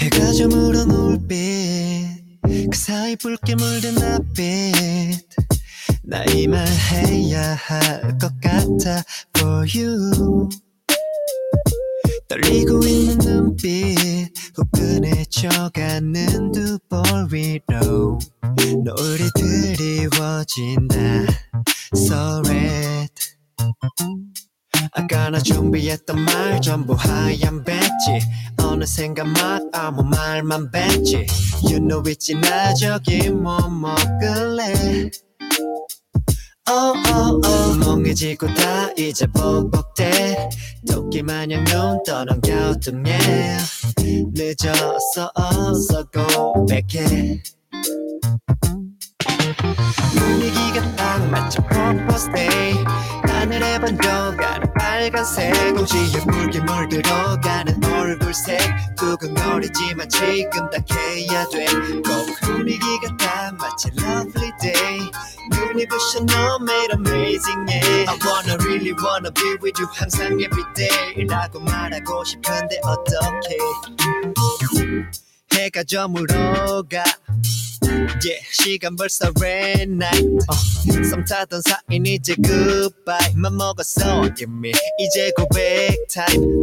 해가 저물어 노을빛 그 사이 붉게 물든 낯빛. 나 이 말 해야 할 것 같아 for you 떨리고 있는 눈빛 후끈해져가는 두 볼 위로. 노을이 드리워진다. So red. 아까 나 준비했던 말 전부 하얀 배지. 어느샌가 막 아무 말만 뱉지. You know 있지 나 저기 뭐 먹을래 Oh oh oh 멍해지고 다 이제 복복돼. 토끼 마냥 눈 떠는 갸우뚱해. 늦었어 어서 고백해 분위기가 딱 맞춰 day. 하늘에 번져가는 빨간색 동시에 붉게 물들어가는 얼굴색. 두근거리지만 지금 딱 해야 돼꼭 분위기가 딱 맞춰 lovely day. 눈이 부셔 너 made amazing yeah. I wanna really wanna be with you. 항상 everyday 라고 말하고 싶은데 어떡해 해가 저물어가. Yeah, 시간 벌써 red night. 어, 썸 타던 사인 이제 goodbye. 맘 먹었어 이미 이제 고백 타임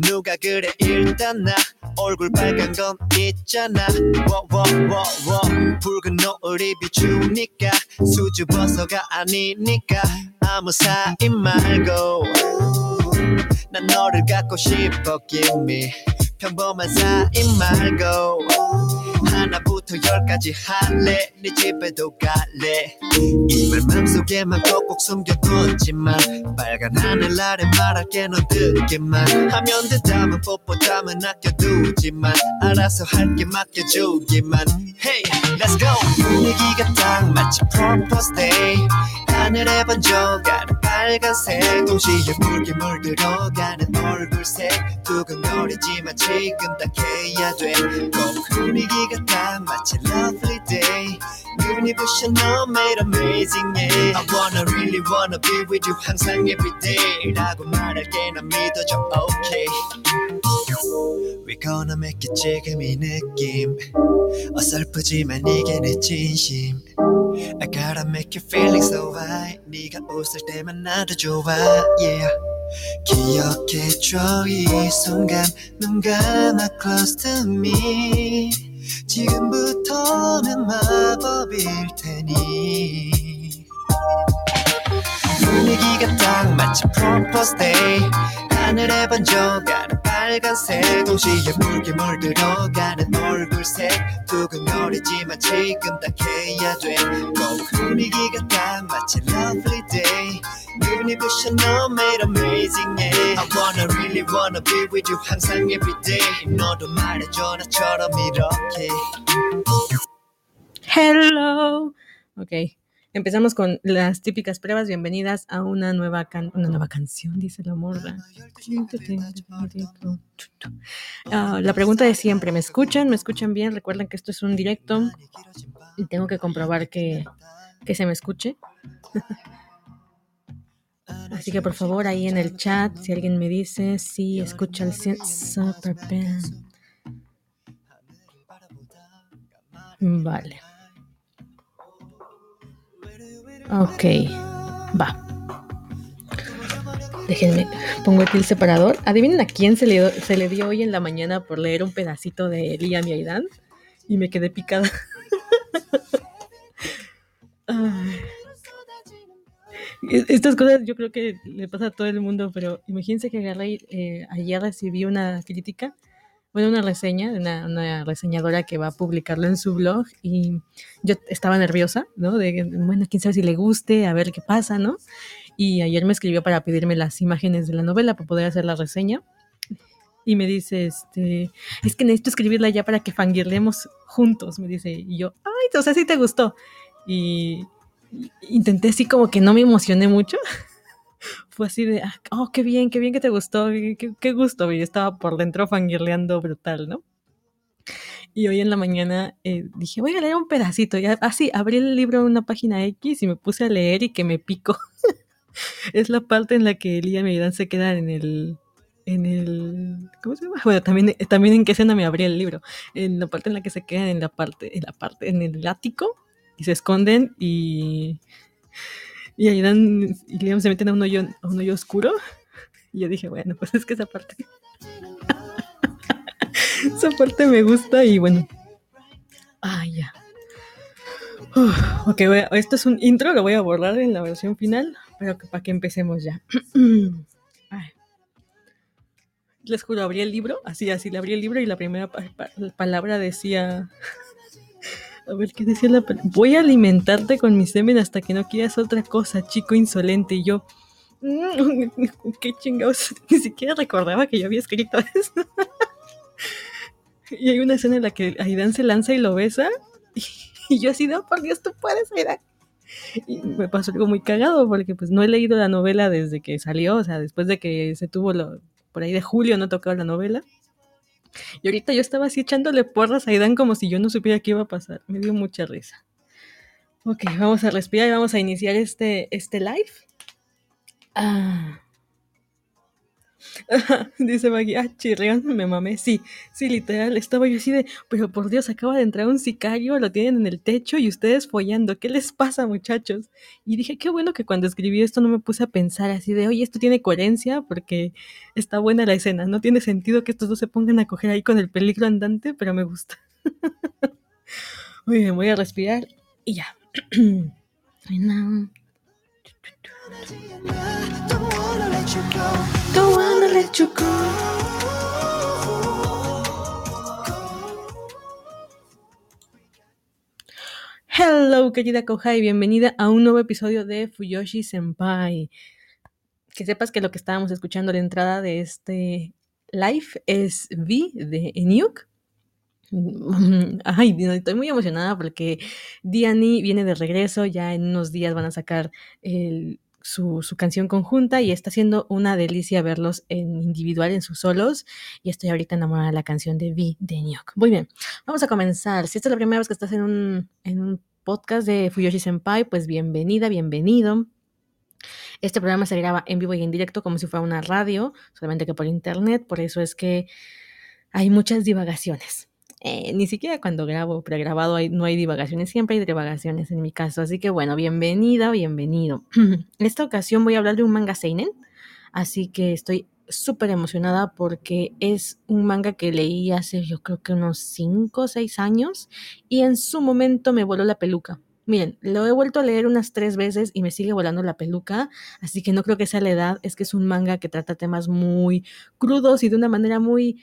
누가 그래 일단 나. 얼굴 빨간 건 있잖아. 워워워워 붉은 노을이 비추니까. 수줍어서가 아니니까. 아무 사인 말고. 난 너를 갖고 싶어 give me 평범한 사인 말고 하나 부터 열까지 할래? 네 집에도 갈래? 이 말 맘속에만 꼭꼭 숨겨뒀지만 빨간 하늘 아래 말할게 넌 듣기만 하면 된다면 뽀뽀담은 아껴두지만 알아서 할게 맡겨주기만. Hey let's go! 분위기가 딱 마치 propose day. 하늘에 번져가는 빨간색 동시에 붉게 물들어가는 얼굴색. 두근거리지만 지금 딱 해야 돼꼭 분위기가 딱 마치 lovely day 부셔 너 made amazing yeah I wanna really wanna be with you 항상 everyday 라고 말할게 난 믿어줘 okay We gonna make it 지금 이 느낌 어설프지만 이게 내 진심 I gotta make you feeling so right 네가 웃을 때만 나도 좋아 yeah 기억해줘 이 순간 눈 감아 close to me 지금부터는 마법일 테니. 분위기가 딱 마치 propose day 하늘에 번져가는 빨간색 동시에 붉게 물들어가는 얼굴색 두근거리지만 지금 딱 해야 돼꼭 분위기가 딱 마치 lovely day 눈이 부셔 너 made amazing yeah I wanna really wanna be with you 항상 everyday 너도 말해줘 나처럼 이렇게 Hello. Ok. Empezamos con las típicas pruebas. Bienvenidas a una nueva, can- una nueva canción, dice la morra. Ah, la pregunta de siempre, ¿me escuchan? ¿Me escuchan bien? Recuerden que esto es un directo y tengo que comprobar que, que se me escuche. Así que por favor ahí en el chat, si alguien me dice si escucha el super. Vale. Ok, va. Déjenme, pongo aquí el separador. Adivinen a quién se le, se le dio hoy en la mañana por leer un pedacito de Liam y Aidan y me quedé picada. Estas cosas yo creo que le pasa a todo el mundo, pero imagínense que agarré eh, ayer recibí una crítica bueno, una reseña de una, una, reseñadora que va a publicarlo en su blog y yo estaba nerviosa, ¿no? De, bueno, quién sabe si le guste, a ver qué pasa, ¿no? Y ayer me escribió para pedirme las imágenes de la novela para poder hacer la reseña. Y me dice, este, es que necesito escribirla ya para que fangirlemos juntos, me dice. Y yo, ay, o sea, sí te gustó. Y intenté así como que no me emocioné mucho. Fue así de, ah, oh, qué bien, qué bien que te gustó, qué, gusto. Y estaba por dentro fangirleando brutal, ¿no? Y hoy en la mañana eh, dije, voy a leer un pedacito. Y así, abrí el libro en una página X y me puse a leer y que me pico. es la parte en la que Elías y Aidan se quedan en el en el ¿cómo se llama? Bueno, también también en qué escena me abrí el libro. En la parte en la que se quedan en la parte en la parte en el ático y se esconden y y Aidan y Liam se meten a un hoyo a un hoyo oscuro. Y yo dije, bueno, pues es que esa parte esa parte me gusta y bueno. Ah, ya. ok, esto es un intro, lo voy a borrar en la versión final, pero que, para que empecemos ya. Les juro, abrí el libro, así, así, le abrí el libro y la primera palabra decía... A ver, ¿qué decía la palabra? Voy a alimentarte con mi semen hasta que no quieras otra cosa, chico insolente. Y yo... Mm, ¿Qué chingados? Ni siquiera recordaba que yo había escrito eso. y hay una escena en la que Aidan se lanza y lo besa. Y yo así, no, por Dios, tú puedes, mira. Y me pasó algo muy cagado porque pues no he leído la novela desde que salió, o sea, después de que se tuvo lo, por ahí de julio no he tocado la novela. Y ahorita yo estaba así echándole porras a Aidan como si yo no supiera qué iba a pasar. Me dio mucha risa. Ok, vamos a respirar y vamos a iniciar este, este live. Ah. Dice Maggie, ah, chirrión, me mamé. Sí, sí, literal. Estaba yo así de, pero por Dios, acaba de entrar un sicario, lo tienen en el techo y ustedes follando. ¿Qué les pasa, muchachos? Y dije, qué bueno que cuando escribí esto no me puse a pensar así de, oye, esto tiene coherencia porque está buena la escena. No tiene sentido que estos dos se pongan a coger ahí con el peligro andante, pero me gusta. Muy bien, voy a respirar y ya. Hello, querida Kohai, bienvenida a un nuevo episodio de Fuyoshi Senpai. Que sepas que lo que estábamos escuchando a la entrada de este live es V de Enyuk. Ay, estoy muy emocionada porque Diani viene de regreso, ya en unos días van a sacar el su, canción conjunta y está siendo una delicia verlos en individual, en sus solos. Y estoy ahorita enamorada de la canción de V de Nyok. Muy bien, vamos a comenzar. Si esta es la primera vez que estás en un, en un podcast de Fuyoshi Senpai, pues bienvenida, bienvenido. Este programa se graba en vivo y en directo como si fuera una radio, solamente que por internet, por eso es que hay muchas divagaciones. Eh, ni siquiera cuando grabo pregrabado hay, no hay divagaciones, siempre hay divagaciones en mi caso. Así que bueno, bienvenida, bienvenido. en esta ocasión voy a hablar de un manga Seinen, así que estoy súper emocionada porque es un manga que leí hace yo creo que unos 5 o 6 años y en su momento me voló la peluca. Miren, lo he vuelto a leer unas tres veces y me sigue volando la peluca, así que no creo que sea la edad, es que es un manga que trata temas muy crudos y de una manera muy...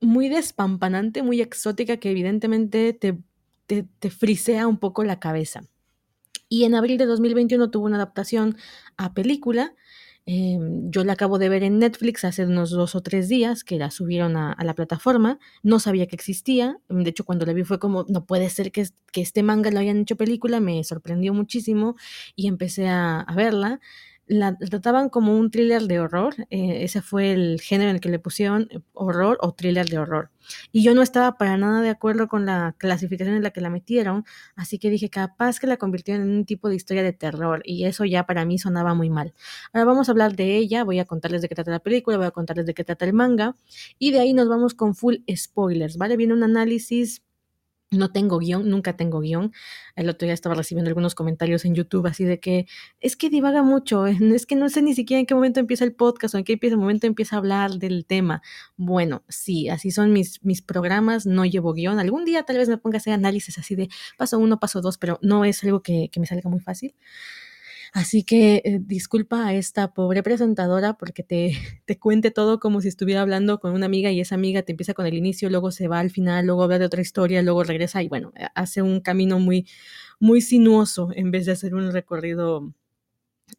Muy despampanante, muy exótica, que evidentemente te, te, frisea un poco la cabeza. Y en abril de 2021 tuvo una adaptación a película. Em, yo la acabo de ver en Netflix hace unos dos o tres días que la subieron a, la plataforma. No sabía que existía. De hecho, cuando la vi fue como, no puede ser que, que este manga lo hayan hecho película. Me sorprendió muchísimo y empecé a, a verla la, trataban como un thriller de horror, eh, ese fue el género en el que le pusieron eh, horror o thriller de horror. Y yo no estaba para nada de acuerdo con la clasificación en la que la metieron, así que dije, capaz que la convirtieron en un tipo de historia de terror, y eso ya para mí sonaba muy mal. Ahora vamos a hablar de ella, voy a contarles de qué trata la película, voy a contarles de qué trata el manga, y de ahí nos vamos con full spoilers, ¿vale? Viene un análisis no tengo guion, nunca tengo guion. El otro día estaba recibiendo algunos comentarios en YouTube así de que es que divaga mucho, es que no sé ni siquiera en qué momento empieza el podcast o en qué momento empieza a hablar del tema. Bueno, sí, así son mis, mis programas, no llevo guion. Algún día tal vez me ponga a hacer análisis así de paso uno, paso dos, pero no es algo que me salga muy fácil. Así que eh, disculpa a esta pobre presentadora porque te, te cuente todo como si estuviera hablando con una amiga y esa amiga te empieza con el inicio, luego se va al final, luego habla de otra historia, luego regresa y bueno, hace un camino muy, muy sinuoso en vez de hacer un recorrido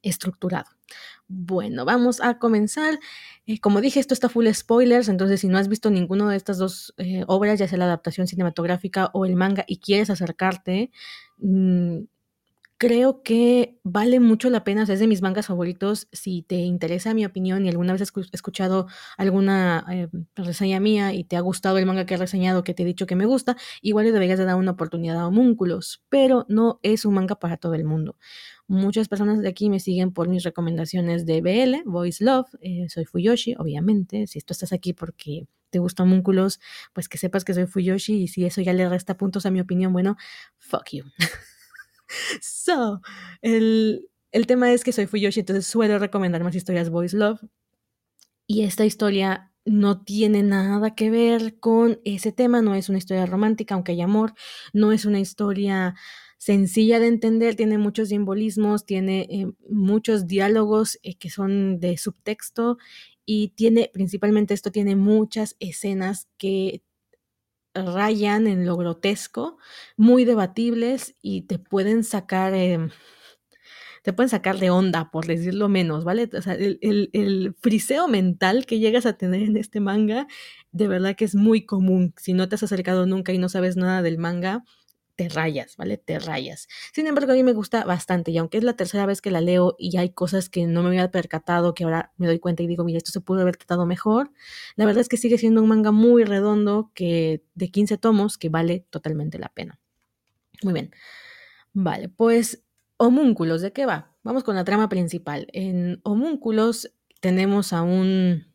estructurado. Bueno, vamos a comenzar. Eh, como dije, esto está full spoilers, entonces si no has visto ninguno de estas dos eh, obras, ya sea la adaptación cinematográfica o el manga, y quieres acercarte, mmm, creo que vale mucho la pena, o sea, es de mis mangas favoritos. Si te interesa mi opinión y alguna vez has escuchado alguna eh, reseña mía y te ha gustado el manga que he reseñado, que te he dicho que me gusta, igual le deberías de dar una oportunidad a Homúnculos, pero no es un manga para todo el mundo. Muchas personas de aquí me siguen por mis recomendaciones de BL, Voice Love, eh, soy Fuyoshi, obviamente. Si tú estás aquí porque te gusta Homúnculos, pues que sepas que soy Fuyoshi y si eso ya le resta puntos a mi opinión, bueno, fuck you. so, el, el tema es que soy Fuyoshi, entonces suelo recomendar más historias Boys Love. Y esta historia no tiene nada que ver con ese tema, no es una historia romántica, aunque hay amor, no es una historia sencilla de entender, tiene muchos simbolismos, tiene eh, muchos diálogos eh, que son de subtexto y tiene, principalmente esto, tiene muchas escenas que rayan en lo grotesco, muy debatibles y te pueden sacar, eh, te pueden sacar de onda, por decirlo menos, ¿vale? O sea, el, friseo mental que llegas a tener en este manga, de verdad que es muy común. Si no te has acercado nunca y no sabes nada del manga, te rayas, ¿vale? Te rayas. Sin embargo, a mí me gusta bastante y aunque es la tercera vez que la leo y hay cosas que no me había percatado, que ahora me doy cuenta y digo, mira, esto se pudo haber tratado mejor, la verdad es que sigue siendo un manga muy redondo que de 15 tomos que vale totalmente la pena. Muy bien. Vale, pues homúnculos, ¿de qué va? Vamos con la trama principal. En homúnculos tenemos a un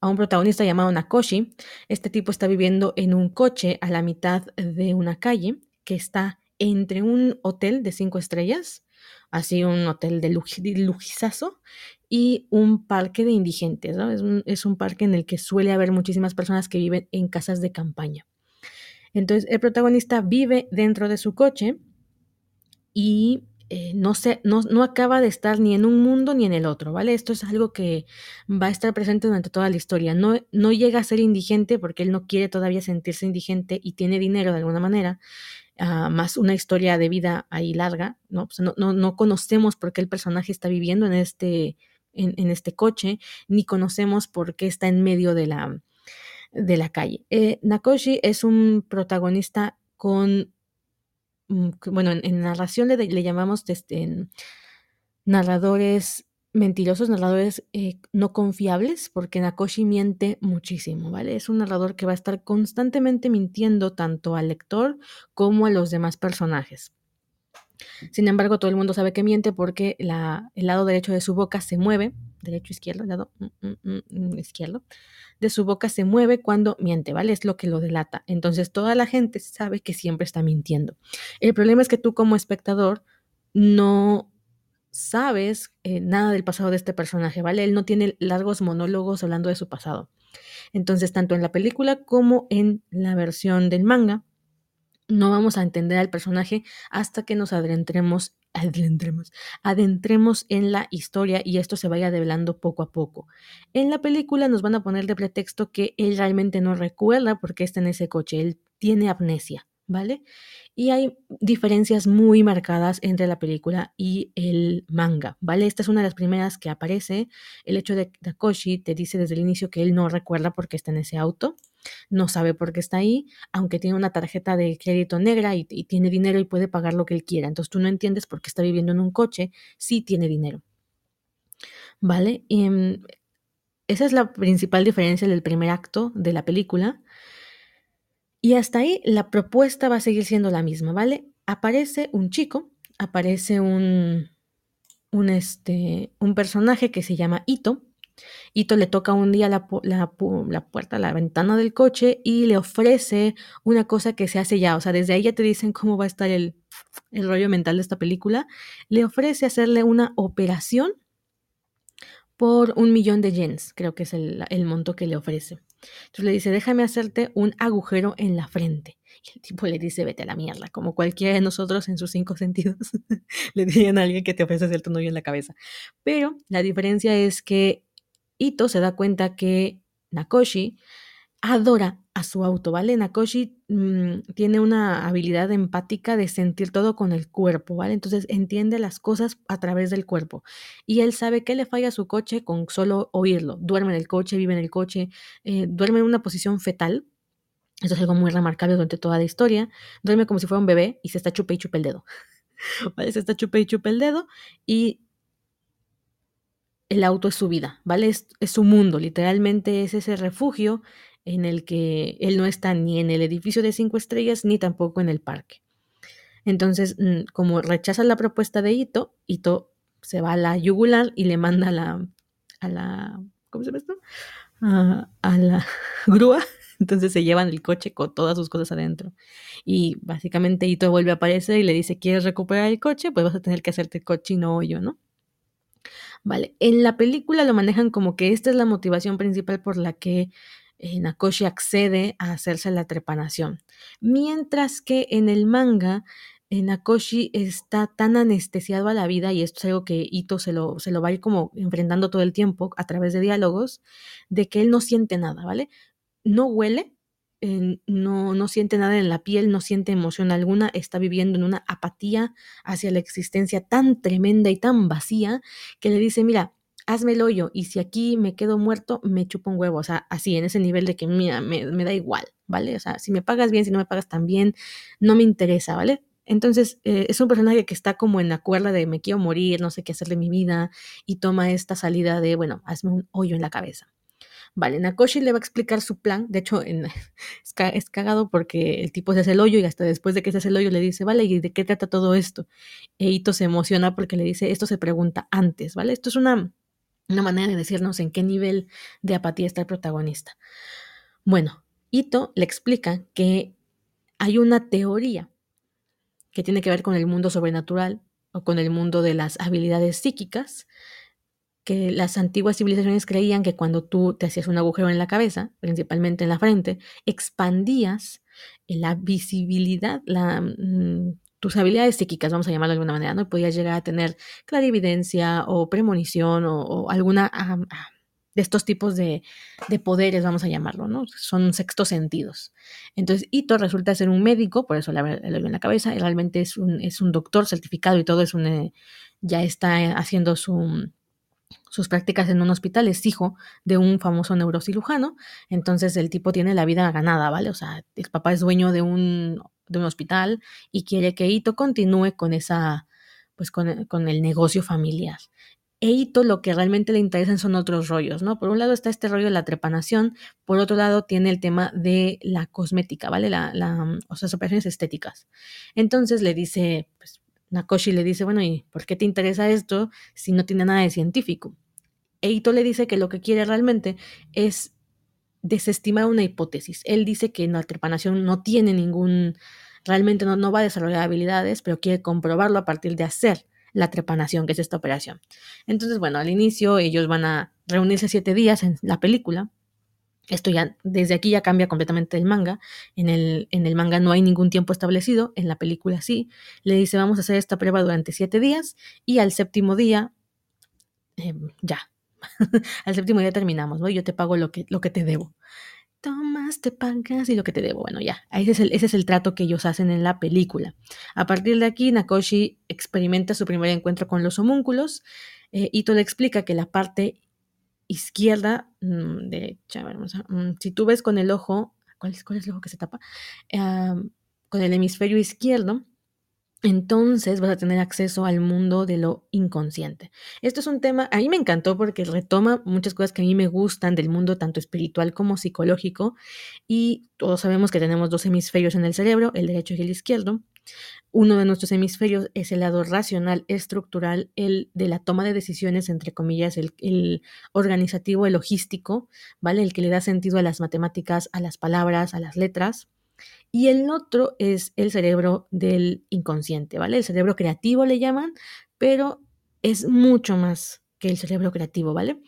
a un protagonista llamado Nakoshi. Este tipo está viviendo en un coche a la mitad de una calle que está entre un hotel de cinco estrellas, así un hotel de, lujizazo, y un parque de indigentes. ¿no? Es, un, es un parque en el que suele haber muchísimas personas que viven en casas de campaña. Entonces, el protagonista vive dentro de su coche y eh, no, se, no, no, acaba de estar ni en un mundo ni en el otro, ¿vale? Esto es algo que va a estar presente durante toda la historia. No, no llega a ser indigente porque él no quiere todavía sentirse indigente y tiene dinero de alguna manera, uh, más una historia de vida ahí larga, ¿no? No, no, no, conocemos por qué el personaje está viviendo en este, en, en, este coche, ni conocemos por qué está en medio de la, de la calle. Eh, Nakoshi es un protagonista con Mm, bueno, en, en narración le, le llamamos este, narradores mentirosos, narradores eh, no confiables, porque Nakoshi miente muchísimo, ¿vale? Es un narrador que va a estar constantemente mintiendo tanto al lector como a los demás personajes. Sin embargo, todo el mundo sabe que miente porque el lado derecho de su boca se mueve, derecho, izquierdo, lado mm, mm, mm, izquierdo, de su boca se mueve cuando miente, ¿vale? Es lo que lo delata. Entonces, toda la gente sabe que siempre está mintiendo. El problema es que tú como espectador no sabes eh, nada del pasado de este personaje, ¿vale? Él no tiene largos monólogos hablando de su pasado. Entonces, tanto en la película como en la versión del manga, no vamos a entender al personaje hasta que nos adentremos, adentremos, adentremos en la historia y esto se vaya develando poco a poco. En la película nos van a poner de pretexto que él realmente no recuerda porque está en ese coche, él tiene amnesia, ¿vale? Y hay diferencias muy marcadas entre la película y el manga, ¿vale? Esta es una de las primeras que aparece. El hecho de que Takoshi te dice desde el inicio que él no recuerda porque está en ese auto no sabe por qué está ahí, aunque tiene una tarjeta de crédito negra y, tiene dinero y puede pagar lo que él quiera. Entonces tú no entiendes por qué está viviendo en un coche si tiene dinero. ¿Vale? Um, esa es la principal diferencia del primer acto de la película. Y hasta ahí la propuesta va a seguir siendo la misma, ¿vale? Aparece un chico, aparece un, un, este, un personaje que se llama Ito, Ito le toca un día la, la, la, puerta, la ventana del coche y le ofrece una cosa que se hace ya. O sea, desde ahí ya te dicen cómo va a estar el, el rollo mental de esta película. Le ofrece hacerle una operación por un millón de yens, creo que es el, el monto que le ofrece. Entonces le dice, déjame hacerte un agujero en la frente. Y el tipo le dice, vete a la mierda, como cualquiera de nosotros en sus cinco sentidos le dirían a alguien que te ofrece el novio en la cabeza. Pero la diferencia es que Ito se da cuenta que Nakoshi adora a su auto, ¿vale? Nakoshi mm, tiene una habilidad empática de sentir todo con el cuerpo, ¿vale? Entonces entiende las cosas a través del cuerpo. Y él sabe que le falla a su coche con solo oírlo. Duerme en el coche, vive en el coche, eh, duerme en una posición fetal. Eso es algo muy remarcable durante toda la historia. Duerme como si fuera un bebé y se está chupe y chupe el dedo. ¿Vale? Se está chupe y chupe el dedo y el auto es su vida, ¿vale? Es, es su mundo, literalmente es ese refugio en el que él no está ni en el edificio de cinco estrellas ni tampoco en el parque. Entonces, mm, como rechaza la propuesta de Ito, Ito se va a la yugular y le manda a la, a la ¿cómo se llama esto? A, la grúa. Entonces se llevan el coche con todas sus cosas adentro. Y básicamente Ito vuelve a aparecer y le dice, ¿quieres recuperar el coche? Pues vas a tener que hacerte cochino hoyo, ¿no? Vale, en la película lo manejan como que esta es la motivación principal por la que eh, Nakoshi accede a hacerse la trepanación. Mientras que en el manga, eh, Nakoshi está tan anestesiado a la vida, y esto es algo que Ito se lo, se lo va a ir como enfrentando todo el tiempo a través de diálogos, de que él no siente nada, ¿vale? No huele, no, no siente nada en la piel, no siente emoción alguna, está viviendo en una apatía hacia la existencia tan tremenda y tan vacía que le dice, mira, hazme el hoyo y si aquí me quedo muerto, me chupo un huevo. O sea, así, en ese nivel de que mira, me, da igual, ¿vale? O sea, si me pagas bien, si no me pagas tan bien, no me interesa, ¿vale? Entonces, eh, es un personaje que está como en la cuerda de me quiero morir, no sé qué hacer de mi vida, y toma esta salida de, bueno, hazme un hoyo en la cabeza. Vale, Nakoshi le va a explicar su plan. De hecho, es, cagado porque el tipo se hace el hoyo y hasta después de que se hace el hoyo le dice, vale, ¿y de qué trata todo esto? E Ito se emociona porque le dice, esto se pregunta antes, ¿vale? Esto es una una manera de decirnos en qué nivel de apatía está el protagonista. Bueno, Ito le explica que hay una teoría que tiene que ver con el mundo sobrenatural o con el mundo de las habilidades psíquicas, que las antiguas civilizaciones creían que cuando tú te hacías un agujero en la cabeza, principalmente en la frente, expandías la visibilidad, la, mm, tus habilidades psíquicas, vamos a llamarlo de alguna manera, ¿no? Podías llegar a tener clarividencia o premonición o, alguna ah, de estos tipos de, poderes, vamos a llamarlo, ¿no? Son sextos sentidos. Entonces, Ito resulta ser un médico, por eso le lo en la cabeza, realmente es un, es un doctor certificado y todo es un, eh, ya está haciendo su, sus prácticas en un hospital, es hijo de un famoso neurocirujano, entonces el tipo tiene la vida ganada, ¿vale? O sea, el papá es dueño de un de un hospital y quiere que Ito continúe con esa, pues con, el negocio familiar. E Ito lo que realmente le interesan son otros rollos, ¿no? Por un lado está este rollo de la trepanación, por otro lado tiene el tema de la cosmética, ¿vale? La, la, o sea, operaciones estéticas. Entonces le dice, pues Nakoshi le dice, bueno, ¿y por qué te interesa esto si no tiene nada de científico? E Ito le dice que lo que quiere realmente es desestimar una hipótesis. Él dice que la trepanación no tiene ningún, realmente no, no va a desarrollar habilidades, pero quiere comprobarlo a partir de hacer la trepanación, que es esta operación. Entonces, bueno, al inicio ellos van a reunirse siete días en la película. Esto ya, desde aquí ya cambia completamente el manga. En el, en el manga no hay ningún tiempo establecido, en la película sí. Le dice, vamos a hacer esta prueba durante siete días y al séptimo día, em, ya, Al séptimo día terminamos, ¿no? Yo te pago lo que, lo que te debo. Tomas, te pagas y lo que te debo. Bueno, ya, ese es, el, ese es el trato que ellos hacen en la película. A partir de aquí, Nakoshi experimenta su primer encuentro con los homúnculos. Eh, Ito le explica que la parte izquierda, mm, de, mm, si tú ves con el ojo, ¿cuál es, cuál es el ojo que se tapa? con el hemisferio izquierdo, entonces vas a tener acceso al mundo de lo inconsciente. Esto es un tema, a mí me encantó porque retoma muchas cosas que a mí me gustan del mundo tanto espiritual como psicológico y todos sabemos que tenemos dos hemisferios en el cerebro, el derecho y el izquierdo. Uno de nuestros hemisferios es el lado racional, estructural, el de la toma de decisiones, entre comillas, el, organizativo, el logístico, ¿vale? El que le da sentido a las matemáticas, a las palabras, a las letras y el otro es el cerebro del inconsciente, ¿vale? El cerebro creativo le llaman, pero es mucho más que el cerebro creativo, ¿vale?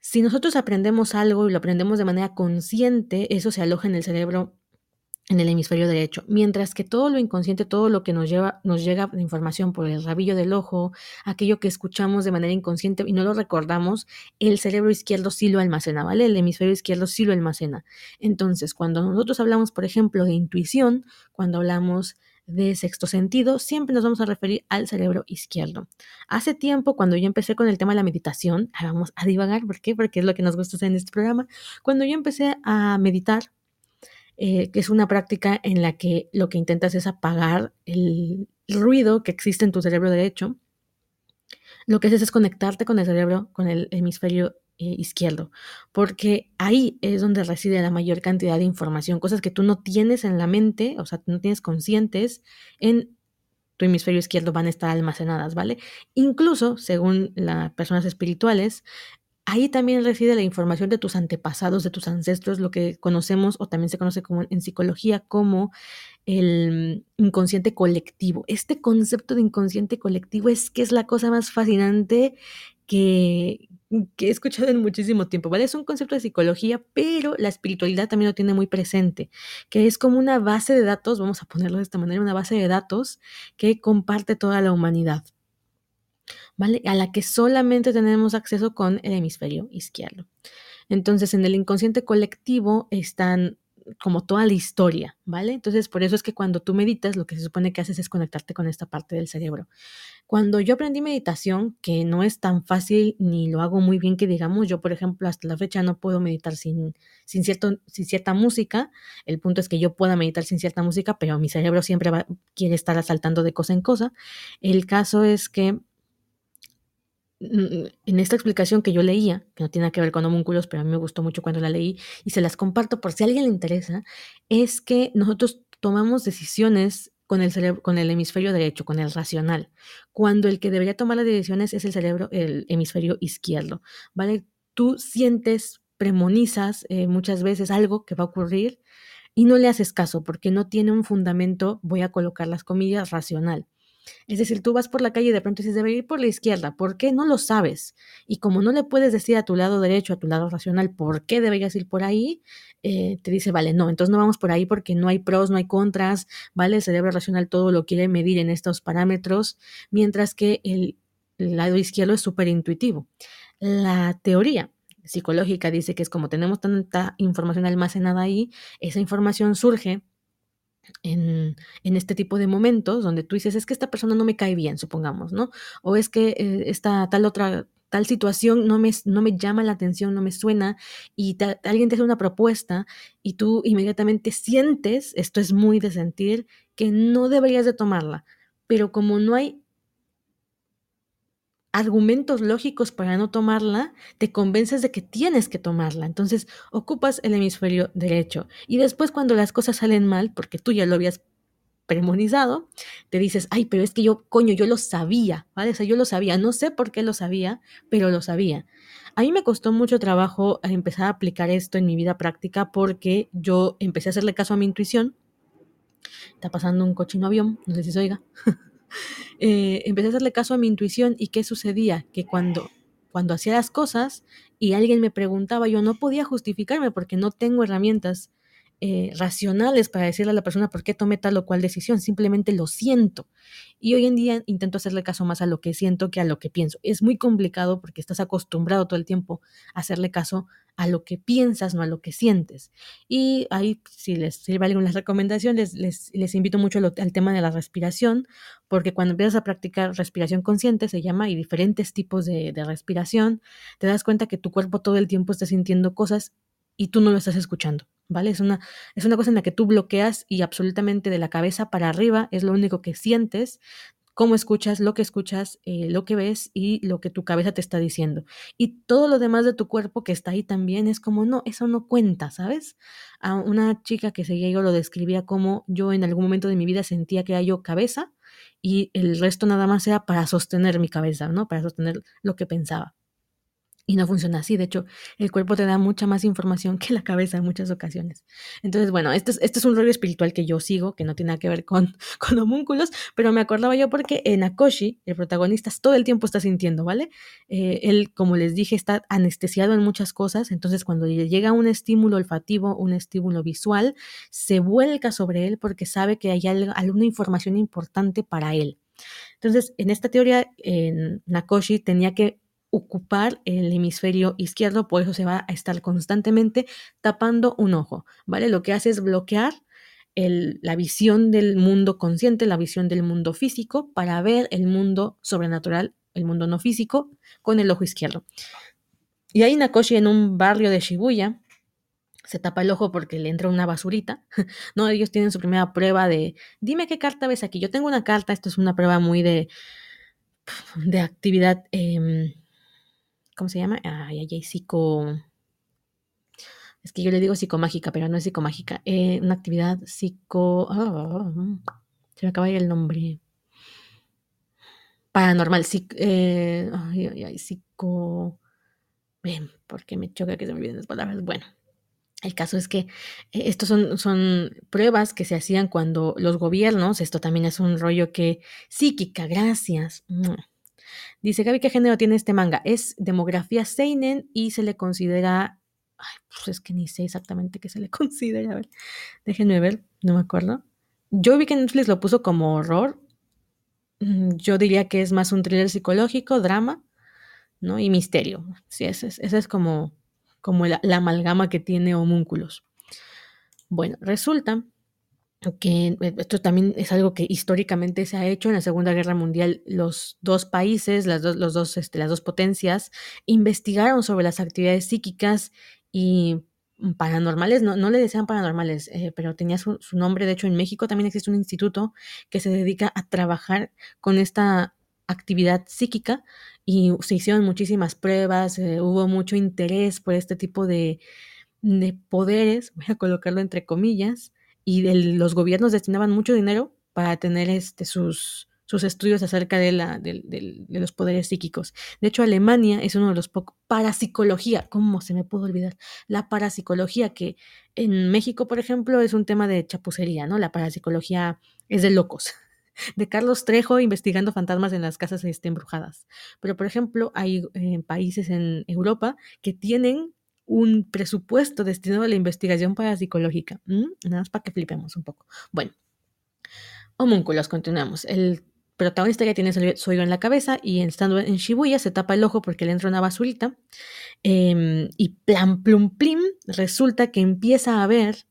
Si nosotros aprendemos algo y lo aprendemos de manera consciente, eso se aloja en el cerebro en el hemisferio derecho, mientras que todo lo inconsciente, todo lo que nos lleva, nos llega de información por el rabillo del ojo, aquello que escuchamos de manera inconsciente y no lo recordamos, el cerebro izquierdo sí lo almacena, ¿vale? El hemisferio izquierdo sí lo almacena. Entonces, cuando nosotros hablamos, por ejemplo, de intuición, cuando hablamos de sexto sentido, siempre nos vamos a referir al cerebro izquierdo. Hace tiempo, cuando yo empecé con el tema de la meditación, vamos a divagar, ¿por qué? Porque es lo que nos gusta hacer en este programa. Cuando yo empecé a meditar, eh, que es una práctica en la que lo que intentas es apagar el ruido que existe en tu cerebro derecho. Lo que haces es conectarte con el cerebro, con el hemisferio eh, izquierdo, porque ahí es donde reside la mayor cantidad de información, cosas que tú no tienes en la mente, o sea, no tienes conscientes en tu hemisferio izquierdo van a estar almacenadas, ¿vale? Incluso, según las personas espirituales, Ahí también reside la información de tus antepasados, de tus ancestros, lo que conocemos o también se conoce como en psicología como el inconsciente colectivo. Este concepto de inconsciente colectivo es que es la cosa más fascinante que, que he escuchado en muchísimo tiempo, ¿vale? Es un concepto de psicología, pero la espiritualidad también lo tiene muy presente, que es como una base de datos, vamos a ponerlo de esta manera, una base de datos que comparte toda la humanidad. ¿Vale? A la que solamente tenemos acceso con el hemisferio izquierdo. Entonces, en el inconsciente colectivo están como toda la historia, ¿vale? Entonces, por eso es que cuando tú meditas, lo que se supone que haces es conectarte con esta parte del cerebro. Cuando yo aprendí meditación, que no es tan fácil ni lo hago muy bien que digamos, yo por ejemplo hasta la fecha no puedo meditar sin, sin, cierto, sin cierta música, el punto es que yo pueda meditar sin cierta música, pero mi cerebro siempre quiere estar asaltando de cosa en cosa. El caso es que en esta explicación que yo leía, que no tiene que ver con homúnculos, pero a mí me gustó mucho cuando la leí y se las comparto por si a alguien le interesa, es que nosotros tomamos decisiones con el cerebro, con el hemisferio derecho, con el racional, cuando el que debería tomar las decisiones es el cerebro, el hemisferio izquierdo, ¿vale? Tú sientes, premonizas eh, muchas veces algo que va a ocurrir y no le haces caso porque no tiene un fundamento, voy a colocar las comillas, racional. Es decir, tú vas por la calle y de pronto dices, debería ir por la izquierda. ¿Por qué? No lo sabes. Y como no le puedes decir a tu lado derecho, a tu lado racional, por qué deberías ir por ahí, eh, te dice, vale, no, entonces no vamos por ahí porque no hay pros, no hay contras, ¿vale? El cerebro racional todo lo quiere medir en estos parámetros, mientras que el lado izquierdo es súper intuitivo. La teoría psicológica dice que es como tenemos tanta información almacenada ahí, esa información surge en, este tipo de momentos donde tú dices, es que esta persona no me cae bien, supongamos, ¿no? O es que eh, esta tal otra tal situación no me, no me llama la atención, no me suena, y alguien te hace una propuesta y tú inmediatamente sientes, esto es muy de sentir, que no deberías de tomarla, pero como no hay argumentos lógicos para no tomarla, te convences de que tienes que tomarla. Entonces ocupas el hemisferio derecho. Y después cuando las cosas salen mal, porque tú ya lo habías premonizado, te dices, ay, pero es que yo, coño, yo lo sabía, ¿vale? O sea, yo lo sabía, no sé por qué lo sabía, pero lo sabía. A mí me costó mucho trabajo empezar a aplicar esto en mi vida práctica porque yo empecé a hacerle caso a mi intuición. Está pasando un cochino avión, no sé si se oiga. Eh, empecé a hacerle caso a mi intuición y qué sucedía, que cuando, cuando hacía las cosas y alguien me preguntaba, yo no podía justificarme porque no tengo herramientas eh, racionales para decirle a la persona por qué tomé tal o cual decisión, simplemente lo siento. Y hoy en día intento hacerle caso más a lo que siento que a lo que pienso. Es muy complicado porque estás acostumbrado todo el tiempo a hacerle caso a lo que piensas, no a lo que sientes. Y ahí, si les sirve algunas recomendaciones, les, les, invito mucho al, tema de la respiración, porque cuando empiezas a practicar respiración consciente, se llama, y diferentes tipos de, de respiración, te das cuenta que tu cuerpo todo el tiempo está sintiendo cosas y tú no lo estás escuchando. ¿Vale? Es una, es una cosa en la que tú bloqueas y absolutamente de la cabeza para arriba es lo único que sientes, cómo escuchas, lo que escuchas, eh, lo que ves y lo que tu cabeza te está diciendo. Y todo lo demás de tu cuerpo que está ahí también es como, no, eso no cuenta, ¿sabes? A una chica que seguía yo lo describía como yo en algún momento de mi vida sentía que era yo cabeza y el resto nada más era para sostener mi cabeza, ¿no? Para sostener lo que pensaba. Y no funciona así, de hecho, el cuerpo te da mucha más información que la cabeza en muchas ocasiones. Entonces, bueno, esto es, es un rollo espiritual que yo sigo, que no tiene nada que ver con, con homúnculos, pero me acordaba yo porque en Akoshi, el protagonista, todo el tiempo está sintiendo, ¿vale? Eh, él, como les dije, está anestesiado en muchas cosas, entonces cuando le llega un estímulo olfativo, un estímulo visual, se vuelca sobre él porque sabe que hay alguna información importante para él. Entonces, en esta teoría, en Nakoshi tenía que ocupar el hemisferio izquierdo, por eso se va a estar constantemente tapando un ojo, ¿vale? Lo que hace es bloquear la visión del mundo consciente, la visión del mundo físico, para ver el mundo sobrenatural, el mundo no físico, con el ojo izquierdo. Y ahí Nakoshi en un barrio de Shibuya se tapa el ojo porque le entra una basurita. no, ellos tienen su primera prueba de, dime qué carta ves aquí. Yo tengo una carta, esto es una prueba muy de, de actividad em, ¿Cómo se llama? Ay, ay, ay, psico. Es que yo le digo psicomágica, pero no es psicomágica. Eh, una actividad psico. Ah, se me acaba el nombre. Paranormal. Eh, ay, ay, ay, psico. Ven, porque me choca que se me olviden las palabras. Bueno, el caso es que eh, estos son, son, pruebas que se hacían cuando los gobiernos, esto también es un rollo que psíquica, gracias. Dice Gaby, ¿qué género tiene este manga? Es demografía Seinen y se le considera. Ay, pues es que ni sé exactamente qué se le considera. A ver, déjenme ver, no me acuerdo. Yo vi que Netflix lo puso como horror. Mm, yo diría que es más un thriller psicológico, drama, ¿no? Y misterio. Sí, esa es, es como, como la, la amalgama que tiene homúnculos. Bueno, resulta que eh, esto también es algo que históricamente se ha hecho en la Segunda Guerra Mundial. Los dos países, las, dos, los dos, este, las dos potencias, investigaron sobre las actividades psíquicas y paranormales, no, no le decían paranormales, eh, pero tenía su, nombre. De hecho, en México también existe un instituto que se dedica a trabajar con esta actividad psíquica y se hicieron muchísimas pruebas, eh, hubo mucho interés por este tipo de, de poderes, voy a colocarlo entre comillas, y los gobiernos destinaban mucho dinero para tener este, sus, sus estudios acerca de, la, de, los poderes psíquicos. De hecho, Alemania es uno de los pocos. Parapsicología, ¿cómo se me pudo olvidar? La parapsicología, que en México, por ejemplo, es un tema de chapucería, ¿no? La parapsicología es de locos. De Carlos Trejo investigando fantasmas en las casas este, embrujadas. Pero, por ejemplo, hay eh, países en Europa que tienen un presupuesto destinado a la investigación parapsicológica. Nada más para que flipemos un poco. Bueno, homúnculos, continuamos. El protagonista ya tiene su oído en la cabeza y estando en Shibuya se tapa el ojo porque le entra una basurita. Em, y plan, plum, plim, resulta que empieza a ver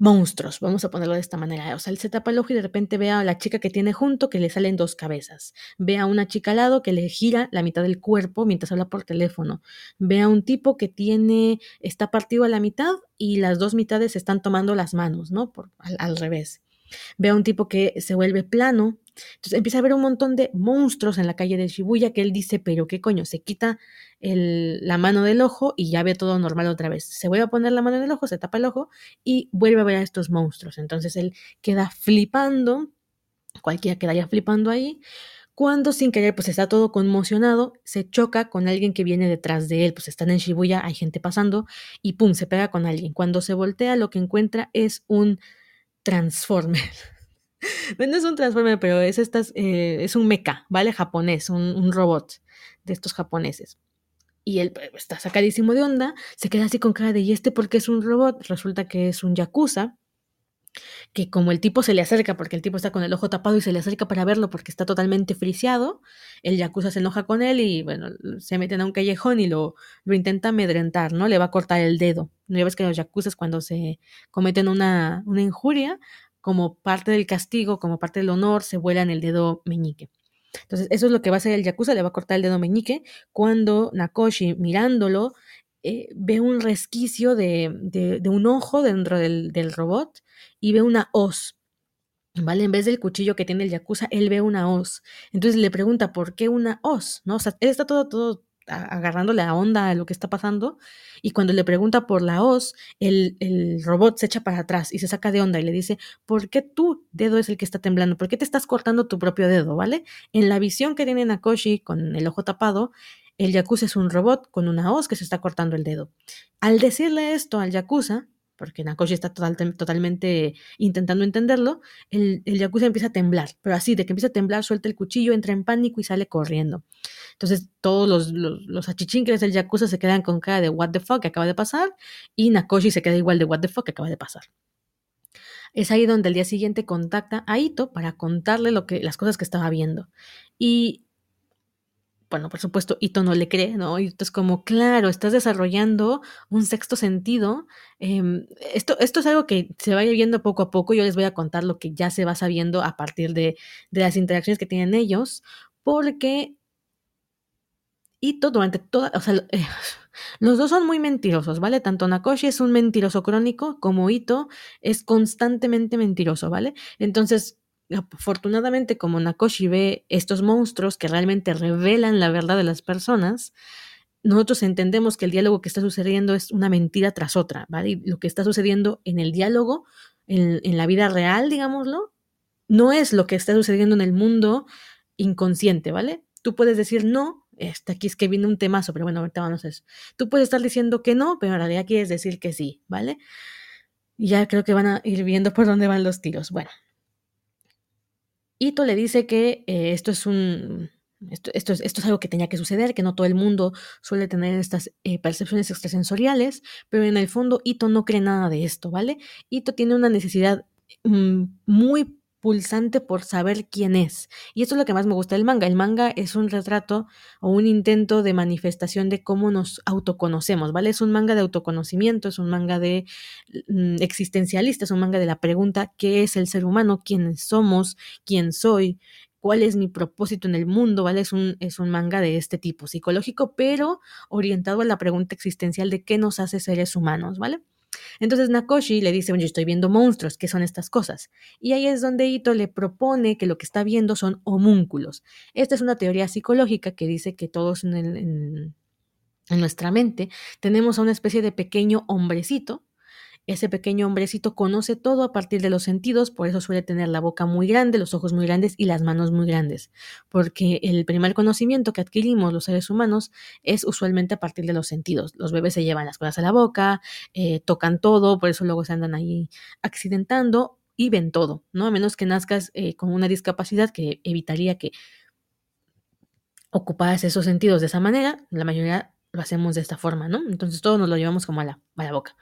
monstruos, vamos a ponerlo de esta manera. O sea, él se tapa el ojo y de repente ve a la chica que tiene junto que le salen dos cabezas. Ve a una chica al lado que le gira la mitad del cuerpo mientras habla por teléfono. Ve a un tipo que tiene, está partido a la mitad y las dos mitades están tomando las manos, ¿no? Por, al revés. Ve a un tipo que se vuelve plano. Entonces empieza a ver un montón de monstruos en la calle de Shibuya que él dice, pero qué coño, se quita la mano del ojo y ya ve todo normal otra vez. Se vuelve a poner la mano en el ojo, se tapa el ojo y vuelve a ver a estos monstruos. Entonces él queda flipando, cualquiera quedaría flipando ahí, cuando sin querer pues está todo conmocionado, se choca con alguien que viene detrás de él, pues están en Shibuya, hay gente pasando y pum, se pega con alguien. Cuando se voltea lo que encuentra es un Transformer. no es un Transformer, pero es, estas, eh, es un mecha, ¿vale? Japonés, un, robot de estos japoneses. Y él pues, está sacadísimo de onda, se queda así con cara de, ¿y este porque es un robot? Resulta que es un Yakuza, que como el tipo se le acerca, porque el tipo está con el ojo tapado y se le acerca para verlo porque está totalmente friseado, el Yakuza se enoja con él y bueno, se meten a un callejón y lo, lo intenta amedrentar, ¿no? Le va a cortar el dedo. ¿No ya ves que los Yakuzas cuando se cometen una, una injuria, como parte del castigo, como parte del honor, se vuelan el dedo meñique. Entonces, eso es lo que va a hacer el Yakuza, le va a cortar el dedo meñique cuando Nakoshi, mirándolo, eh, ve un resquicio de, de, un ojo dentro del, del, robot y ve una hoz. ¿Vale? En vez del cuchillo que tiene el Yakuza, él ve una hoz. Entonces le pregunta, ¿por qué una hoz? ¿No? Él está todo, todo agarrándole la onda a lo que está pasando. Y cuando le pregunta por la hoz, el, el, robot se echa para atrás y se saca de onda y le dice, ¿por qué tu dedo es el que está temblando? ¿Por qué te estás cortando tu propio dedo? ¿Vale? En la visión que tiene Nakoshi con el ojo tapado, el Yakuza es un robot con una hoz que se está cortando el dedo. Al decirle esto al Yakuza, porque Nakoshi está totalmente intentando entenderlo, el, el Yakuza empieza a temblar, pero así, de que empieza a temblar, suelta el cuchillo, entra en pánico y sale corriendo. Entonces todos los, los, del Yakuza se quedan con cara de what the fuck que acaba de pasar y Nakoshi se queda igual de what the fuck que acaba de pasar. Es ahí donde el día siguiente contacta a Ito para contarle lo que, las cosas que estaba viendo. Y bueno, por supuesto, Ito no le cree, ¿no? Ito es como, claro, estás desarrollando un sexto sentido. Em, esto, esto es algo que se va viendo poco a poco. Yo les voy a contar lo que ya se va sabiendo a partir de, de las interacciones que tienen ellos, porque Ito durante toda, o sea, eh, los dos son muy mentirosos, ¿vale? Tanto Nakoshi es un mentiroso crónico como Ito es constantemente mentiroso, ¿vale? Entonces, afortunadamente, como Nakoshi ve estos monstruos que realmente revelan la verdad de las personas, nosotros entendemos que el diálogo que está sucediendo es una mentira tras otra, ¿vale? Y lo que está sucediendo en el diálogo, en, en la vida real, digámoslo, no es lo que está sucediendo en el mundo inconsciente, ¿vale? Tú puedes decir no, este, aquí es que viene un temazo, pero bueno, ahorita vamos a eso. Tú puedes estar diciendo que no, pero en realidad quieres decir que sí, ¿vale? Ya creo que van a ir viendo por dónde van los tiros. Bueno. Ito le dice que eh, esto es un. Esto, esto, es, esto, es, algo que tenía que suceder, que no todo el mundo suele tener estas eh, percepciones extrasensoriales, pero en el fondo Ito no cree nada de esto, ¿vale? Ito tiene una necesidad mm, muy pulsante por saber quién es. Y esto es lo que más me gusta del manga. El manga es un retrato o un intento de manifestación de cómo nos autoconocemos, ¿vale? Es un manga de autoconocimiento, es un manga de mm, existencialista, es un manga de la pregunta ¿qué es el ser humano? ¿Quién somos? ¿Quién soy? ¿Cuál es mi propósito en el mundo? ¿Vale? Es un, es un manga de este tipo, psicológico, pero orientado a la pregunta existencial de qué nos hace seres humanos, ¿vale? Entonces Nakoshi le dice, yo estoy viendo monstruos, ¿qué son estas cosas? Y ahí es donde Ito le propone que lo que está viendo son homúnculos. Esta es una teoría psicológica que dice que todos en, en nuestra mente tenemos a una especie de pequeño hombrecito ese pequeño hombrecito conoce todo a partir de los sentidos, por eso suele tener la boca muy grande, los ojos muy grandes y las manos muy grandes, porque el primer conocimiento que adquirimos los seres humanos es usualmente a partir de los sentidos. Los bebés se llevan las cosas a la boca, eh, tocan todo, por eso luego se andan ahí accidentando y ven todo, ¿no? A menos que nazcas eh, con una discapacidad que evitaría que ocuparas esos sentidos de esa manera, la mayoría lo hacemos de esta forma, ¿no? Entonces todo nos lo llevamos como a la, a la boca.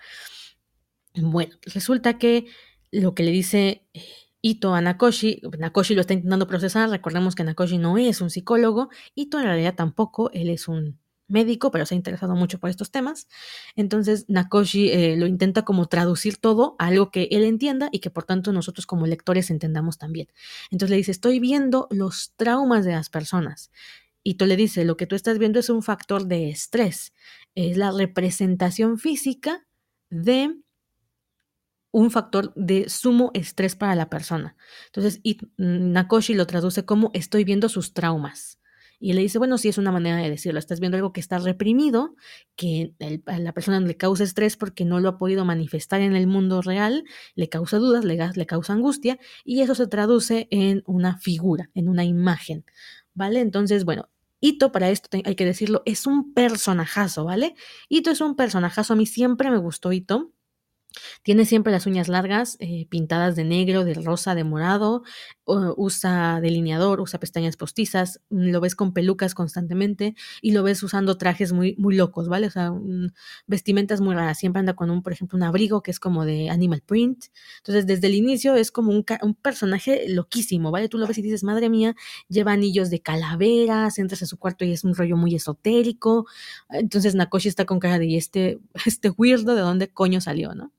Bueno, resulta que lo que le dice eh, Ito a Nakoshi, Nakoshi lo está intentando procesar, recordemos que Nakoshi no es un psicólogo, Ito en realidad tampoco, él es un médico, pero se ha interesado mucho por estos temas. Entonces Nakoshi eh, lo intenta como traducir todo a algo que él entienda y que por tanto nosotros como lectores entendamos también. Entonces le dice, estoy viendo los traumas de las personas. Ito le dice, lo que tú estás viendo es un factor de estrés, es la representación física de un factor de sumo estrés para la persona. Entonces, Nakoshi lo traduce como estoy viendo sus traumas. Y le dice, bueno, sí es una manera de decirlo, estás viendo algo que está reprimido, que a la persona le causa estrés porque no lo ha podido manifestar en el mundo real, le causa dudas, le, le causa angustia, y eso se traduce en una figura, en una imagen, ¿vale? Entonces, bueno, Ito, para esto hay que decirlo, es un personajazo, ¿vale? Ito es un personajazo, a mí siempre me gustó Ito. Tiene siempre las uñas largas, eh, pintadas de negro, de rosa, de morado, usa delineador, usa pestañas postizas, mm, lo ves con pelucas constantemente y lo ves usando trajes muy, muy locos, ¿vale? O sea, vestimentas muy raras. Siempre anda con un, por ejemplo, un abrigo que es como de animal print. Entonces, desde el inicio es como un, un personaje loquísimo, ¿vale? Tú lo ves y dices, madre mía, lleva anillos de calaveras, entras a su cuarto y es un rollo muy esotérico. Entonces, Nakoshi está con cara de, este, este weirdo, ¿de dónde coño salió, no?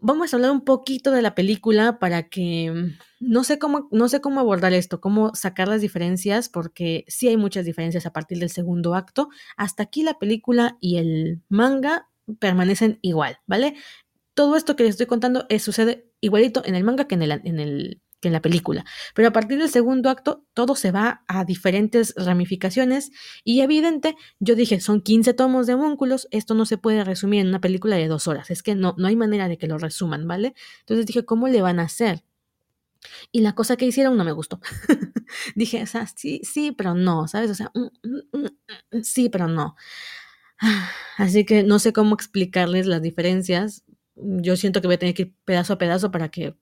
Vamos a hablar un poquito de la película para que mm, no sé cómo no sé cómo abordar esto, cómo sacar las diferencias porque sí hay muchas diferencias a partir del segundo acto. Hasta aquí la película y el manga permanecen igual, ¿vale? Todo esto que les estoy contando es, sucede igualito en el manga que en el, en el que en la película. Pero a partir del segundo acto, todo se va a diferentes ramificaciones y evidente, yo dije, son 15 tomos de homúnculos, esto no se puede resumir en una película de dos horas, es que no, no hay manera de que lo resuman, ¿vale? Entonces dije, ¿cómo le van a hacer? Y la cosa que hicieron no me gustó. Dije, o sí, sí, pero no, ¿sabes? O sea, mm, mm, mm, sí, pero no. Así que no sé cómo explicarles las diferencias. Yo siento que voy a tener que ir pedazo a pedazo para que,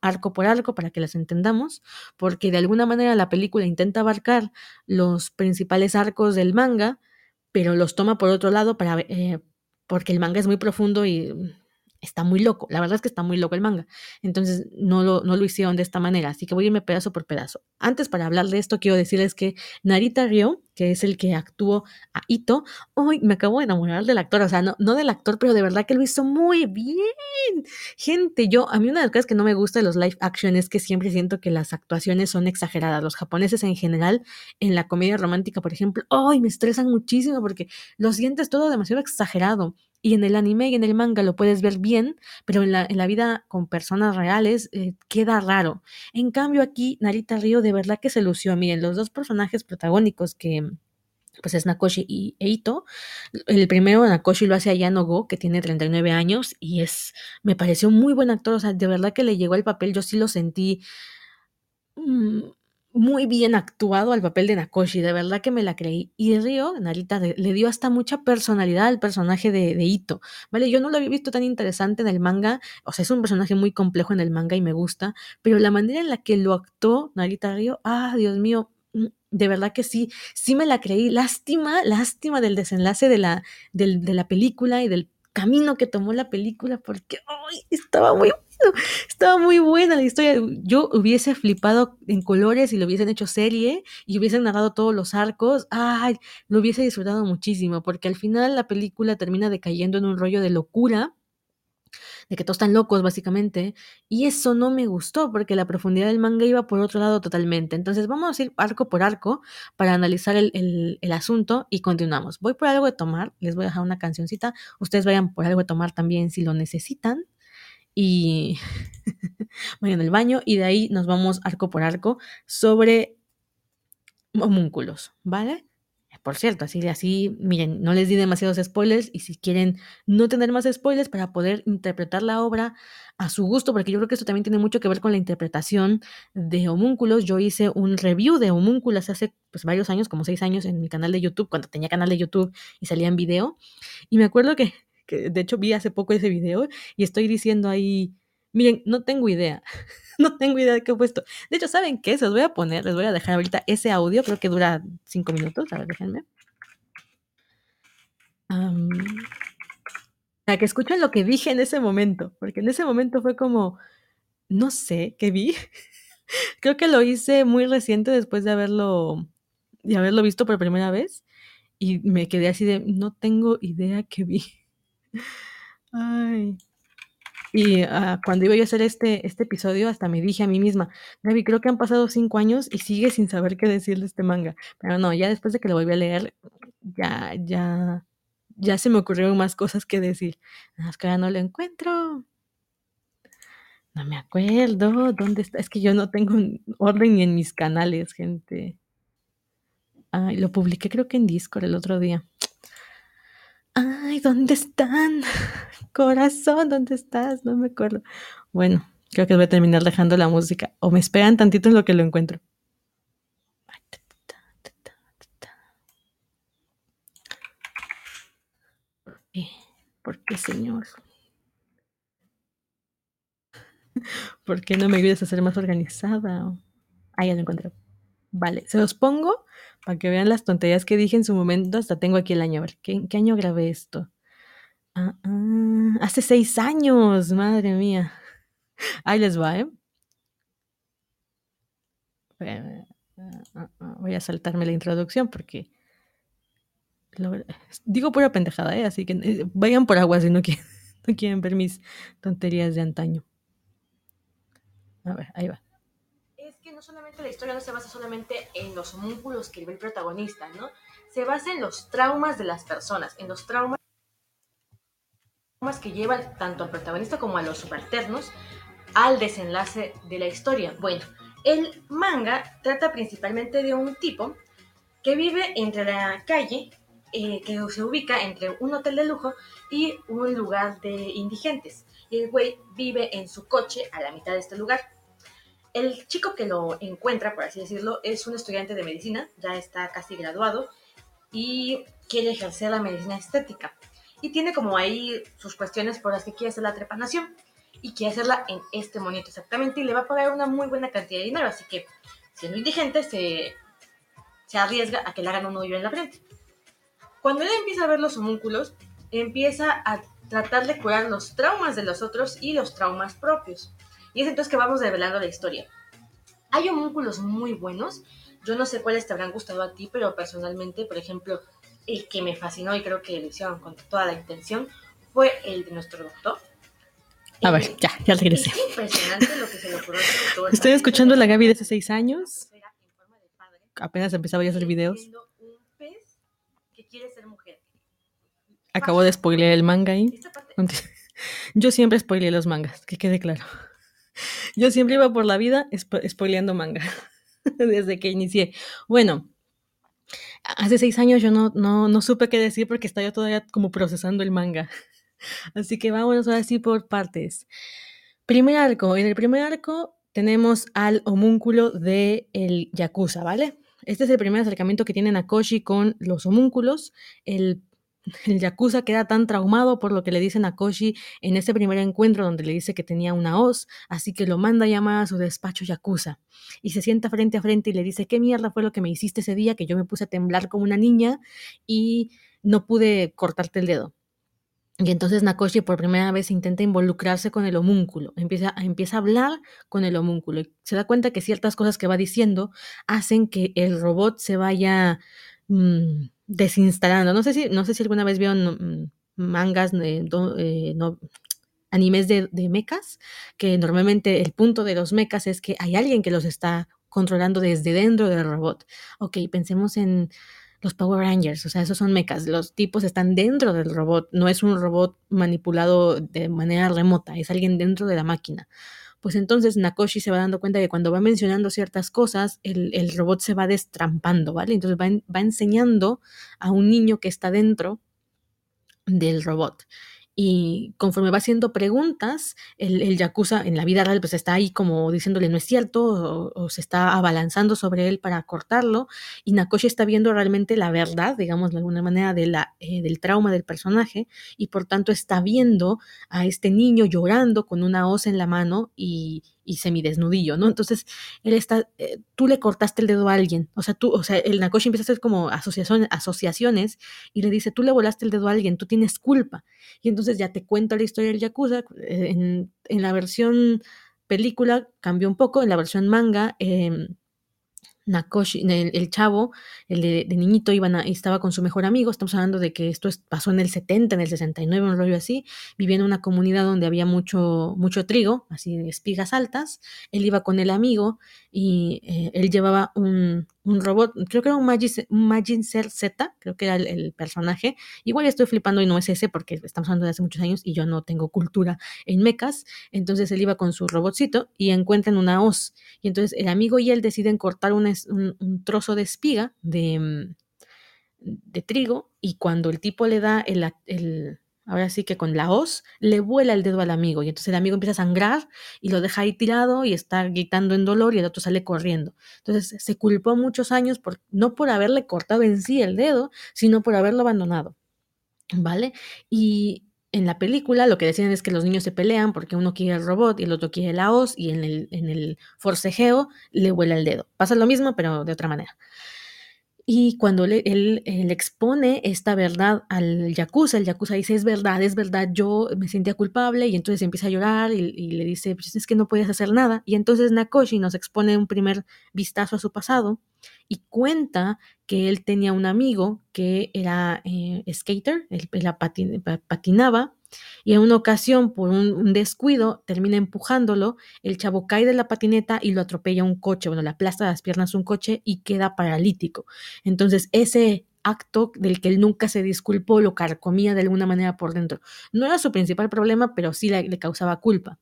arco por arco, para que las entendamos, porque de alguna manera la película intenta abarcar los principales arcos del manga, pero los toma por otro lado para, eh, porque el manga es muy profundo y está muy loco. La verdad es que está muy loco el manga. Entonces no lo, no lo hicieron de esta manera. Así que voy a irme pedazo por pedazo. Antes, para hablar de esto, quiero decirles que Narita Ryo, que es el que actuó a Ito, hoy me acabo de enamorar del actor. O sea, no, no del actor, pero de verdad que lo hizo muy bien. Gente, yo, a mí una de las cosas que no me gusta de los live action es que siempre siento que las actuaciones son exageradas. Los japoneses en general, en la comedia romántica, por ejemplo, hoy me estresan muchísimo porque lo sientes todo demasiado exagerado y en el anime y en el manga lo puedes ver bien, pero en la, en la vida con personas reales eh, queda raro. En cambio aquí, Narita Río de verdad que se lució. Miren, los dos personajes protagónicos que pues es Nakoshi y Eito. El primero, Nakoshi, lo hace a Yano Go, que tiene 39 años y es, me pareció muy buen actor, o sea, de verdad que le llegó el papel, yo sí lo sentí mm, muy bien actuado al papel de Nakoshi, de verdad que me la creí. Y Ryo, Narita, le dio hasta mucha personalidad al personaje de, de, Ito, ¿vale? Yo no lo había visto tan interesante en el manga, o sea, es un personaje muy complejo en el manga y me gusta, pero la manera en la que lo actuó Narita Ryo, ah, Dios mío, mm, de verdad que sí, sí me la creí. Lástima, lástima del desenlace de la, del, de la película y del camino que tomó la película, porque ¡ay! estaba muy estaba muy buena la historia. Yo hubiese flipado en colores y lo hubiesen hecho serie y hubiesen narrado todos los arcos. Ay, lo hubiese disfrutado muchísimo, porque al final la película termina decayendo en un rollo de locura de que todos están locos básicamente, y eso no me gustó porque la profundidad del manga iba por otro lado totalmente. Entonces vamos a ir arco por arco para analizar el, el, asunto y continuamos. Voy por algo de tomar, les voy a dejar una cancioncita, ustedes vayan por algo de tomar también si lo necesitan y vayan al baño y de ahí nos vamos arco por arco sobre homúnculos, ¿vale? Por cierto, así, así, miren, no les di demasiados spoilers y si quieren no tener más spoilers para poder interpretar la obra a su gusto, porque yo creo que esto también tiene mucho que ver con la interpretación de homúnculos. Yo hice un review de homúnculos hace pues, varios años, como seis años, en mi canal de YouTube, cuando tenía canal de YouTube y salía en video. Y me acuerdo que, de hecho vi hace poco ese video y estoy diciendo ahí, miren, no tengo idea. no tengo idea de qué he puesto. De hecho, ¿saben qué? Se los voy a poner, les voy a dejar ahorita ese audio, creo que dura cinco minutos, a ver, déjenme. para que escuchen lo que dije en ese momento, porque en ese momento fue como, no sé, ¿qué vi? creo que lo hice muy reciente después de haberlo, de haberlo visto por primera vez y me quedé así de, no tengo idea qué vi. Ay. Y uh, cuando iba yo a hacer este, este episodio, hasta me dije a mí misma, Gaby, creo que han pasado cinco años y sigue sin saber qué decir de este manga. Pero no, ya después de que lo volví a leer, ya, ya, ya se me ocurrieron más cosas que decir. Nada más que ahora no lo encuentro. No me acuerdo dónde está. Es que yo no tengo orden ni en mis canales, gente. Ay, lo publiqué creo que en Discord el otro día. Ay, ¿dónde están? Corazón, ¿dónde estás? No me acuerdo. Bueno, creo que voy a terminar dejando la música. O me esperan tantito en lo que lo encuentro. ¿Por qué, señor? ¿Por qué no me ayudas a ser más organizada? Ah, ya lo encontré. Vale, se los pongo para que vean las tonterías que dije en su momento. Hasta tengo aquí el año. A ver, ¿qué, qué año grabé esto? Ah, ah, hace seis años, madre mía. Ahí les va, ¿eh? Ah, voy a saltarme la introducción porque digo pura pendejada, ¿eh? Así que eh, vayan por agua si no quieren, no quieren ver mis tonterías de antaño. A ver, ahí va solamente la historia no se basa solamente en los homúnculos que ve el protagonista, ¿no? Se basa en los traumas de las personas, en los traumas que llevan tanto al protagonista como a los subalternos al desenlace de la historia. Bueno, el manga trata principalmente de un tipo que vive entre la calle, eh, que se ubica entre un hotel de lujo y un lugar de indigentes. Y el güey vive en su coche a la mitad de este lugar El chico que lo encuentra, por así decirlo, es un estudiante de medicina, ya está casi graduado y quiere ejercer la medicina estética. Y tiene como ahí sus cuestiones por las que quiere hacer la trepanación y quiere hacerla en este monito exactamente y le va a pagar una muy buena cantidad de dinero. Así que, siendo indigente, se, se arriesga a que le hagan un hoyo en la frente. Cuando él empieza a ver los homúnculos, empieza a tratar de curar los traumas de los otros y los traumas propios. Y es entonces que vamos revelando la historia. Hay homúnculos muy buenos. Yo no sé cuáles te habrán gustado a ti, pero personalmente, por ejemplo, el que me fascinó y creo que lo hicieron con toda la intención fue el de nuestro doctor. A ver, ya, ya regresé. Es impresionante lo que se le ocurrió al doctor. Estoy escuchando a la Gaby de hace seis años. Apenas empezaba ya a hacer videos. Viendo Un pez que quiere ser mujer. Acabo de spoilear el manga ahí. Yo siempre spoileé los mangas, que quede claro. Yo siempre iba por la vida spo- spoileando manga, desde que inicié. Bueno, hace seis años yo no, no, no supe qué decir porque estaba yo todavía como procesando el manga. Así que vámonos ahora sí por partes. Primer arco. En el primer arco tenemos al homúnculo de el Yakuza, ¿vale? Este es el primer acercamiento que tiene Nakoshi con los homúnculos. El, el Yakuza queda tan traumado por lo que le dice Nakoshi en ese primer encuentro donde le dice que tenía una hoz, así que lo manda a llamar a su despacho Yakuza y se sienta frente a frente y le dice, ¿qué mierda fue lo que me hiciste ese día que yo me puse a temblar como una niña y no pude cortarte el dedo? Y entonces Nakoshi por primera vez intenta involucrarse con el homúnculo, empieza, empieza a hablar con el homúnculo y se da cuenta que ciertas cosas que va diciendo hacen que el robot se vaya mm, desinstalando. No sé si, no sé si alguna vez vieron mm, mangas, eh, no- animes de, de mechas, que normalmente el punto de los mechas es que hay alguien que los está controlando desde dentro del robot. Ok, pensemos en los Power Rangers, o sea, esos son mechas, los tipos están dentro del robot, no es un robot manipulado de manera remota, es alguien dentro de la máquina. Pues entonces Nakoshi se va dando cuenta que cuando va mencionando ciertas cosas, el, el robot se va destrampando, ¿vale? Entonces va, va enseñando a un niño que está dentro del robot. Y conforme va haciendo preguntas, el, el Yakuza en la vida real pues está ahí como diciéndole no es cierto o, se está abalanzando sobre él para cortarlo y Nakoshi está viendo realmente la verdad, digamos de alguna manera, de la, eh, del trauma del personaje y por tanto está viendo a este niño llorando con una hoz en la mano y, y semidesnudillo, ¿no? Entonces él está, eh, tú le cortaste el dedo a alguien, o sea, tú, o sea, el Nakoshi empieza a hacer como asociaciones y le dice, tú le volaste el dedo a alguien, tú tienes culpa. Y entonces ya te cuenta la historia del Yakuza. eh, En, en la versión película cambió un poco, en la versión manga, eh, Nakoshi, el, chavo, el de, niñito, iban a, estaba con su mejor amigo. Estamos hablando de que esto es- pasó en el 70, en el 69, un rollo así. Vivía en una comunidad donde había mucho, mucho trigo, así de espigas altas. Él iba con el amigo y eh, él llevaba un, un robot, creo que era un Magis- un Z, creo que era el, personaje. Igual estoy flipando y no es ese porque estamos hablando de hace muchos años y yo no tengo cultura en mecas. Entonces él iba con su robotcito y encuentran una hoz. Y entonces el amigo y él deciden cortar un, un- trozo de espiga de, mm, de trigo y cuando el tipo le da el, el- ahora sí que con la hoz, le vuela el dedo al amigo y entonces el amigo empieza a sangrar y lo deja ahí tirado y está gritando en dolor y el otro sale corriendo. Entonces se culpó muchos años por, no por haberle cortado en sí el dedo, sino por haberlo abandonado. ¿Vale? Y en la película lo que decían es que los niños se pelean porque uno quiere el robot y el otro quiere la hoz y en el, en el forcejeo le vuela el dedo. Pasa lo mismo, pero de otra manera. Y cuando le- él, él expone esta verdad al Yakuza, el Yakuza dice, es verdad, es verdad, yo me sentía culpable y entonces empieza a llorar y, le dice, pues es que no puedes hacer nada. Y entonces Nakoshi nos expone un primer vistazo a su pasado y cuenta que él tenía un amigo que era eh, skater, él, él patin- pa- patinaba y en una ocasión por un, descuido termina empujándolo, el chavo cae de la patineta y lo atropella un coche, bueno, le aplasta las piernas un coche y queda paralítico. Entonces ese acto del que él nunca se disculpó lo carcomía de alguna manera por dentro. No era su principal problema, pero sí le, causaba culpa.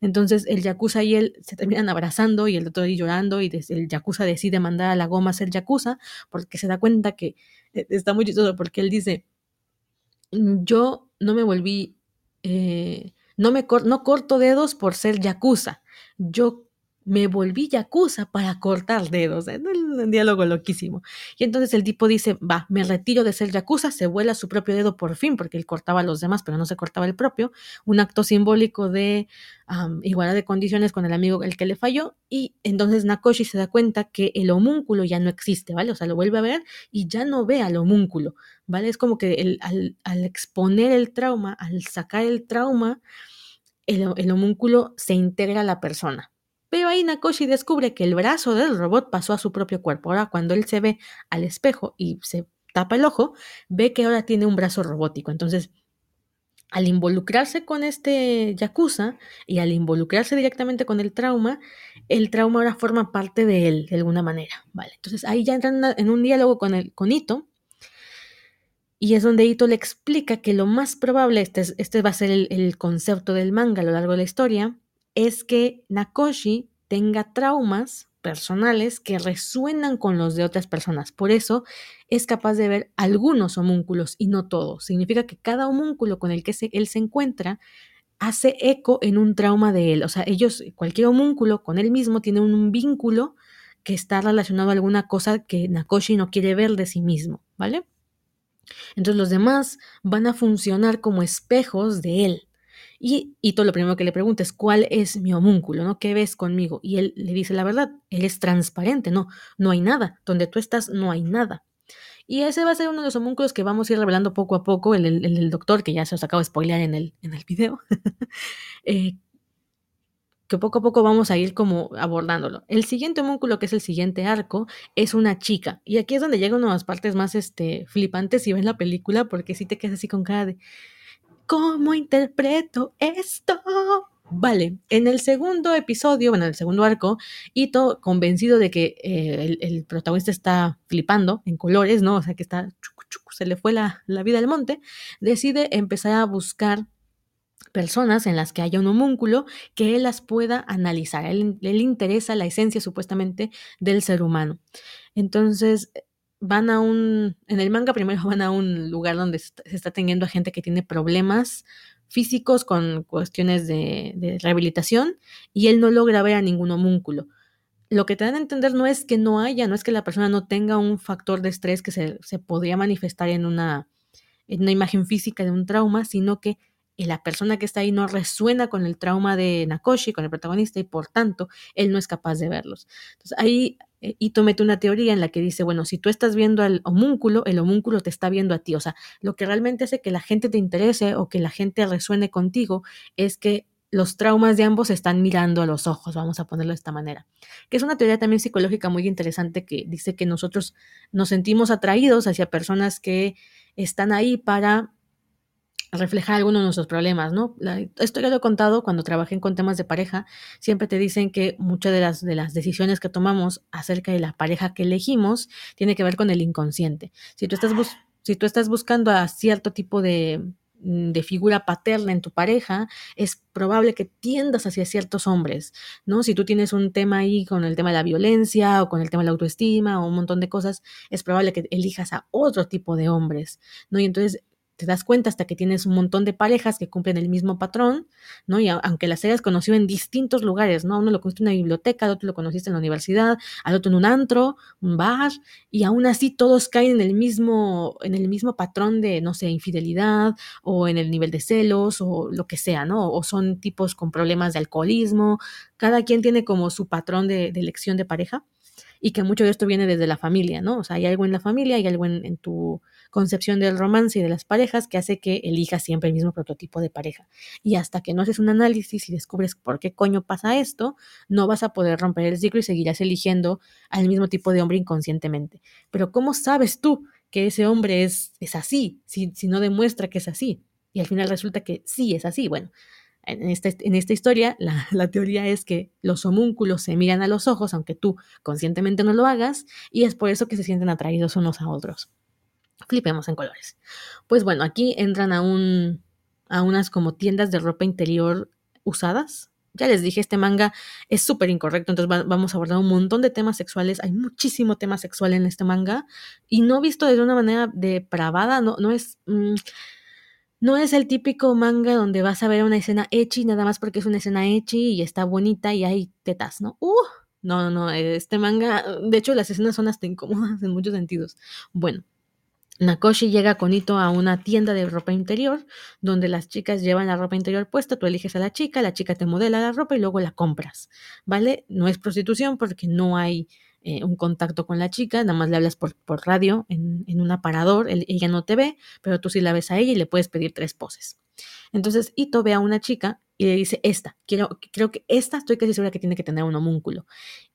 Entonces el Yakuza y él se terminan abrazando y el otro ahí llorando y el Yakuza decide mandar a la goma a ser Yakuza porque se da cuenta que eh, está muy chistoso porque él dice, "Mm, yo no me volví, eh, no me cor- no corto dedos por ser Yakuza, yo me volví yakuza para cortar dedos. ¿eh? Un, un, diálogo loquísimo. Y entonces el tipo dice, va, me retiro de ser yakuza, se vuela su propio dedo por fin, porque él cortaba a los demás, pero no se cortaba el propio. Un acto simbólico de um, igualdad de condiciones con el amigo el que le falló. Y entonces Nakoshi se da cuenta que el homúnculo ya no existe, ¿vale? O sea, lo vuelve a ver y ya no ve al homúnculo, ¿vale? Es como que al exponer el trauma, al sacar el trauma, el, el, homúnculo se integra a la persona. Pero ahí Nakoshi descubre que el brazo del robot pasó a su propio cuerpo. Ahora cuando él se ve al espejo y se tapa el ojo, ve que ahora tiene un brazo robótico. Entonces, al involucrarse con este Yakuza y al involucrarse directamente con el trauma, el trauma ahora forma parte de él de alguna manera. Vale, entonces ahí ya entran en un diálogo con, el, con Ito y es donde Ito le explica que lo más probable, este, es, este va a ser el, el, concepto del manga a lo largo de la historia, es que Nakoshi tenga traumas personales que resuenan con los de otras personas. Por eso es capaz de ver algunos homúnculos y no todos. Significa que cada homúnculo con el que se, él se encuentra hace eco en un trauma de él. O sea, ellos, cualquier homúnculo con él mismo tiene un, vínculo que está relacionado a alguna cosa que Nakoshi no quiere ver de sí mismo, ¿vale? Entonces los demás van a funcionar como espejos de él. Y Ito lo primero que le pregunta es cuál es mi homúnculo, ¿no? ¿Qué ves conmigo? Y él le dice la verdad, él es transparente, no, no hay nada, donde tú estás no hay nada. Y ese va a ser uno de los homúnculos que vamos a ir revelando poco a poco, el, el, doctor, que ya se os acabo de spoilear en el, en el video, eh, que poco a poco vamos a ir como abordándolo. El siguiente homúnculo, que es el siguiente arco, es una chica. Y aquí es donde llegan unas partes más este, flipantes si ven la película, porque si sí te quedas así con cara de... ¿Cómo interpreto esto? Vale, en el segundo episodio, bueno, en el segundo arco, Ito, convencido de que eh, el, protagonista está flipando en colores, ¿no? O sea, que está, chucu, se le fue la, la vida al monte, decide empezar a buscar personas en las que haya un homúnculo que él las pueda analizar. Él, él, interesa la esencia supuestamente del ser humano. Entonces, van a un, en el manga primero van a un lugar donde se está teniendo a gente que tiene problemas físicos con cuestiones de, rehabilitación y él no logra ver a ningún homúnculo. Lo que te dan a entender no es que no haya, no es que la persona no tenga un factor de estrés que se, se podría manifestar en una, en una imagen física de un trauma, sino que la persona que está ahí no resuena con el trauma de Nakoshi, con el protagonista, y por tanto, él no es capaz de verlos. Entonces, ahí eh, Ito mete una teoría en la que dice, bueno, si tú estás viendo al homúnculo, el homúnculo te está viendo a ti. O sea, lo que realmente hace que la gente te interese o que la gente resuene contigo es que los traumas de ambos están mirando a los ojos, vamos a ponerlo de esta manera. Que es una teoría también psicológica muy interesante que dice que nosotros nos sentimos atraídos hacia personas que están ahí para reflejar algunos de nuestros problemas, ¿no? Esto ya lo he contado cuando trabajé con temas de pareja, siempre te dicen que muchas de las, de las decisiones que tomamos acerca de la pareja que elegimos tiene que ver con el inconsciente. Si tú estás, bus si tú estás buscando a cierto tipo de, de figura paterna en tu pareja, es probable que tiendas hacia ciertos hombres, ¿no? Si tú tienes un tema ahí con el tema de la violencia o con el tema de la autoestima o un montón de cosas, es probable que elijas a otro tipo de hombres, ¿no? Y entonces te das cuenta hasta que tienes un montón de parejas que cumplen el mismo patrón, ¿no? Y aunque las hayas conocido en distintos lugares, ¿no? Uno lo conociste en una biblioteca, al otro lo conociste en la universidad, al otro en un antro, un bar, y aún así todos caen en el mismo, en el mismo patrón de, no sé, infidelidad, o en el nivel de celos, o lo que sea, ¿no? O son tipos con problemas de alcoholismo. Cada quien tiene como su patrón de elección de pareja y que mucho de esto viene desde la familia, ¿no? O sea, hay algo en la familia, hay algo en, tu concepción del romance y de las parejas que hace que elijas siempre el mismo prototipo de pareja. Y hasta que no haces un análisis y descubres por qué coño pasa esto, no vas a poder romper el ciclo y seguirás eligiendo al mismo tipo de hombre inconscientemente. Pero ¿cómo sabes tú que ese hombre es, es así si, si no demuestra que es así? Y al final resulta que sí es así. Bueno, en esta, en esta historia, la, la, teoría es que los homúnculos se miran a los ojos, aunque tú conscientemente no lo hagas, y es por eso que se sienten atraídos unos a otros. Flipemos en colores. Pues bueno, aquí entran a, un, a unas como tiendas de ropa interior usadas. Ya les dije, este manga es súper incorrecto, entonces va, vamos a abordar un montón de temas sexuales. Hay muchísimo tema sexual en este manga y no visto de una manera depravada, no, no es... Mmm, no es el típico manga donde vas a ver una escena echi nada más porque es una escena echi y está bonita y hay tetas, ¿no? Uh, no, no, este manga, de hecho las escenas son hasta incómodas en muchos sentidos. Bueno, Nakoshi llega con Ito a una tienda de ropa interior, donde las chicas llevan la ropa interior puesta, tú eliges a la chica, la chica te modela la ropa y luego la compras, ¿vale? No es prostitución porque no hay eh, un contacto con la chica, nada más le hablas por, por radio en, en, un aparador, ella no te ve, pero tú sí la ves a ella y le puedes pedir tres poses. Entonces Ito ve a una chica y le dice, esta, quiero, creo que esta estoy casi segura que tiene que tener un homúnculo.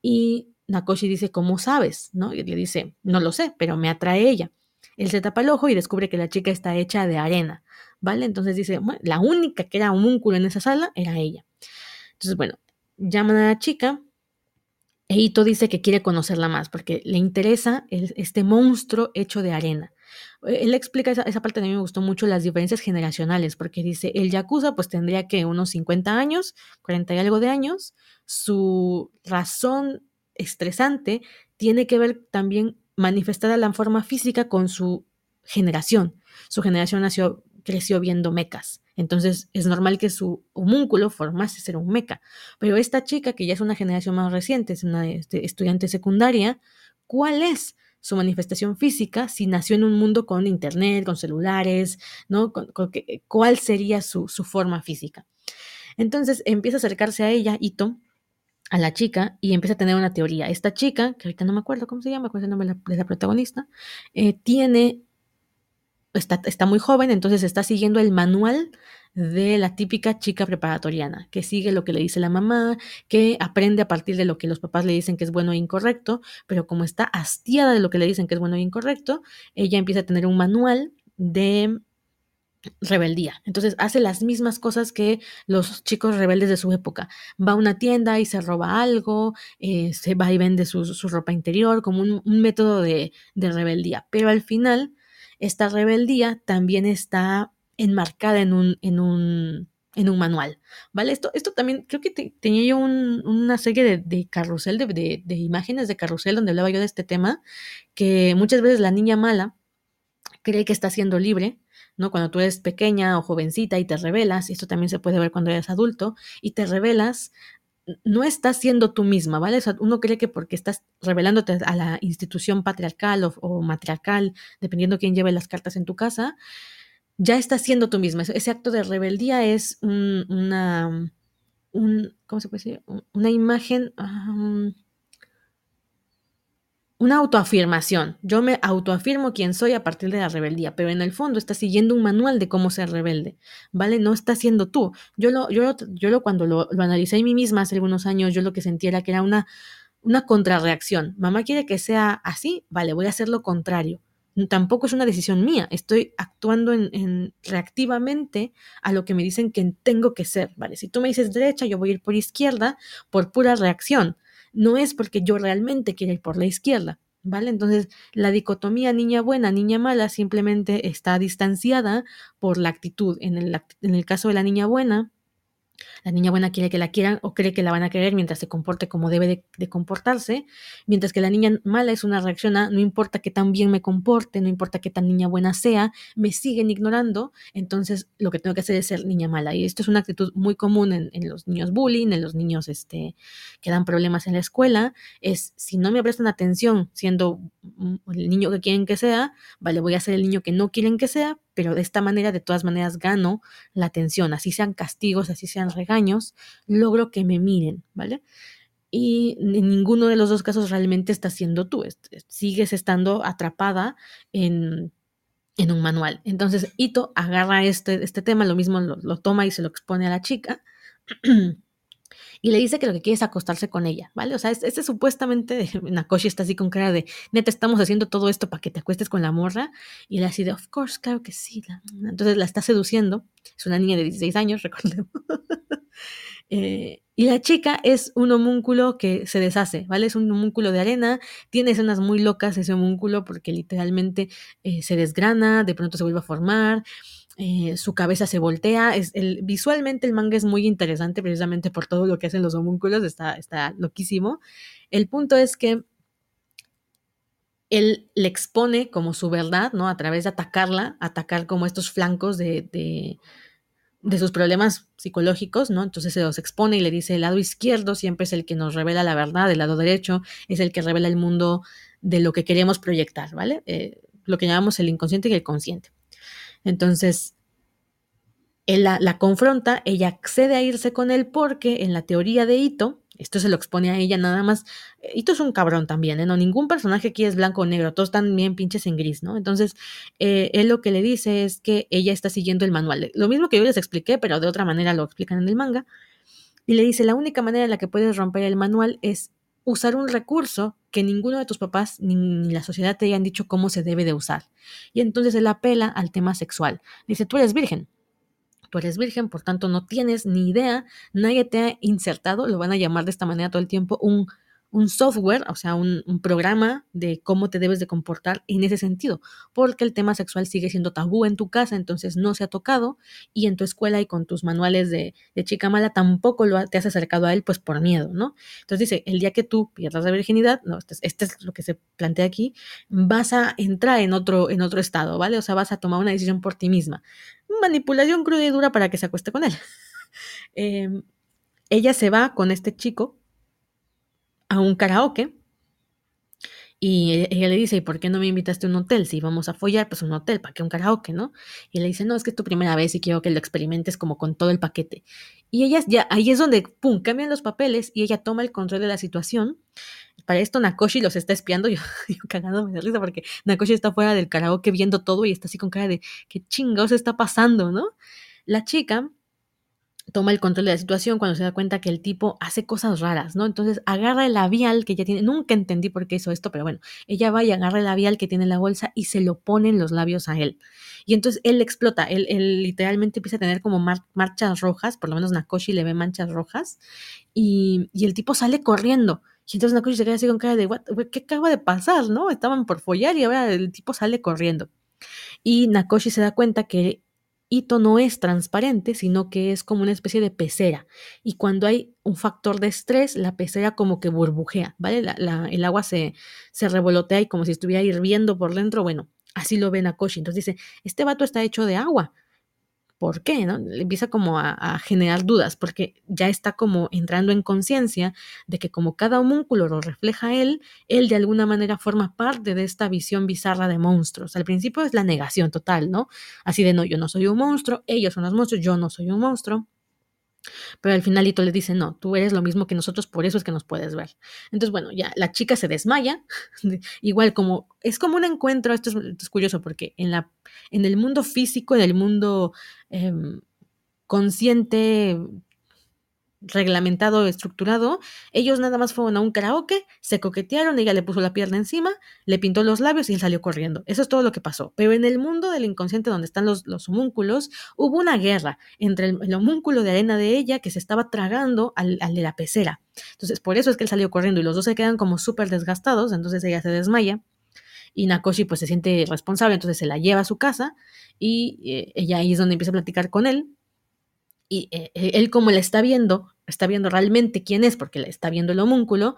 Y Nakoshi dice, ¿cómo sabes? ¿No? Y le dice, no lo sé, pero me atrae ella. Él se tapa el ojo y descubre que la chica está hecha de arena, ¿vale? Entonces dice, bueno, la única que era homúnculo en esa sala era ella. Entonces, bueno, llaman a la chica e Ito dice que quiere conocerla más porque le interesa este monstruo hecho de arena. Él explica esa, parte, a mí me gustó mucho las diferencias generacionales, porque dice, el Yakuza pues tendría que unos 50 años, 40 y algo de años, su razón estresante tiene que ver también manifestada la forma física con su generación. Su generación nació, creció viendo mecas. Entonces es normal que su homúnculo formase ser un meca. Pero esta chica, que ya es una generación más reciente, es una este, estudiante secundaria, ¿cuál es su manifestación física si nació en un mundo con internet, con celulares, ¿no? ¿Cuál sería su, su forma física? Entonces empieza a acercarse a ella, Ito, a la chica y empieza a tener una teoría. Esta chica, que ahorita no me acuerdo cómo se llama, cuál es el nombre de la, de la protagonista, eh, tiene, está, está, muy joven, entonces está siguiendo el manual de la típica chica preparatoriana, que sigue lo que le dice la mamá, que aprende a partir de lo que los papás le dicen que es bueno e incorrecto, pero como está hastiada de lo que le dicen que es bueno e incorrecto, ella empieza a tener un manual de rebeldía. Entonces hace las mismas cosas que los chicos rebeldes de su época. Va a una tienda y se roba algo, eh, se va y vende su, su ropa interior como un, un método de, de, rebeldía. Pero al final, esta rebeldía también está enmarcada en un, en un, en un manual. ¿Vale? Esto, esto también, creo que te, tenía yo un, una serie de, de carrusel, de, de, de imágenes de carrusel donde hablaba yo de este tema, que muchas veces la niña mala cree que está siendo libre, ¿no? Cuando tú eres pequeña o jovencita y te revelas, y esto también se puede ver cuando eres adulto, y te revelas, no estás siendo tú misma, ¿vale? O sea, uno cree que porque estás revelándote a la institución patriarcal o, matriarcal, dependiendo quién lleve las cartas en tu casa, ya estás siendo tú misma. Ese acto de rebeldía es un, una, un, ¿cómo se puede decir? Una imagen, una autoafirmación. Yo me autoafirmo quién soy a partir de la rebeldía, pero en el fondo está siguiendo un manual de cómo ser rebelde, ¿vale? No está siendo tú. Yo lo, yo, yo lo cuando lo, lo analicé en mí misma hace algunos años, yo lo que sentía era que era una, una contrarreacción. Mamá quiere que sea así, vale, voy a hacer lo contrario. Tampoco es una decisión mía, estoy actuando en, en reactivamente a lo que me dicen que tengo que ser, ¿vale? Si tú me dices derecha, yo voy a ir por izquierda por pura reacción no es porque yo realmente quiera ir por la izquierda, ¿vale? Entonces, la dicotomía niña buena, niña mala simplemente está distanciada por la actitud. En el, en el caso de la niña buena, la niña buena quiere que la quieran o cree que la van a querer mientras se comporte como debe de, comportarse, mientras que la niña mala es una reacción a no importa que tan bien me comporte, no importa que tan niña buena sea, me siguen ignorando, entonces lo que tengo que hacer es ser niña mala. Y esto es una actitud muy común en, en los niños bullying, en los niños este, que dan problemas en la escuela, es si no me prestan atención siendo el niño que quieren que sea, vale, voy a ser el niño que no quieren que sea, pero de esta manera, de todas maneras, gano la atención, así sean castigos, así sean logro que me miren, ¿vale? Y en ninguno de los dos casos realmente estás siendo tú, sigues estando atrapada en, en un manual. Entonces, Ito agarra este, este tema, lo mismo lo toma y se lo expone a la chica. y le dice que lo que quiere es acostarse con ella, ¿vale? O sea, este, supuestamente, Nakoshi está así con cara de, neta, estamos haciendo todo esto para que te acuestes con la morra, y le así de, of course, claro que sí. Entonces la está seduciendo, es una niña de 16 años, recordemos. eh, y la chica es un homúnculo que se deshace, ¿vale? Es un homúnculo de arena, tiene escenas muy locas ese homúnculo porque literalmente eh, se desgrana, de pronto se vuelve a formar, eh, su cabeza se voltea. Es el, visualmente el manga es muy interesante precisamente por todo lo que hacen los homúnculos, está, está loquísimo. El punto es que él le expone como su verdad, ¿no? A través de atacarla, atacar como estos flancos de, de, sus problemas psicológicos, ¿no? Entonces se los expone y le dice, el lado izquierdo siempre es el que nos revela la verdad, el lado derecho es el que revela el mundo de lo que queremos proyectar, ¿vale? Eh, lo que llamamos el inconsciente y el consciente. Entonces, él la, confronta, ella accede a irse con él porque en la teoría de Ito, esto se lo expone a ella nada más, Ito es un cabrón también, ¿eh? No, ningún personaje aquí es blanco o negro, todos están bien pinches en gris, ¿no? Entonces, eh, él lo que le dice es que ella está siguiendo el manual, lo mismo que yo les expliqué, pero de otra manera lo explican en el manga, y le dice, la única manera en la que puedes romper el manual es usar un recurso que ninguno de tus papás ni, ni, la sociedad te hayan dicho cómo se debe de usar. Y entonces él apela al tema sexual. Dice, tú eres virgen, tú eres virgen, por tanto no tienes ni idea, nadie te ha insertado, lo van a llamar de esta manera todo el tiempo, un, un software, o sea, un, programa de cómo te debes de comportar en ese sentido, porque el tema sexual sigue siendo tabú en tu casa, entonces no se ha tocado, y en tu escuela y con tus manuales de, de chica mala tampoco lo te has acercado a él, pues por miedo, ¿no? Entonces dice, el día que tú pierdas la virginidad, no, este, este es lo que se plantea aquí, vas a entrar en otro, en otro estado, ¿vale? O sea, vas a tomar una decisión por ti misma. Manipulación cruda y dura para que se acueste con él. eh, ella se va con este chico a un karaoke y ella le dice, ¿y por qué no me invitaste a un hotel? Si vamos a follar, pues un hotel, ¿para qué un karaoke, no? Y le dice, no, es que es tu primera vez y quiero que lo experimentes como con todo el paquete. Y ella ya, ahí es donde, pum, cambian los papeles y ella toma el control de la situación. Para esto Nakoshi los está espiando, yo, yo cagándome de risa porque Nakoshi está fuera del karaoke viendo todo y está así con cara de, ¿qué chingados está pasando, no? La chica toma el control de la situación cuando se da cuenta que el tipo hace cosas raras, ¿no? Entonces agarra el labial que ya tiene, nunca entendí por qué hizo esto, pero bueno, ella va y agarra el labial que tiene en la bolsa y se lo pone en los labios a él. Y entonces él explota, él, él literalmente empieza a tener como mar marchas rojas, por lo menos Nakoshi le ve manchas rojas, y, y el tipo sale corriendo. Y entonces Nakoshi se queda así con cara de, ¿qué acaba de pasar, no? Estaban por follar y ahora el tipo sale corriendo. Y Nakoshi se da cuenta que No es transparente, sino que es como una especie de pecera. Y cuando hay un factor de estrés, la pecera como que burbujea, ¿vale? La, la, el agua se, se revolotea y como si estuviera hirviendo por dentro. Bueno, así lo ven a Koshi. Entonces dice, este vato está hecho de agua. ¿Por qué? ¿no? Le empieza como a, generar dudas, porque ya está como entrando en conciencia de que como cada homúnculo lo refleja él, él de alguna manera forma parte de esta visión bizarra de monstruos. Al principio es la negación total, ¿no? Así de no, yo no soy un monstruo, ellos son los monstruos, yo no soy un monstruo. Pero al finalito le dice, no, tú eres lo mismo que nosotros, por eso es que nos puedes ver. Entonces, bueno, ya la chica se desmaya, igual como, es como un encuentro, esto es, curioso, porque en, la, en el mundo físico, en el mundo eh, consciente, reglamentado, estructurado, ellos nada más fueron a un karaoke, se coquetearon, ella le puso la pierna encima, le pintó los labios y él salió corriendo. Eso es todo lo que pasó. Pero en el mundo del inconsciente donde están los, los homúnculos, hubo una guerra entre el, el, homúnculo de arena de ella que se estaba tragando al, al, de la pecera. Entonces, por eso es que él salió corriendo y los dos se quedan como súper desgastados, entonces ella se desmaya. Y Nakoshi pues se siente responsable, entonces se la lleva a su casa y eh, ella ahí es donde empieza a platicar con él, y eh, él como la está viendo, está viendo realmente quién es, porque le está viendo el homúnculo,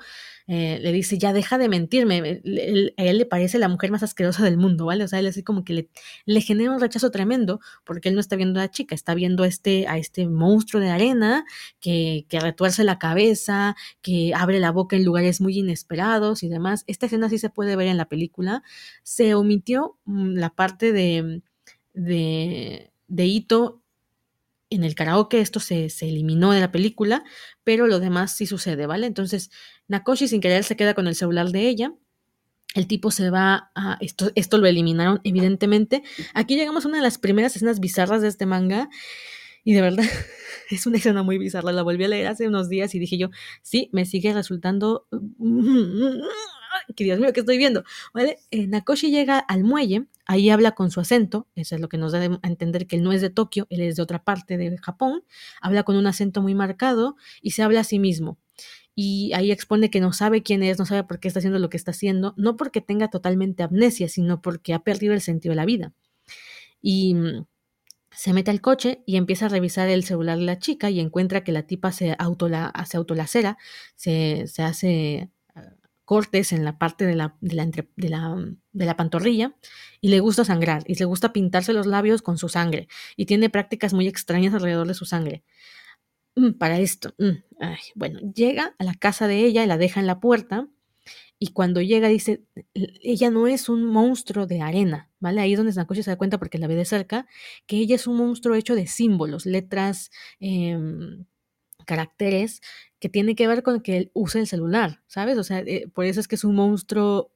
eh, le dice, ya deja de mentirme, él, a él le parece la mujer más asquerosa del mundo, ¿vale? O sea, él así como que le, le, genera un rechazo tremendo, porque él no está viendo a la chica, está viendo a este, a este monstruo de arena que, que retuerce la cabeza, que abre la boca en lugares muy inesperados y demás. Esta escena sí se puede ver en la película. Se omitió mmm, la parte de, de, de Ito en el karaoke esto se, se, eliminó de la película, pero lo demás sí sucede, ¿vale? Entonces, Nakoshi sin querer se queda con el celular de ella. El tipo se va a. Esto, esto lo eliminaron, evidentemente. Aquí llegamos a una de las primeras escenas bizarras de este manga. Y de verdad, es una escena muy bizarra. La volví a leer hace unos días y dije yo, sí, me sigue resultando. Que Dios mío, ¿qué estoy viendo? ¿Vale? Eh, Nakoshi llega al muelle, ahí habla con su acento, eso es lo que nos da a entender que él no es de Tokio, él es de otra parte de Japón, habla con un acento muy marcado y se habla a sí mismo. Y ahí expone que no sabe quién es, no sabe por qué está haciendo lo que está haciendo, no porque tenga totalmente amnesia, sino porque ha perdido el sentido de la vida. Y mm, se mete al coche y empieza a revisar el celular de la chica y encuentra que la tipa se, autola, se autolacera, se, se hace cortes en la parte de la, de la, de la, de la pantorrilla y le gusta sangrar y le gusta pintarse los labios con su sangre y tiene prácticas muy extrañas alrededor de su sangre. Mm, para esto, mm, bueno, llega a la casa de ella y la deja en la puerta y cuando llega dice, ella no es un monstruo de arena, ¿vale? Ahí es donde Nakoshi se da cuenta porque la ve de cerca, que ella es un monstruo hecho de símbolos, letras, em, caracteres que tiene que ver con que él use el celular, ¿sabes? O sea, eh, por eso es que es un monstruo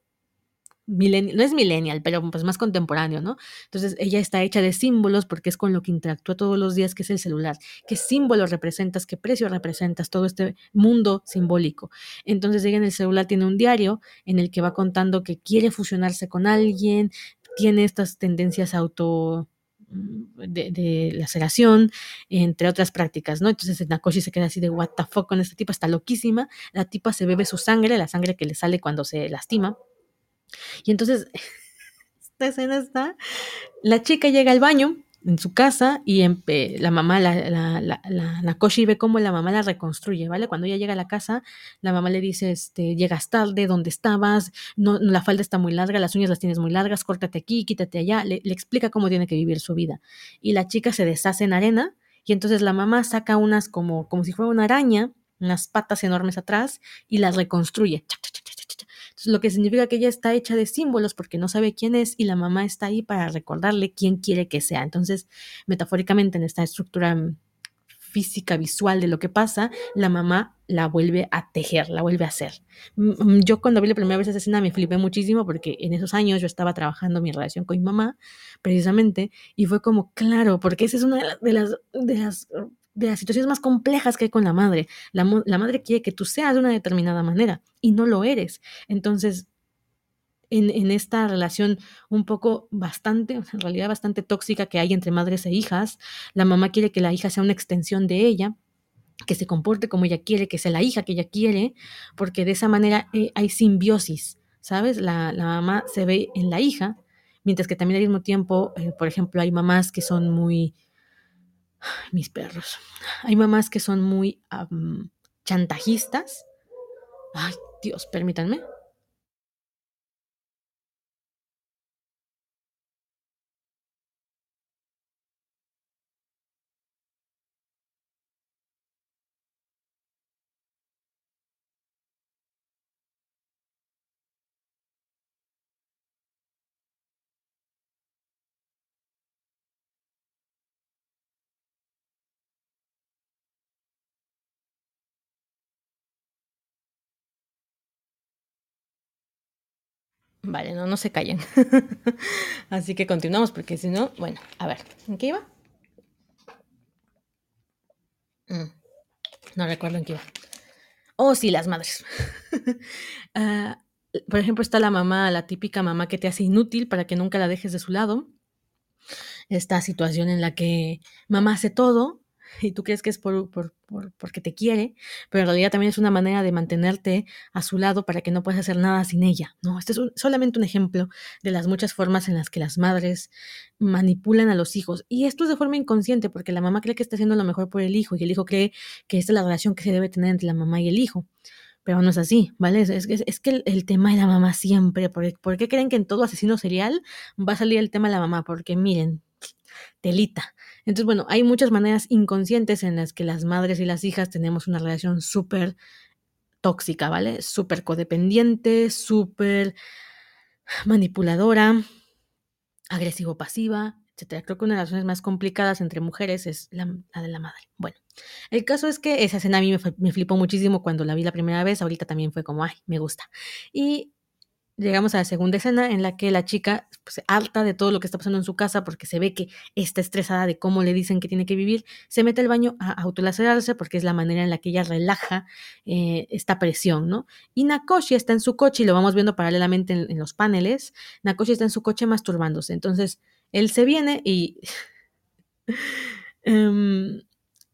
no es millennial, pero pues más contemporáneo, ¿no? Entonces ella está hecha de símbolos porque es con lo que interactúa todos los días, que es el celular. ¿Qué símbolo representas? ¿Qué precio representas? Todo este mundo simbólico. Entonces ella en el celular tiene un diario en el que va contando que quiere fusionarse con alguien, tiene estas tendencias auto de, de, laceración, entre otras prácticas, ¿no? Entonces Nakoshi se queda así de what the fuck con esta tipa, está loquísima, la tipa se bebe su sangre, la sangre que le sale cuando se lastima, y entonces, esta escena está, la chica llega al baño en su casa y la mamá, la, la, la, Nakoshi ve cómo la mamá la reconstruye, ¿vale? Cuando ella llega a la casa, la mamá le dice, este, llegas tarde, ¿dónde estabas? No, la falda está muy larga, las uñas las tienes muy largas, córtate aquí, quítate allá, le, explica cómo tiene que vivir su vida. Y la chica se deshace en arena y entonces la mamá saca unas como, como si fuera una araña, unas patas enormes atrás y las reconstruye lo que significa que ella está hecha de símbolos porque no sabe quién es y la mamá está ahí para recordarle quién quiere que sea. Entonces, metafóricamente en esta estructura mm, física, visual de lo que pasa, la mamá la vuelve a tejer, la vuelve a hacer. Mm, mm, yo cuando vi la primera vez esa escena me flipé muchísimo porque en esos años yo estaba trabajando mi relación con mi mamá, precisamente, y fue como, claro, porque esa es una de las, de las de las situaciones más complejas que hay con la madre. La, madre quiere que tú seas de una determinada manera y no lo eres. Entonces, en, en, esta relación un poco bastante, en realidad bastante tóxica que hay entre madres e hijas, la mamá quiere que la hija sea una extensión de ella, que se comporte como ella quiere, que sea la hija que ella quiere, porque de esa manera eh, hay simbiosis, ¿sabes? La, la, mamá se ve en la hija, mientras que también al mismo tiempo, eh, por ejemplo, hay mamás que son muy mis perros. Hay mamás que son muy chantajistas. Ay, Dios, permítanme. Vale, no, no se callen. Así que continuamos, porque si no, bueno, a ver, ¿en qué iba? Mm, no recuerdo en qué iba. Oh, sí, las madres. uh, por ejemplo, está la mamá, la típica mamá que te hace inútil para que nunca la dejes de su lado. Esta situación en la que mamá hace todo, y tú crees que es por, por, por, porque te quiere, pero en realidad también es una manera de mantenerte a su lado para que no puedas hacer nada sin ella. No, este es solamente un ejemplo de las muchas formas en las que las madres manipulan a los hijos. Y esto es de forma inconsciente, porque la mamá cree que está haciendo lo mejor por el hijo y el hijo cree que esta es la relación que se debe tener entre la mamá y el hijo. Pero no es así, ¿vale? Es, es, es que el, tema de la mamá siempre, ¿por, ¿por qué creen que en todo asesino serial va a salir el tema de la mamá? Porque miren, telita. Entonces, bueno, hay muchas maneras inconscientes en las que las madres y las hijas tenemos una relación súper tóxica, ¿vale? Súper codependiente, súper manipuladora, agresivo-pasiva, etc. Creo que una de las relaciones más complicadas entre mujeres es la, de la madre. Bueno, el caso es que esa escena a mí me, me flipó muchísimo cuando la vi la primera vez, ahorita también fue como, ay, me gusta. Y llegamos a la segunda escena en la que la chica, pues, harta de todo lo que está pasando en su casa, porque se ve que está estresada de cómo le dicen que tiene que vivir, se mete al baño a autolacerarse porque es la manera en la que ella relaja eh, esta presión, ¿no? Y Nakoshi está en su coche, y lo vamos viendo paralelamente en, los paneles, Nakoshi está en su coche masturbándose. Entonces, él se viene y... Em,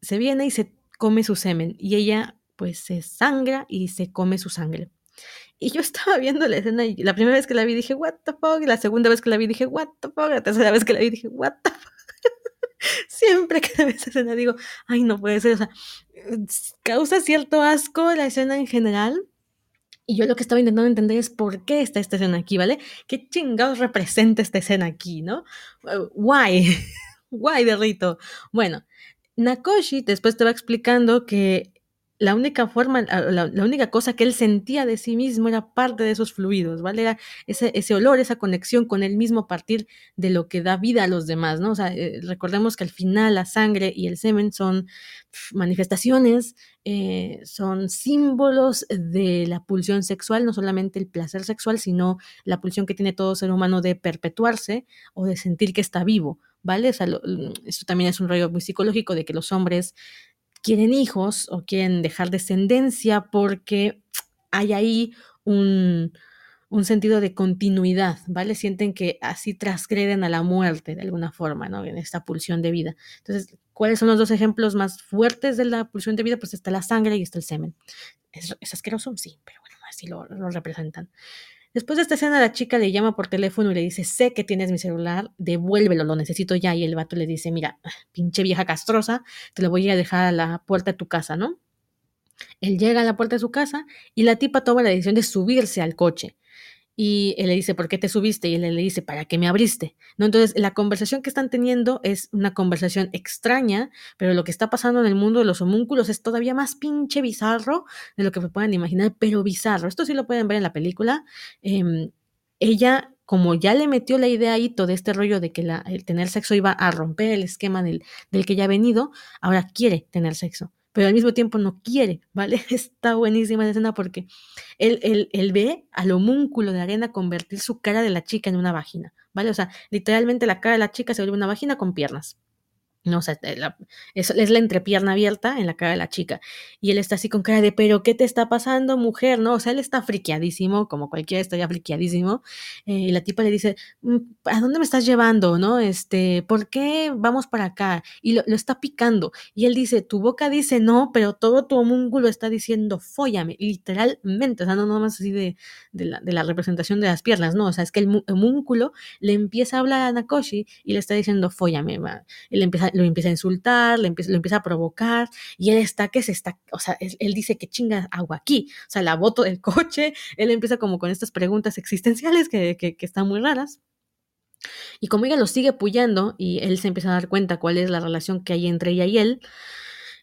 se viene y se come su semen, y ella pues se sangra y se come su sangre. Y yo estaba viendo la escena y la primera vez que la vi dije, what the fuck, y la segunda vez que la vi dije, what the fuck, la tercera vez que la vi dije, what the fuck. Siempre que veo esa escena digo, ay, no puede ser, o sea, causa cierto asco la escena en general, Y yo lo que estaba intentando entender es por qué está esta escena aquí, ¿vale? ¿Qué chingados representa esta escena aquí, no? Uh, why? why de Rito? Bueno, Nakoshi después te va explicando que la única forma, la, la, única cosa que él sentía de sí mismo era parte de esos fluidos, ¿vale? Era ese, ese olor, esa conexión con él mismo a partir de lo que da vida a los demás, ¿no? O sea, eh, recordemos que al final la sangre y el semen son manifestaciones, eh, son símbolos de la pulsión sexual, no solamente el placer sexual, sino la pulsión que tiene todo ser humano de perpetuarse o de sentir que está vivo, ¿vale? O sea, lo, esto también es un rollo muy psicológico de que los hombres quieren hijos o quieren dejar descendencia porque hay ahí un, un, sentido de continuidad, ¿vale? Sienten que así transgreden a la muerte de alguna forma, ¿no? En esta pulsión de vida. Entonces, ¿cuáles son los dos ejemplos más fuertes de la pulsión de vida? Pues está la sangre y está el semen. ¿Es, es asqueroso? Sí, pero bueno, así lo, lo representan. Después de esta escena, la chica le llama por teléfono y le dice, sé que tienes mi celular, devuélvelo, lo necesito ya. Y el vato le dice, mira, pinche vieja castrosa, te lo voy a dejar a la puerta de tu casa, ¿no? Él llega a la puerta de su casa y la tipa toma la decisión de subirse al coche y él le dice, ¿por qué te subiste? Y él le dice, ¿para qué me abriste? ¿No? Entonces, la conversación que están teniendo es una conversación extraña, pero lo que está pasando en el mundo de los homúnculos es todavía más pinche bizarro de lo que me puedan imaginar, pero bizarro. Esto sí lo pueden ver en la película. Eh, ella, como ya le metió la idea a Ito de este rollo de que la, el tener sexo iba a romper el esquema del, del que ya ha venido, ahora quiere tener sexo pero al mismo tiempo no quiere, ¿vale? Está buenísima esa escena porque él, él, él, ve al homúnculo de arena convertir su cara de la chica en una vagina, ¿vale? O sea, literalmente la cara de la chica se vuelve una vagina con piernas. No, o sea, la, es, la entrepierna abierta en la cara de la chica. Y él está así con cara de, pero ¿qué te está pasando, mujer? No, o sea, él está friqueadísimo, como cualquiera está ya friqueadísimo. Eh, y la tipa le dice, mm, ¿a dónde me estás llevando? ¿No? Este, ¿por qué vamos para acá? Y lo, lo, está picando. Y él dice, tu boca dice no, pero todo tu homúnculo está diciendo, fóllame, literalmente. O sea, no nomás así de, de, la, representación de las piernas, no. O sea, es que el homúnculo le empieza a hablar a Nakoshi y le está diciendo, fóllame. Va. Y le empieza lo empieza a insultar, le empieza, lo empieza a provocar, y él está que se está, o sea, él, dice que chinga agua aquí, o sea, la boto del coche, él empieza como con estas preguntas existenciales que, que, están muy raras. Y como ella lo sigue puyando y él se empieza a dar cuenta cuál es la relación que hay entre ella y él,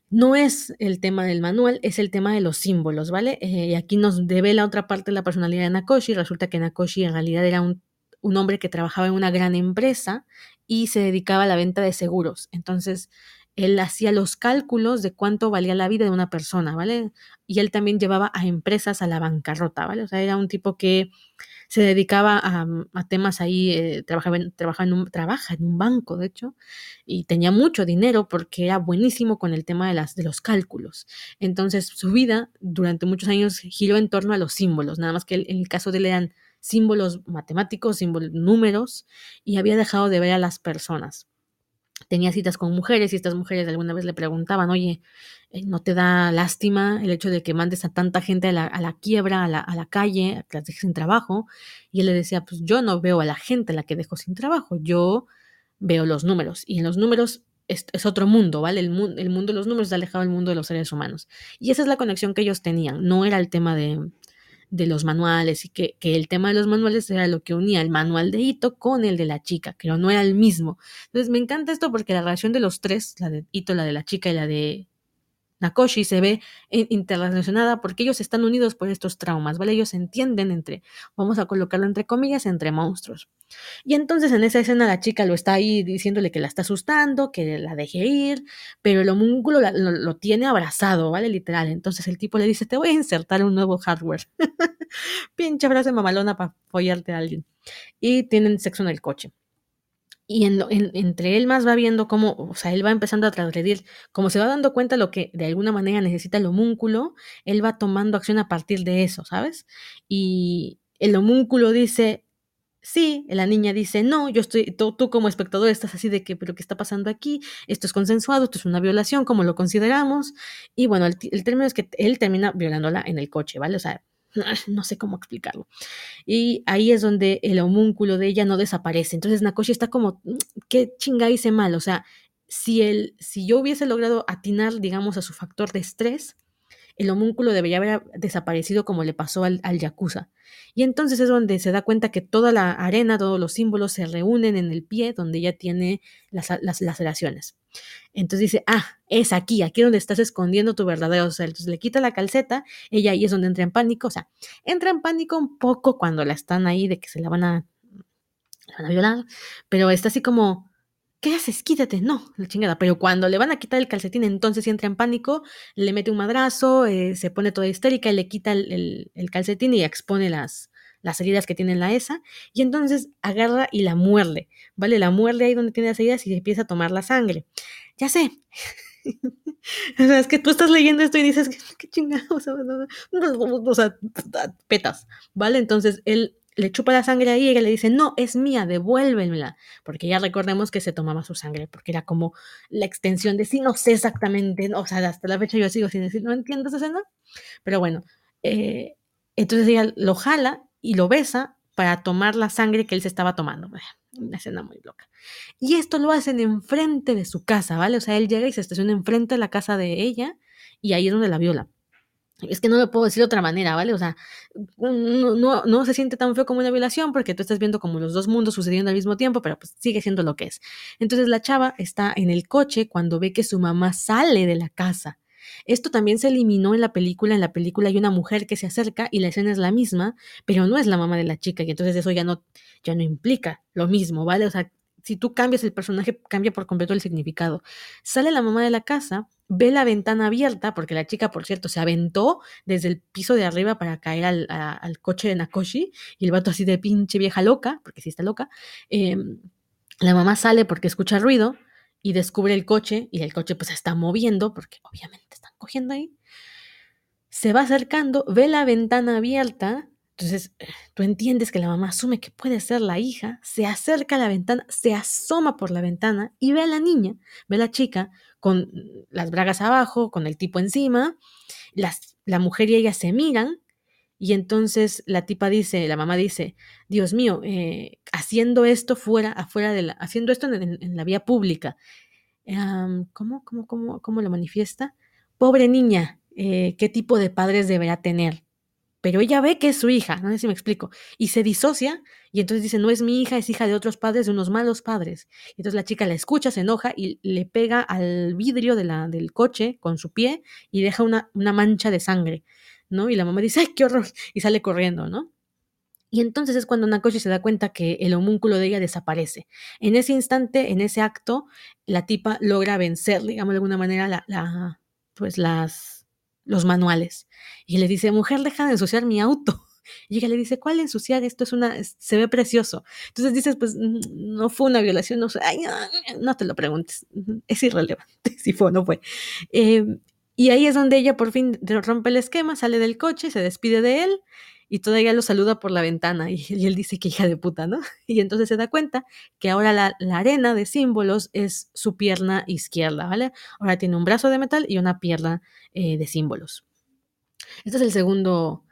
no es el tema del manual, es el tema de los símbolos, ¿vale? Eh, y aquí nos devela otra parte de la personalidad de Nakoshi. Resulta que Nakoshi en realidad era un, un hombre que trabajaba en una gran empresa y se dedicaba a la venta de seguros. Entonces, él hacía los cálculos de cuánto valía la vida de una persona, ¿vale? Y él también llevaba a empresas a la bancarrota, ¿vale? O sea, era un tipo que se dedicaba a, a temas ahí, eh, trabajaba, en, trabajaba en un, trabaja en un banco, de hecho, y tenía mucho dinero porque era buenísimo con el tema de, las, de los cálculos. Entonces, su vida durante muchos años giró en torno a los símbolos, nada más que en el caso de él eran símbolos matemáticos, símbolos, números, y había dejado de ver a las personas. Tenía citas con mujeres y estas mujeres alguna vez le preguntaban, oye, ¿no te da lástima el hecho de que mandes a tanta gente a la, quiebra, a la, calle, a que las dejes sin trabajo? Y él le decía, pues yo no veo a la gente a la que dejo sin trabajo, yo veo los números. Y en los números es, otro mundo, ¿vale? El, el, mundo de los números está alejado del mundo de los seres humanos. Y esa es la conexión que ellos tenían, no era el tema de, de los manuales y que, que, el tema de los manuales era lo que unía el manual de Ito con el de la chica, pero no era el mismo. Entonces me encanta esto porque la relación de los tres, la de Ito, la de la chica y la de Nakoshi se ve interrelacionada porque ellos están unidos por estos traumas, ¿vale? Ellos se entienden entre, vamos a colocarlo entre comillas, entre monstruos. Y entonces en esa escena la chica lo está ahí diciéndole que la está asustando, que la deje ir, pero el homúnculo lo, tiene abrazado, ¿vale? Literal. Entonces el tipo le dice, te voy a insertar un nuevo hardware. Pinche frase mamalona para follarte a alguien. Y tienen sexo en el coche y en, en, entre él más va viendo cómo, o sea, él va empezando a transgredir, como se va dando cuenta lo que de alguna manera necesita el homúnculo, él va tomando acción a partir de eso, ¿sabes? Y el homúnculo dice, sí, la niña dice, no, yo estoy, tú, como espectador estás así de que, pero ¿qué está pasando aquí? Esto es consensuado, esto es una violación, como lo consideramos? Y bueno, el, el término es que él termina violándola en el coche, ¿vale? O sea, no sé cómo explicarlo. Y ahí es donde el homúnculo de ella no desaparece. Entonces Nakoshi está como, mm, ¿qué chinga hice mal? O sea, si, él, si yo hubiese logrado atinar, digamos, a su factor de estrés, el homúnculo debería haber desaparecido como le pasó al, al Yakuza. Y entonces es donde se da cuenta que toda la arena, todos los símbolos se reúnen en el pie donde ella tiene las, las laceraciones. Entonces dice, ah, es aquí, aquí donde estás escondiendo tu verdadero ser. Entonces le quita la calceta, ella ahí es donde entra en pánico, o sea, entra en pánico un poco cuando la están ahí de que se la van a, la van a violar, pero está así como, ¿qué haces? Quítate. No, la chingada. Pero cuando le van a quitar el calcetín, entonces entra en pánico, le mete un madrazo, eh, se pone toda histérica y le quita el, el, calcetín y expone las, las heridas que tiene en la esa. Y entonces agarra y la muerde, ¿vale? La muerde ahí donde tiene las heridas y empieza a tomar la sangre. Ya sé. o sea, es que tú estás leyendo esto y dices, qué chingados, o sea, petas, ¿vale? Entonces él le chupa la sangre y ella le dice, no, es mía, devuélvemela. Porque ya recordemos que se tomaba su sangre, porque era como la extensión de sí, no sé exactamente, o sea, hasta la fecha yo sigo sin decir, no entiendo esa escena. Pero bueno, eh, entonces ella lo jala y lo besa para tomar la sangre que él se estaba tomando. Una escena muy loca. Y esto lo hacen enfrente de su casa, ¿vale? O sea, él llega y se estaciona enfrente de la casa de ella y ahí es donde la viola. Es que no lo puedo decir de otra manera, ¿vale? O sea, no, no, no, se siente tan feo como una violación porque tú estás viendo como los dos mundos sucediendo al mismo tiempo, pero pues sigue siendo lo que es. Entonces la chava está en el coche cuando ve que su mamá sale de la casa. Esto también se eliminó en la película. En la película hay una mujer que se acerca y la escena es la misma, pero no es la mamá de la chica y entonces eso ya no, ya no implica lo mismo, ¿vale? O sea, si tú cambias el personaje, cambia por completo el significado. Sale la mamá de la casa, ve la ventana abierta, porque la chica, por cierto, se aventó desde el piso de arriba para caer al, coche de Nakoshi, y el vato así de pinche vieja loca, porque sí está loca. Em, la mamá sale porque escucha ruido y descubre el coche, y el coche pues se está moviendo, porque obviamente están cogiendo ahí. Se va acercando, ve la ventana abierta, entonces, eh, tú entiendes que la mamá asume que puede ser la hija, se acerca a la ventana, se asoma por la ventana y ve a la niña, ve a la chica con las bragas abajo, con el tipo encima, las, la mujer y ella se miran y entonces la tipa dice, la mamá dice, Dios mío, eh, haciendo esto fuera, afuera de la, haciendo esto en, la vía pública, ¿cómo, cómo, cómo, cómo lo manifiesta? Pobre niña, eh, ¿qué tipo de padres deberá tener? Pero ella ve que es su hija, no sé si me explico, y se disocia y entonces dice, no es mi hija, es hija de otros padres, de unos malos padres. Y entonces la chica la escucha, se enoja y le pega al vidrio de la, del coche con su pie y deja una, una mancha de sangre, ¿no? Y la mamá dice, ay, qué horror, y sale corriendo, ¿no? Y entonces es cuando Nakoshi se da cuenta que el homúnculo de ella desaparece. En ese instante, en ese acto, la tipa logra vencer, digamos de alguna manera, la, la pues las los manuales. Y le dice, mujer, deja de ensuciar mi auto. Y ella le dice, ¿cuál ensuciar? Esto es una, se ve precioso. Entonces dices, pues no fue una violación, no, no te lo preguntes, es irrelevante si fue o no fue. Em, y ahí es donde ella por fin rompe el esquema, sale del coche, se despide de él y todavía lo saluda por la ventana y, él dice que hija de puta, ¿no? Y entonces se da cuenta que ahora la, arena de símbolos es su pierna izquierda, ¿vale? Ahora tiene un brazo de metal y una pierna eh, de símbolos. Este es el segundo,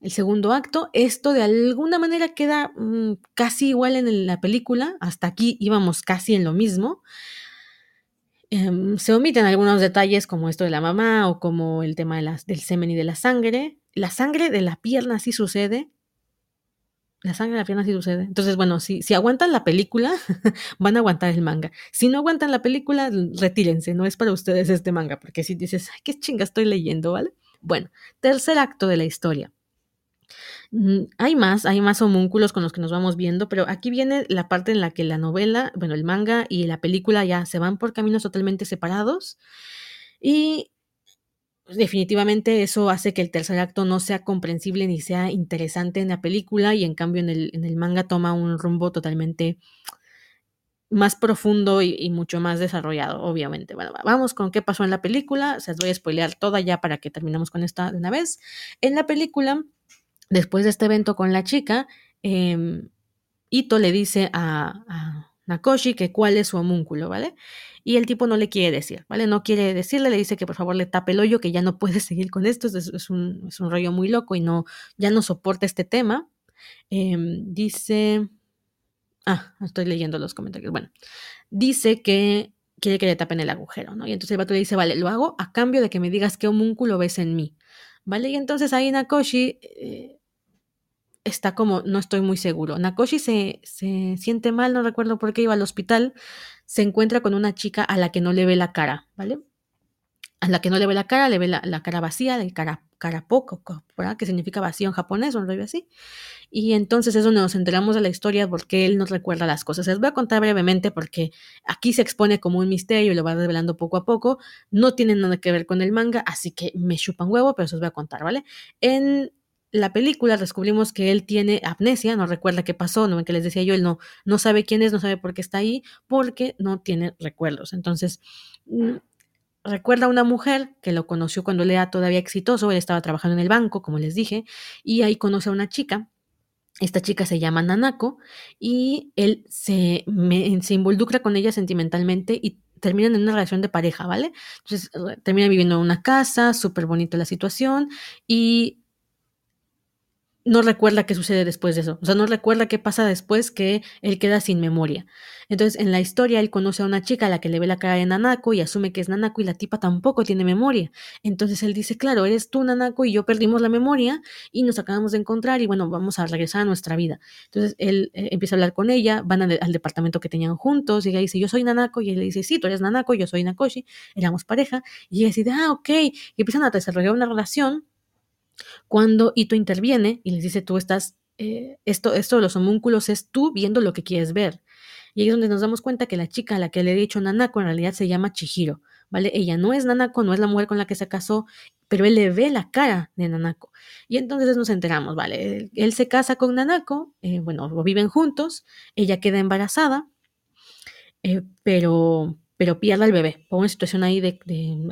el segundo acto. Esto de alguna manera queda mm, casi igual en la película. Hasta aquí íbamos casi en lo mismo. Em, se omiten algunos detalles como esto de la mamá o como el tema de del semen y de la sangre. La sangre de la pierna sí sucede. La sangre de la pierna sí sucede. Entonces, bueno, si, si aguantan la película, van a aguantar el manga. Si no aguantan la película, retírense. No es para ustedes este manga, porque si dices, ay, qué chinga estoy leyendo, ¿vale? Bueno, tercer acto de la historia. Mm, hay más, hay más homúnculos con los que nos vamos viendo, pero aquí viene la parte en la que la novela, bueno, el manga y la película ya se van por caminos totalmente separados. Y definitivamente eso hace que el tercer acto no sea comprensible ni sea interesante en la película y en cambio en el, en el manga toma un rumbo totalmente más profundo y, mucho más desarrollado, obviamente. Bueno, vamos con qué pasó en la película. Se voy a spoilear toda ya para que terminemos con esta de una vez. En la película, después de este evento con la chica, eh, Ito le dice a, a, Nakoshi que cuál es su homúnculo, ¿vale? Y el tipo no le quiere decir, ¿vale? No quiere decirle, le dice que por favor le tape el hoyo, que ya no puede seguir con esto, es, un, es un, rollo muy loco y no, ya no soporta este tema. Eh, dice Ah, estoy leyendo los comentarios. Bueno, dice que quiere que le tapen el agujero, ¿no? Y entonces el vato le dice, vale, lo hago a cambio de que me digas qué homúnculo ves en mí, ¿vale? Y entonces ahí Nakoshi eh, está como, no estoy muy seguro. Nakoshi se, se siente mal, no recuerdo por qué iba al hospital, se encuentra con una chica a la que no le ve la cara, ¿vale? A la que no le ve la cara, le ve la, la cara vacía, el cara, cara poco, ¿verdad? Que significa vacío en japonés, un rollo así. Y entonces es donde nos enteramos de la historia porque él nos recuerda las cosas. Les voy a contar brevemente porque aquí se expone como un misterio y lo va revelando poco a poco. No tiene nada que ver con el manga, así que me chupan huevo, pero se os voy a contar, ¿vale? En la película descubrimos que él tiene amnesia, no recuerda qué pasó, no que les decía yo, él no, no sabe quién es, no sabe por qué está ahí, porque no tiene recuerdos. Entonces, mm, recuerda a una mujer que lo conoció cuando él era todavía exitoso, él estaba trabajando en el banco, como les dije, y ahí conoce a una chica. Esta chica se llama Nanako y él se, se involucra con ella sentimentalmente y terminan en una relación de pareja, ¿vale? Entonces termina viviendo en una casa, súper bonito la situación y no recuerda qué sucede después de eso. O sea, no recuerda qué pasa después que él queda sin memoria. Entonces, en la historia, él conoce a una chica a la que le ve la cara de Nanako y asume que es Nanako y la tipa tampoco tiene memoria. Entonces, él dice, claro, eres tú, Nanako, y yo perdimos la memoria y nos acabamos de encontrar y bueno, vamos a regresar a nuestra vida. Entonces, él eh, empieza a hablar con ella, van al, al, departamento que tenían juntos y ella dice, yo soy Nanako, y él le dice, sí, tú eres Nanako, yo soy Nakoshi, éramos pareja. Y ella dice, ah, ok, y empiezan a desarrollar una relación cuando Ito interviene y les dice, tú estás, eh, esto, esto de los homúnculos es tú viendo lo que quieres ver. Y ahí es donde nos damos cuenta que la chica a la que le he dicho Nanako en realidad se llama Chihiro, ¿vale? Ella no es Nanako, no es la mujer con la que se casó, pero él le ve la cara de Nanako. Y entonces nos enteramos, ¿vale? Él, se casa con Nanako, eh, bueno, viven juntos, ella queda embarazada, eh, pero pero pierde al bebé. Por una situación ahí de,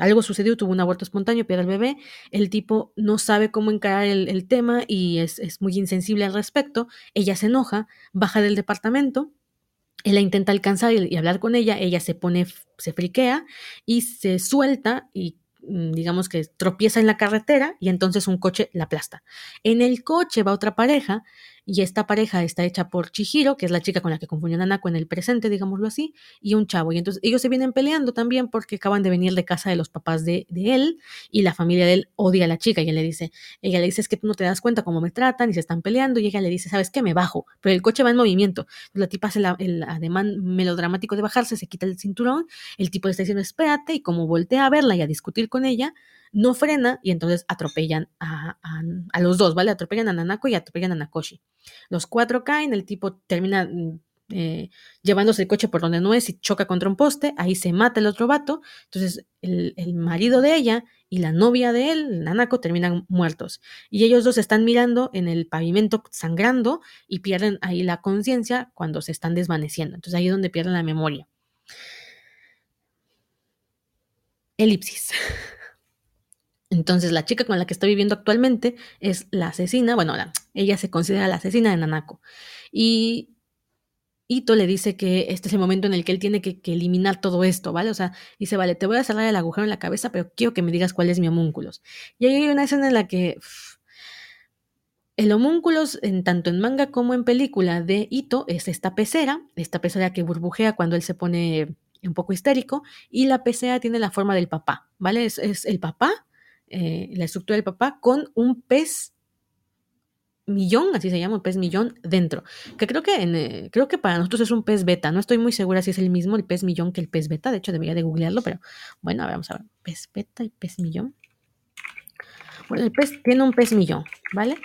algo sucedió, tuvo un aborto espontáneo, pierde al bebé. El tipo no sabe cómo encarar el, tema y es, muy insensible al respecto. Ella se enoja, baja del departamento. Él la intenta alcanzar y, y hablar con ella. Ella se pone, se friquea y se suelta y Mm, digamos que tropieza en la carretera y entonces un coche la aplasta. En el coche va otra pareja y esta pareja está hecha por Chihiro, que es la chica con la que confundió Nanako en el presente, digámoslo así, y un chavo. Y entonces ellos se vienen peleando también porque acaban de venir de casa de los papás de, él y la familia de él odia a la chica y él le dice, ella le dice es que tú no te das cuenta cómo me tratan y se están peleando y ella le dice, sabes qué, me bajo, pero el coche va en movimiento. la tipa hace el ademán melodramático de bajarse, se quita el cinturón, el tipo le está diciendo espérate y como voltea a verla y a discutir con ella, no frena y entonces atropellan a, a, los dos, ¿vale? Atropellan a Nanako y atropellan a Nakoshi. Los cuatro caen, el tipo termina mm, eh, llevándose el coche por donde no es y choca contra un poste, ahí se mata el otro vato, entonces el, el marido de ella y la novia de él, Nanako, terminan muertos. Y ellos dos están mirando en el pavimento sangrando y pierden ahí la conciencia cuando se están desvaneciendo. Entonces ahí es donde pierden la memoria. Elipsis. Entonces, la chica con la que está viviendo actualmente es la asesina, bueno, ella se considera la asesina de Nanako. Y Ito le dice que este es el momento en el que él tiene que, eliminar todo esto, ¿vale? O sea, dice, vale, te voy a cerrar el agujero en la cabeza, pero quiero que me digas cuál es mi homúnculos. Y hay una escena en la que el homúnculos, en, tanto en manga como en película de Ito, es esta pecera, esta pecera que burbujea cuando él se pone un poco histérico, y la pecera tiene la forma del papá, ¿vale? Es el papá eh, la estructura del papá con un pez millón, así se llama, un pez millón dentro. Que creo que eh, creo que para nosotros es un pez beta. No estoy muy segura si es el mismo el pez millón que el pez beta. De hecho, debería de googlearlo, pero bueno, vamos a ver. Pez beta y pez millón. Bueno, el pez tiene un pez millón, ¿vale?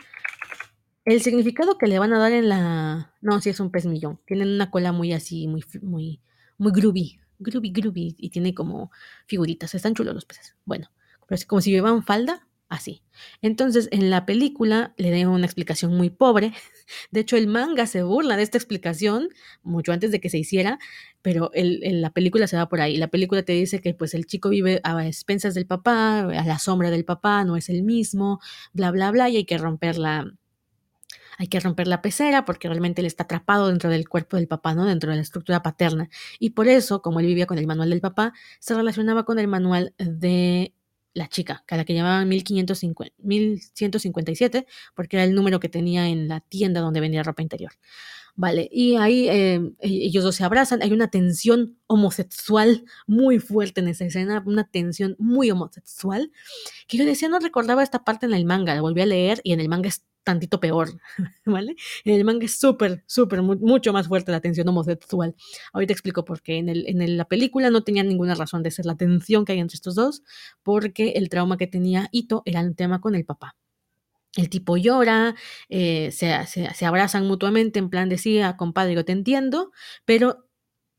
El significado que le van a dar en la. No, sí es un pez millón. Tienen una cola muy así, muy, muy, muy groovy. Groovy, groovy. Y tiene como figuritas. Están chulos los peces. Bueno pero es como si llevaban falda, así. Entonces, en la película le den una explicación muy pobre. De hecho, el manga se burla de esta explicación mucho antes de que se hiciera, pero el, la película se va por ahí. La película te dice que pues el chico vive a expensas del papá, a la sombra del papá, no es el mismo, bla, bla, bla, y hay que romper la, hay que romper la pecera porque realmente él está atrapado dentro del cuerpo del papá, ¿no? Dentro de la estructura paterna. Y por eso, como él vivía con el manual del papá, se relacionaba con el manual de la chica, que a la que llamaban 1157, porque era el número que tenía en la tienda donde vendía ropa interior. Vale, y ahí eh, ellos dos se abrazan, hay una tensión homosexual muy fuerte en esa escena, una tensión muy homosexual, que yo decía, no recordaba esta parte en el manga, la volví a leer y en el manga es tantito peor, ¿vale? En el manga es súper, súper, mucho más fuerte la tensión homosexual. Ahorita explico por qué. En, el, en la película no tenía ninguna razón de ser la tensión que hay entre estos dos, porque el trauma que tenía Ito era un tema con el papá. El tipo llora, eh, se, se, abrazan mutuamente en plan de sí, ah, compadre, yo te entiendo, pero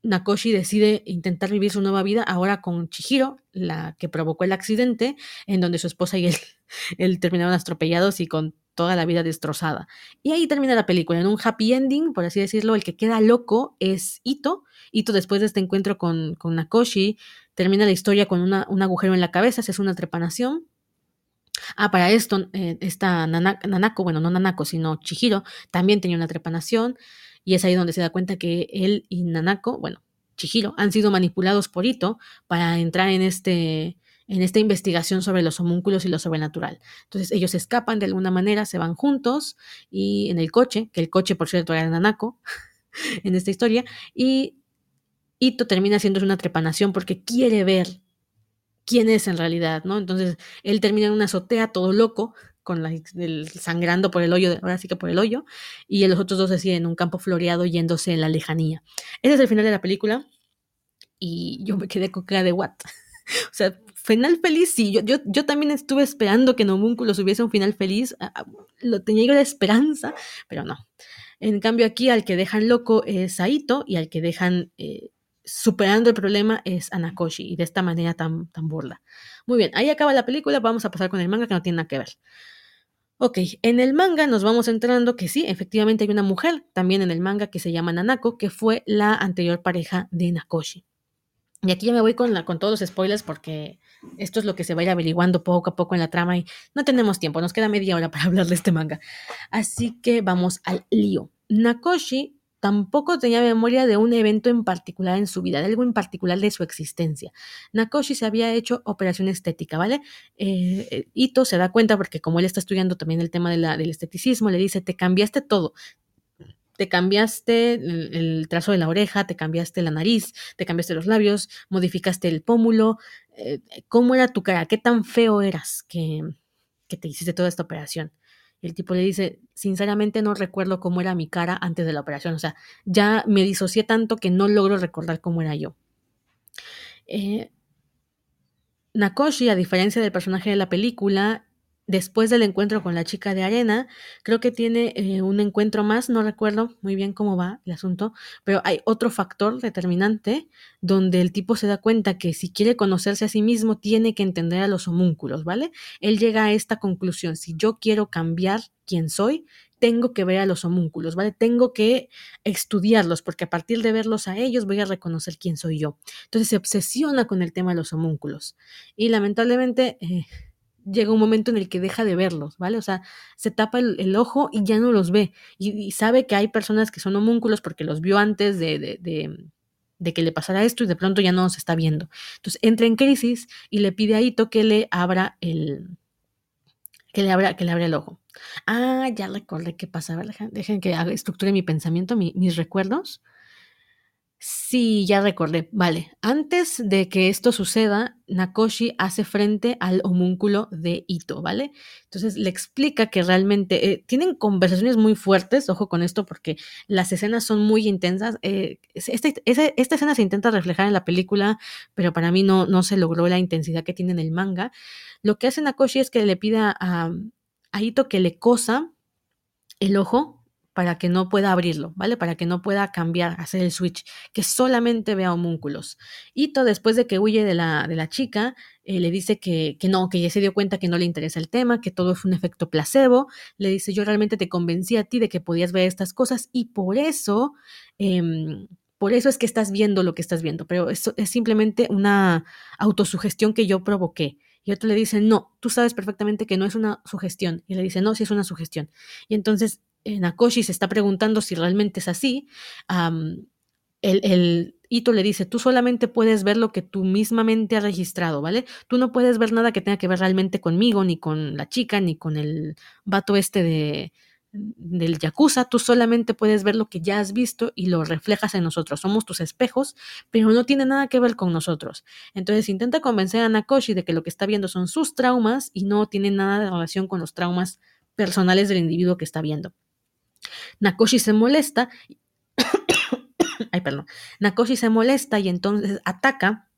Nakoshi decide intentar vivir su nueva vida ahora con Chihiro, la que provocó el accidente, en donde su esposa y él, terminaron atropellados y con toda la vida destrozada. Y ahí termina la película, en un happy ending, por así decirlo, el que queda loco es Ito. Ito después de este encuentro con, con Nakoshi, termina la historia con un agujero en la cabeza, se hace una trepanación, Ah, para esto, eh, esta Nanako, bueno, no Nanako, sino Chihiro, también tenía una trepanación, y es ahí donde se da cuenta que él y Nanako, bueno, Chihiro, han sido manipulados por Ito para entrar en este en esta investigación sobre los homúnculos y lo sobrenatural. Entonces ellos escapan de alguna manera, se van juntos y en el coche, que el coche por cierto era Nanako en esta historia, y Ito termina haciendo una trepanación porque quiere ver quién es en realidad, ¿no? Entonces él termina en una azotea todo loco, con la, el, sangrando por el hoyo, ahora sí que por el hoyo, y los otros dos así en un campo floreado yéndose en la lejanía. Ese es el final de la película y yo me quedé con cara de what. o sea, final feliz, sí, yo, yo, yo también estuve esperando que en Homúnculos hubiese un final feliz, lo tenía yo la esperanza, pero no. En cambio aquí al que dejan loco es Saito y al que dejan eh, superando el problema es Anakoshi y de esta manera tan, tan burla. Muy bien, ahí acaba la película, vamos a pasar con el manga que no tiene nada que ver. Ok, en el manga nos vamos enterando que sí, efectivamente hay una mujer también en el manga que se llama Nanako, que fue la anterior pareja de Nakoshi. Y aquí ya me voy con, la, con todos los spoilers porque esto es lo que se va a ir averiguando poco a poco en la trama y no tenemos tiempo, nos queda media hora para hablar de este manga. Así que vamos al lío. Nakoshi tampoco tenía memoria de un evento en particular en su vida, de algo en particular de su existencia. Nakoshi se había hecho operación estética, ¿vale? Eh, eh, Ito se da cuenta porque como él está estudiando también el tema del esteticismo, le dice, te cambiaste todo. Te cambiaste el, trazo de la oreja, te cambiaste la nariz, te cambiaste los labios, modificaste el pómulo. Eh, ¿Cómo era tu cara? ¿Qué tan feo eras que te hiciste toda esta operación? El tipo le dice, sinceramente no recuerdo cómo era mi cara antes de la operación, o sea, ya me disocié tanto que no logro recordar cómo era yo. Eh, Nakoshi, a diferencia del personaje de la película, después del encuentro con la chica de arena, creo que tiene eh, un encuentro más, no recuerdo muy bien cómo va el asunto, pero hay otro factor determinante donde el tipo se da cuenta que si quiere conocerse a sí mismo tiene que entender a los homúnculos, ¿vale? Él llega a esta conclusión, si yo quiero cambiar quién soy, tengo que ver a los homúnculos, ¿vale? Tengo que estudiarlos porque a partir de verlos a ellos voy a reconocer quién soy yo. Entonces se obsesiona con el tema de los homúnculos y lamentablemente... Eh, llega un momento en el que deja de verlos, ¿vale? O sea, se tapa el, ojo y ya no los ve. Y, sabe que hay personas que son homúnculos porque los vio antes de, de, de, que le pasara esto y de pronto ya no se está viendo. Entonces entra en crisis y le pide a Ito que le abra el. que le abra, que le abra el ojo. Ah, ya recordé qué pasa. dejen, dejen que estructure mi pensamiento, mis recuerdos. Sí, ya recordé. Vale, antes de que esto suceda, Nakoshi hace frente al homúnculo de Ito, ¿vale? Entonces le explica que realmente eh, tienen conversaciones muy fuertes, ojo con esto porque las escenas son muy intensas. Eh, esta, escena se intenta reflejar en la película, pero para mí no, no se logró la intensidad que tiene en el manga. Lo que hace Nakoshi es que le pida a, a Ito que le cosa el ojo para que no pueda abrirlo, ¿vale? Para que no pueda cambiar, hacer el switch, que solamente vea homúnculos. Ito, después de que huye de la, de la chica, eh, le dice que, que, no, que ya se dio cuenta que no le interesa el tema, que todo es un efecto placebo. Le dice, yo realmente te convencí a ti de que podías ver estas cosas y por eso, em, por eso es que estás viendo lo que estás viendo, pero eso es simplemente una autosugestión que yo provoqué. Y otro le dice, no, tú sabes perfectamente que no es una sugestión. Y le dice, no, sí es una sugestión. Y entonces Nakoshi se está preguntando si realmente es así. el, Ito le dice, tú solamente puedes ver lo que tú mismamente has registrado, ¿vale? Tú no puedes ver nada que tenga que ver realmente conmigo, ni con la chica, ni con el vato este de, del Yakuza, tú solamente puedes ver lo que ya has visto y lo reflejas en nosotros. Somos tus espejos, pero no tiene nada que ver con nosotros. Entonces intenta convencer a Nakoshi de que lo que está viendo son sus traumas y no tiene nada de relación con los traumas personales del individuo que está viendo. Nakoshi se molesta. Ay, perdón. Nakoshi se molesta y entonces ataca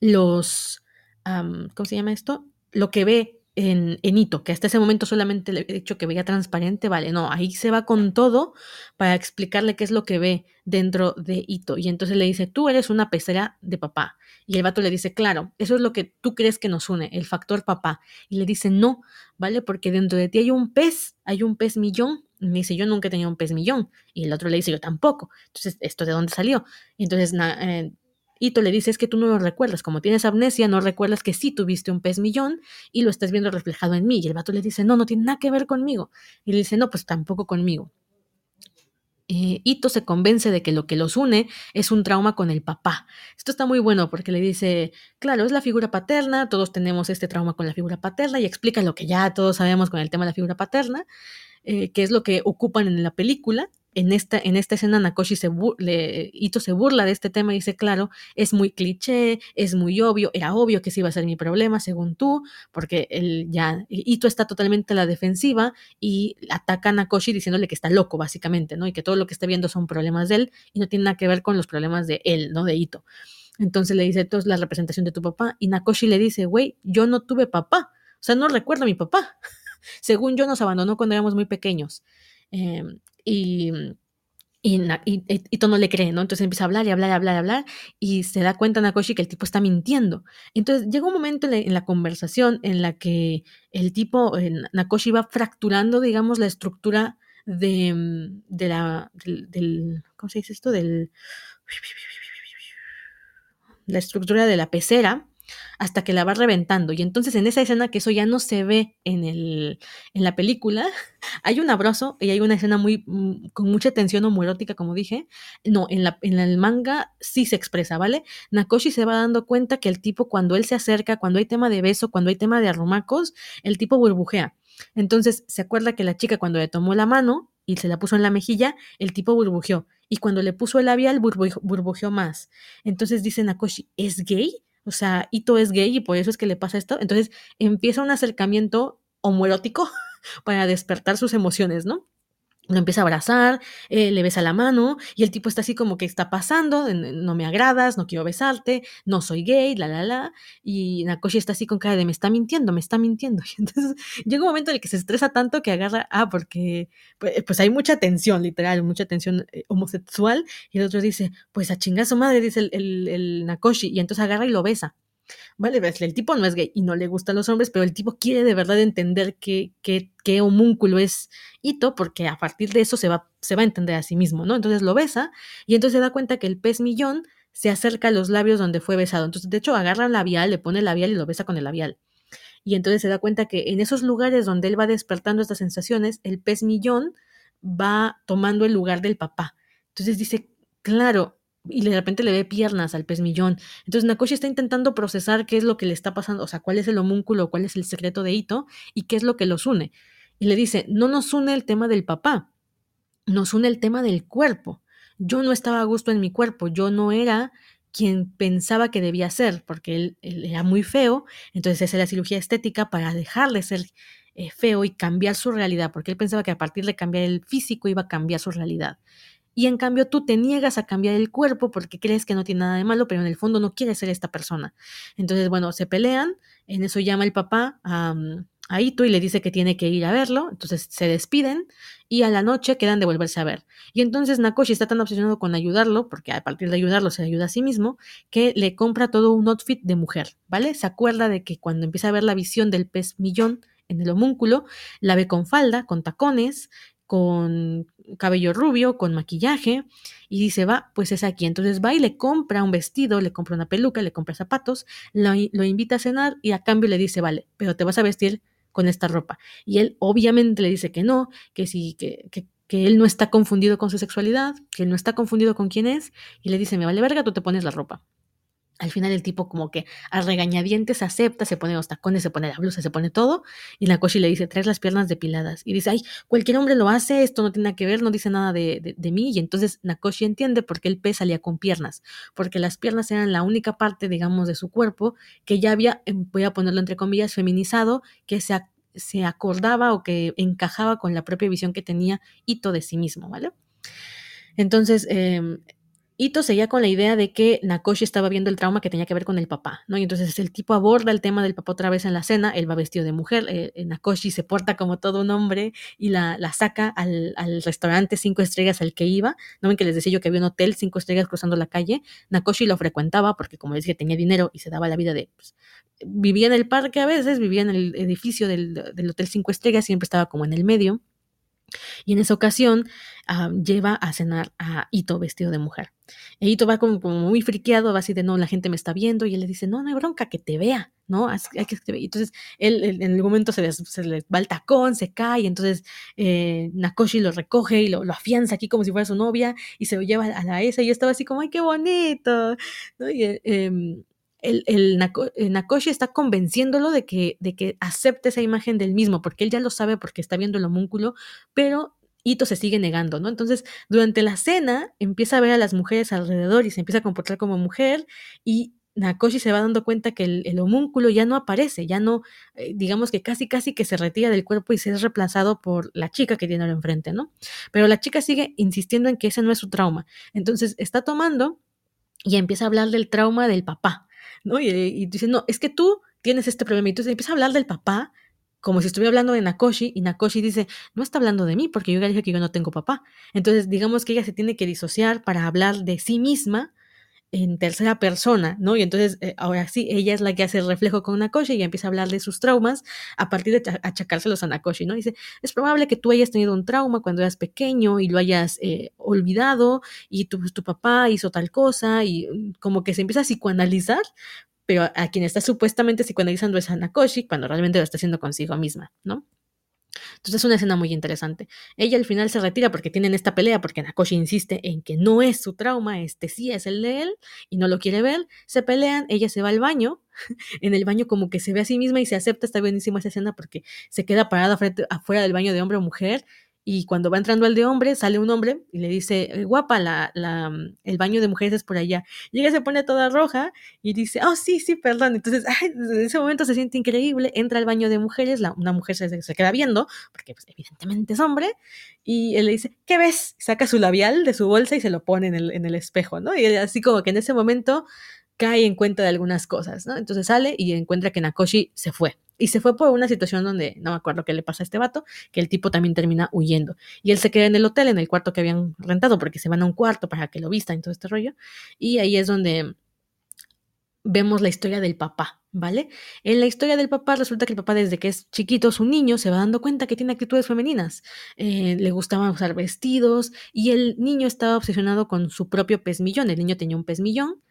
los. ¿Cómo se llama esto? Lo que ve en, en, Ito, que hasta ese momento solamente le he dicho que veía transparente, vale, no, ahí se va con todo para explicarle qué es lo que ve dentro de Ito. Y entonces le dice, tú eres una pecera de papá. Y el vato le dice, claro, eso es lo que tú crees que nos une, el factor papá. Y le dice, no, ¿vale? Porque dentro de ti hay un pez, hay un pez millón. Me dice, yo nunca he tenido un pez millón. Y el otro le dice, yo tampoco. Entonces, ¿esto de dónde salió? Entonces, eh, Ito le dice, es que tú no lo recuerdas, como tienes amnesia, no recuerdas que sí tuviste un pez millón y lo estás viendo reflejado en mí. Y el vato le dice, no, no tiene nada que ver conmigo. Y le dice, no, pues tampoco conmigo. Eh, Ito se convence de que lo que los une es un trauma con el papá. Esto está muy bueno porque le dice, claro, es la figura paterna, todos tenemos este trauma con la figura paterna y explica lo que ya todos sabemos con el tema de la figura paterna, eh, que es lo que ocupan en la película en esta, en esta escena Nakoshi se Ito se burla de este tema y dice, claro, es muy cliché, es muy obvio, era obvio que ese iba a ser mi problema, según tú, porque él ya, Ito está totalmente a la defensiva y ataca a Nakoshi diciéndole que está loco, básicamente, ¿no? Y que todo lo que está viendo son problemas de él y no tiene nada que ver con los problemas de él, ¿no? De Ito. Entonces le dice, esto es la representación de tu papá. Y Nakoshi le dice, güey, yo no tuve papá. O sea, no recuerdo a mi papá. Según yo, nos abandonó cuando éramos muy pequeños. Eh, y, y, y, no le cree, ¿no? Entonces empieza a hablar y hablar y hablar y hablar y se da cuenta Nakoshi que el tipo está mintiendo. Entonces llega un momento en la, conversación en la que el tipo, Nakoshi va fracturando, digamos, la estructura de, mm, de la, del, ¿cómo se dice esto? Del, la estructura de la pecera hasta que la va reventando. Y entonces en esa escena, que eso ya no se ve en, el, en la película, hay un abrazo y hay una escena muy mm, con mucha tensión homoerótica, como dije. No, en, la, en el manga sí se expresa, ¿vale? Nakoshi se va dando cuenta que el tipo cuando él se acerca, cuando hay tema de beso, cuando hay tema de arrumacos, el tipo burbujea. Entonces se acuerda que la chica cuando le tomó la mano y se la puso en la mejilla, el tipo burbujeó. Y cuando le puso el labial, burbujeó más. Entonces dice Nakoshi, ¿es gay? O sea, Ito es gay y por eso es que le pasa esto. Entonces empieza un acercamiento homoerótico para despertar sus emociones, ¿no? Lo empieza a abrazar, eh, le besa la mano y el tipo está así como que está pasando, no me agradas, no quiero besarte, no soy gay, la, la, la. Y Nakoshi está así con cara de me está mintiendo, me está mintiendo. Y entonces llega un momento en el que se estresa tanto que agarra, ah, porque pues, pues hay mucha tensión, literal, mucha tensión eh, homosexual. Y el otro dice, pues a chingar su madre, dice el, el, el Nakoshi. Y entonces agarra y lo besa. Vale, el tipo no es gay y no le gustan los hombres, pero el tipo quiere de verdad entender qué, qué, qué homúnculo es Ito, porque a partir de eso se va, se va a entender a sí mismo, ¿no? Entonces lo besa y entonces se da cuenta que el pez millón se acerca a los labios donde fue besado. Entonces, de hecho, agarra el labial, le pone el labial y lo besa con el labial. Y entonces se da cuenta que en esos lugares donde él va despertando estas sensaciones, el pez millón va tomando el lugar del papá. Entonces dice, claro, y de repente le ve piernas al pez millón. Entonces Nakoshi está intentando procesar qué es lo que le está pasando, o sea, cuál es el homúnculo, cuál es el secreto de Ito y qué es lo que los une. Y le dice, no nos une el tema del papá, nos une el tema del cuerpo. Yo no estaba a gusto en mi cuerpo, yo no era quien pensaba que debía ser, porque él, era muy feo, entonces hace la cirugía estética para dejarle ser eh, feo y cambiar su realidad, porque él pensaba que a partir de cambiar el físico iba a cambiar su realidad y en cambio tú te niegas a cambiar el cuerpo porque crees que no tiene nada de malo, pero en el fondo no quieres ser esta persona. Entonces, bueno, se pelean, en eso llama el papá a, a Ito y le dice que tiene que ir a verlo, entonces se despiden y a la noche quedan de volverse a ver. Y entonces Nakoshi está tan obsesionado con ayudarlo, porque a partir de ayudarlo se ayuda a sí mismo, que le compra todo un outfit de mujer, ¿vale? Se acuerda de que cuando empieza a ver la visión del pez millón en el homúnculo, la ve con falda, con tacones, con cabello rubio, con maquillaje, y dice, va, pues es aquí. Entonces va y le compra un vestido, le compra una peluca, le compra zapatos, lo, invita a cenar y a cambio le dice, vale, pero te vas a vestir con esta ropa. Y él obviamente le dice que no, que sí, que, que él no está confundido con su sexualidad, que él no está confundido con quién es, y le dice, me vale verga, tú te pones la ropa. Al final el tipo como que a regañadientes acepta, se pone los tacones, se pone la blusa, se pone todo, y Nakoshi le dice, traes las piernas depiladas. Y dice, ay, cualquier hombre lo hace, esto no tiene nada que ver, no dice nada de, de, mí. Y entonces Nakoshi entiende por qué el pez salía con piernas, porque las piernas eran la única parte, digamos, de su cuerpo que ya había, em, voy a ponerlo entre comillas, feminizado, que se, se acordaba o que encajaba con la propia visión que tenía Ito de sí mismo, ¿vale? Entonces, eh, Ito seguía con la idea de que Nakoshi estaba viendo el trauma que tenía que ver con el papá, ¿no? Y entonces el tipo aborda el tema del papá otra vez en la cena, él va vestido de mujer, eh, eh, Nakoshi se porta como todo un hombre y la, saca al, al, restaurante cinco estrellas al que iba, ¿no ven que les decía yo que había un hotel cinco estrellas cruzando la calle? Nakoshi lo frecuentaba porque como les dije tenía dinero y se daba la vida de... Pues, vivía en el parque a veces, vivía en el edificio del, del hotel cinco estrellas, siempre estaba como en el medio. Y en esa ocasión uh, lleva a cenar a Ito vestido de mujer. E Ito va como, muy friqueado, va así de no, la gente me está viendo, y él le dice, no, no hay bronca, que te vea, ¿no? Hay que. Entonces, él, en algún momento se, les, le va el tacón, se cae, entonces eh, Nakoshi lo recoge y lo, lo, afianza aquí como si fuera su novia, y se lo lleva a la esa, y yo estaba así como, ay, qué bonito, ¿no? Y, eh, el, Nakoshi está convenciéndolo de que, acepte esa imagen del mismo, porque él ya lo sabe porque está viendo el homúnculo, pero Ito se sigue negando, ¿no? Entonces, durante la cena empieza a ver a las mujeres alrededor y se empieza a comportar como mujer y Nakoshi se va dando cuenta que el, homúnculo ya no aparece, ya no, eh, digamos que casi casi que se retira del cuerpo y se es reemplazado por la chica que tiene enfrente, ¿no? Pero la chica sigue insistiendo en que ese no es su trauma. Entonces, está tomando y empieza a hablar del trauma del papá. ¿No? Y, y dice, no, es que tú tienes este problema. Y entonces empieza a hablar del papá como si estuviera hablando de Nakoshi y Nakoshi dice, no está hablando de mí porque yo ya dije que yo no tengo papá. Entonces digamos que ella se tiene que disociar para hablar de sí misma en tercera persona, ¿no? Y entonces, eh, ahora sí, ella es la que hace el reflejo con Nakoshi y empieza a hablar de sus traumas a partir de achacárselos a Nakoshi, ¿no? Dice, es probable que tú hayas tenido un trauma cuando eras pequeño y lo hayas eh, olvidado y tu, papá hizo tal cosa y mm, como que se empieza a psicoanalizar, pero a quien está supuestamente psicoanalizando es a Nakoshi cuando realmente lo está haciendo consigo misma, ¿no? Entonces es una escena muy interesante. Ella al final se retira porque tienen esta pelea, porque Nakoshi insiste en que no es su trauma, este sí es el de él, y no lo quiere ver. Se pelean, ella se va al baño, en el baño como que se ve a sí misma y se acepta, está buenísima esa escena porque se queda parada afuera del baño de hombre o mujer y cuando va entrando al de hombre, sale un hombre y le dice, eh, guapa, la, mm, el baño de mujeres es por allá. Y ella se pone toda roja y dice, oh, sí, sí, perdón. Entonces, ay, desde ese momento se siente increíble, entra al baño de mujeres, una mujer se, se, queda viendo, porque pues, evidentemente es hombre, y él le dice, ¿qué ves? Saca su labial de su bolsa y se lo pone en el, en el espejo, ¿no? Y así como que en ese momento cae en cuenta de algunas cosas, ¿no? Entonces sale y encuentra que Nakoshi se fue. Y se fue por una situación donde no me acuerdo qué le pasa a este vato, que el tipo también termina huyendo. Y él se queda en el hotel, en el cuarto que habían rentado, porque se van a un cuarto para que lo vistan y todo este rollo. Y ahí es donde vemos la historia del papá, ¿vale? En la historia del papá resulta que el papá desde que es chiquito, su niño, se va dando cuenta que tiene actitudes femeninas. Eh, le gustaba usar vestidos y el niño estaba obsesionado con su propio pez millón. El niño tenía un pez millón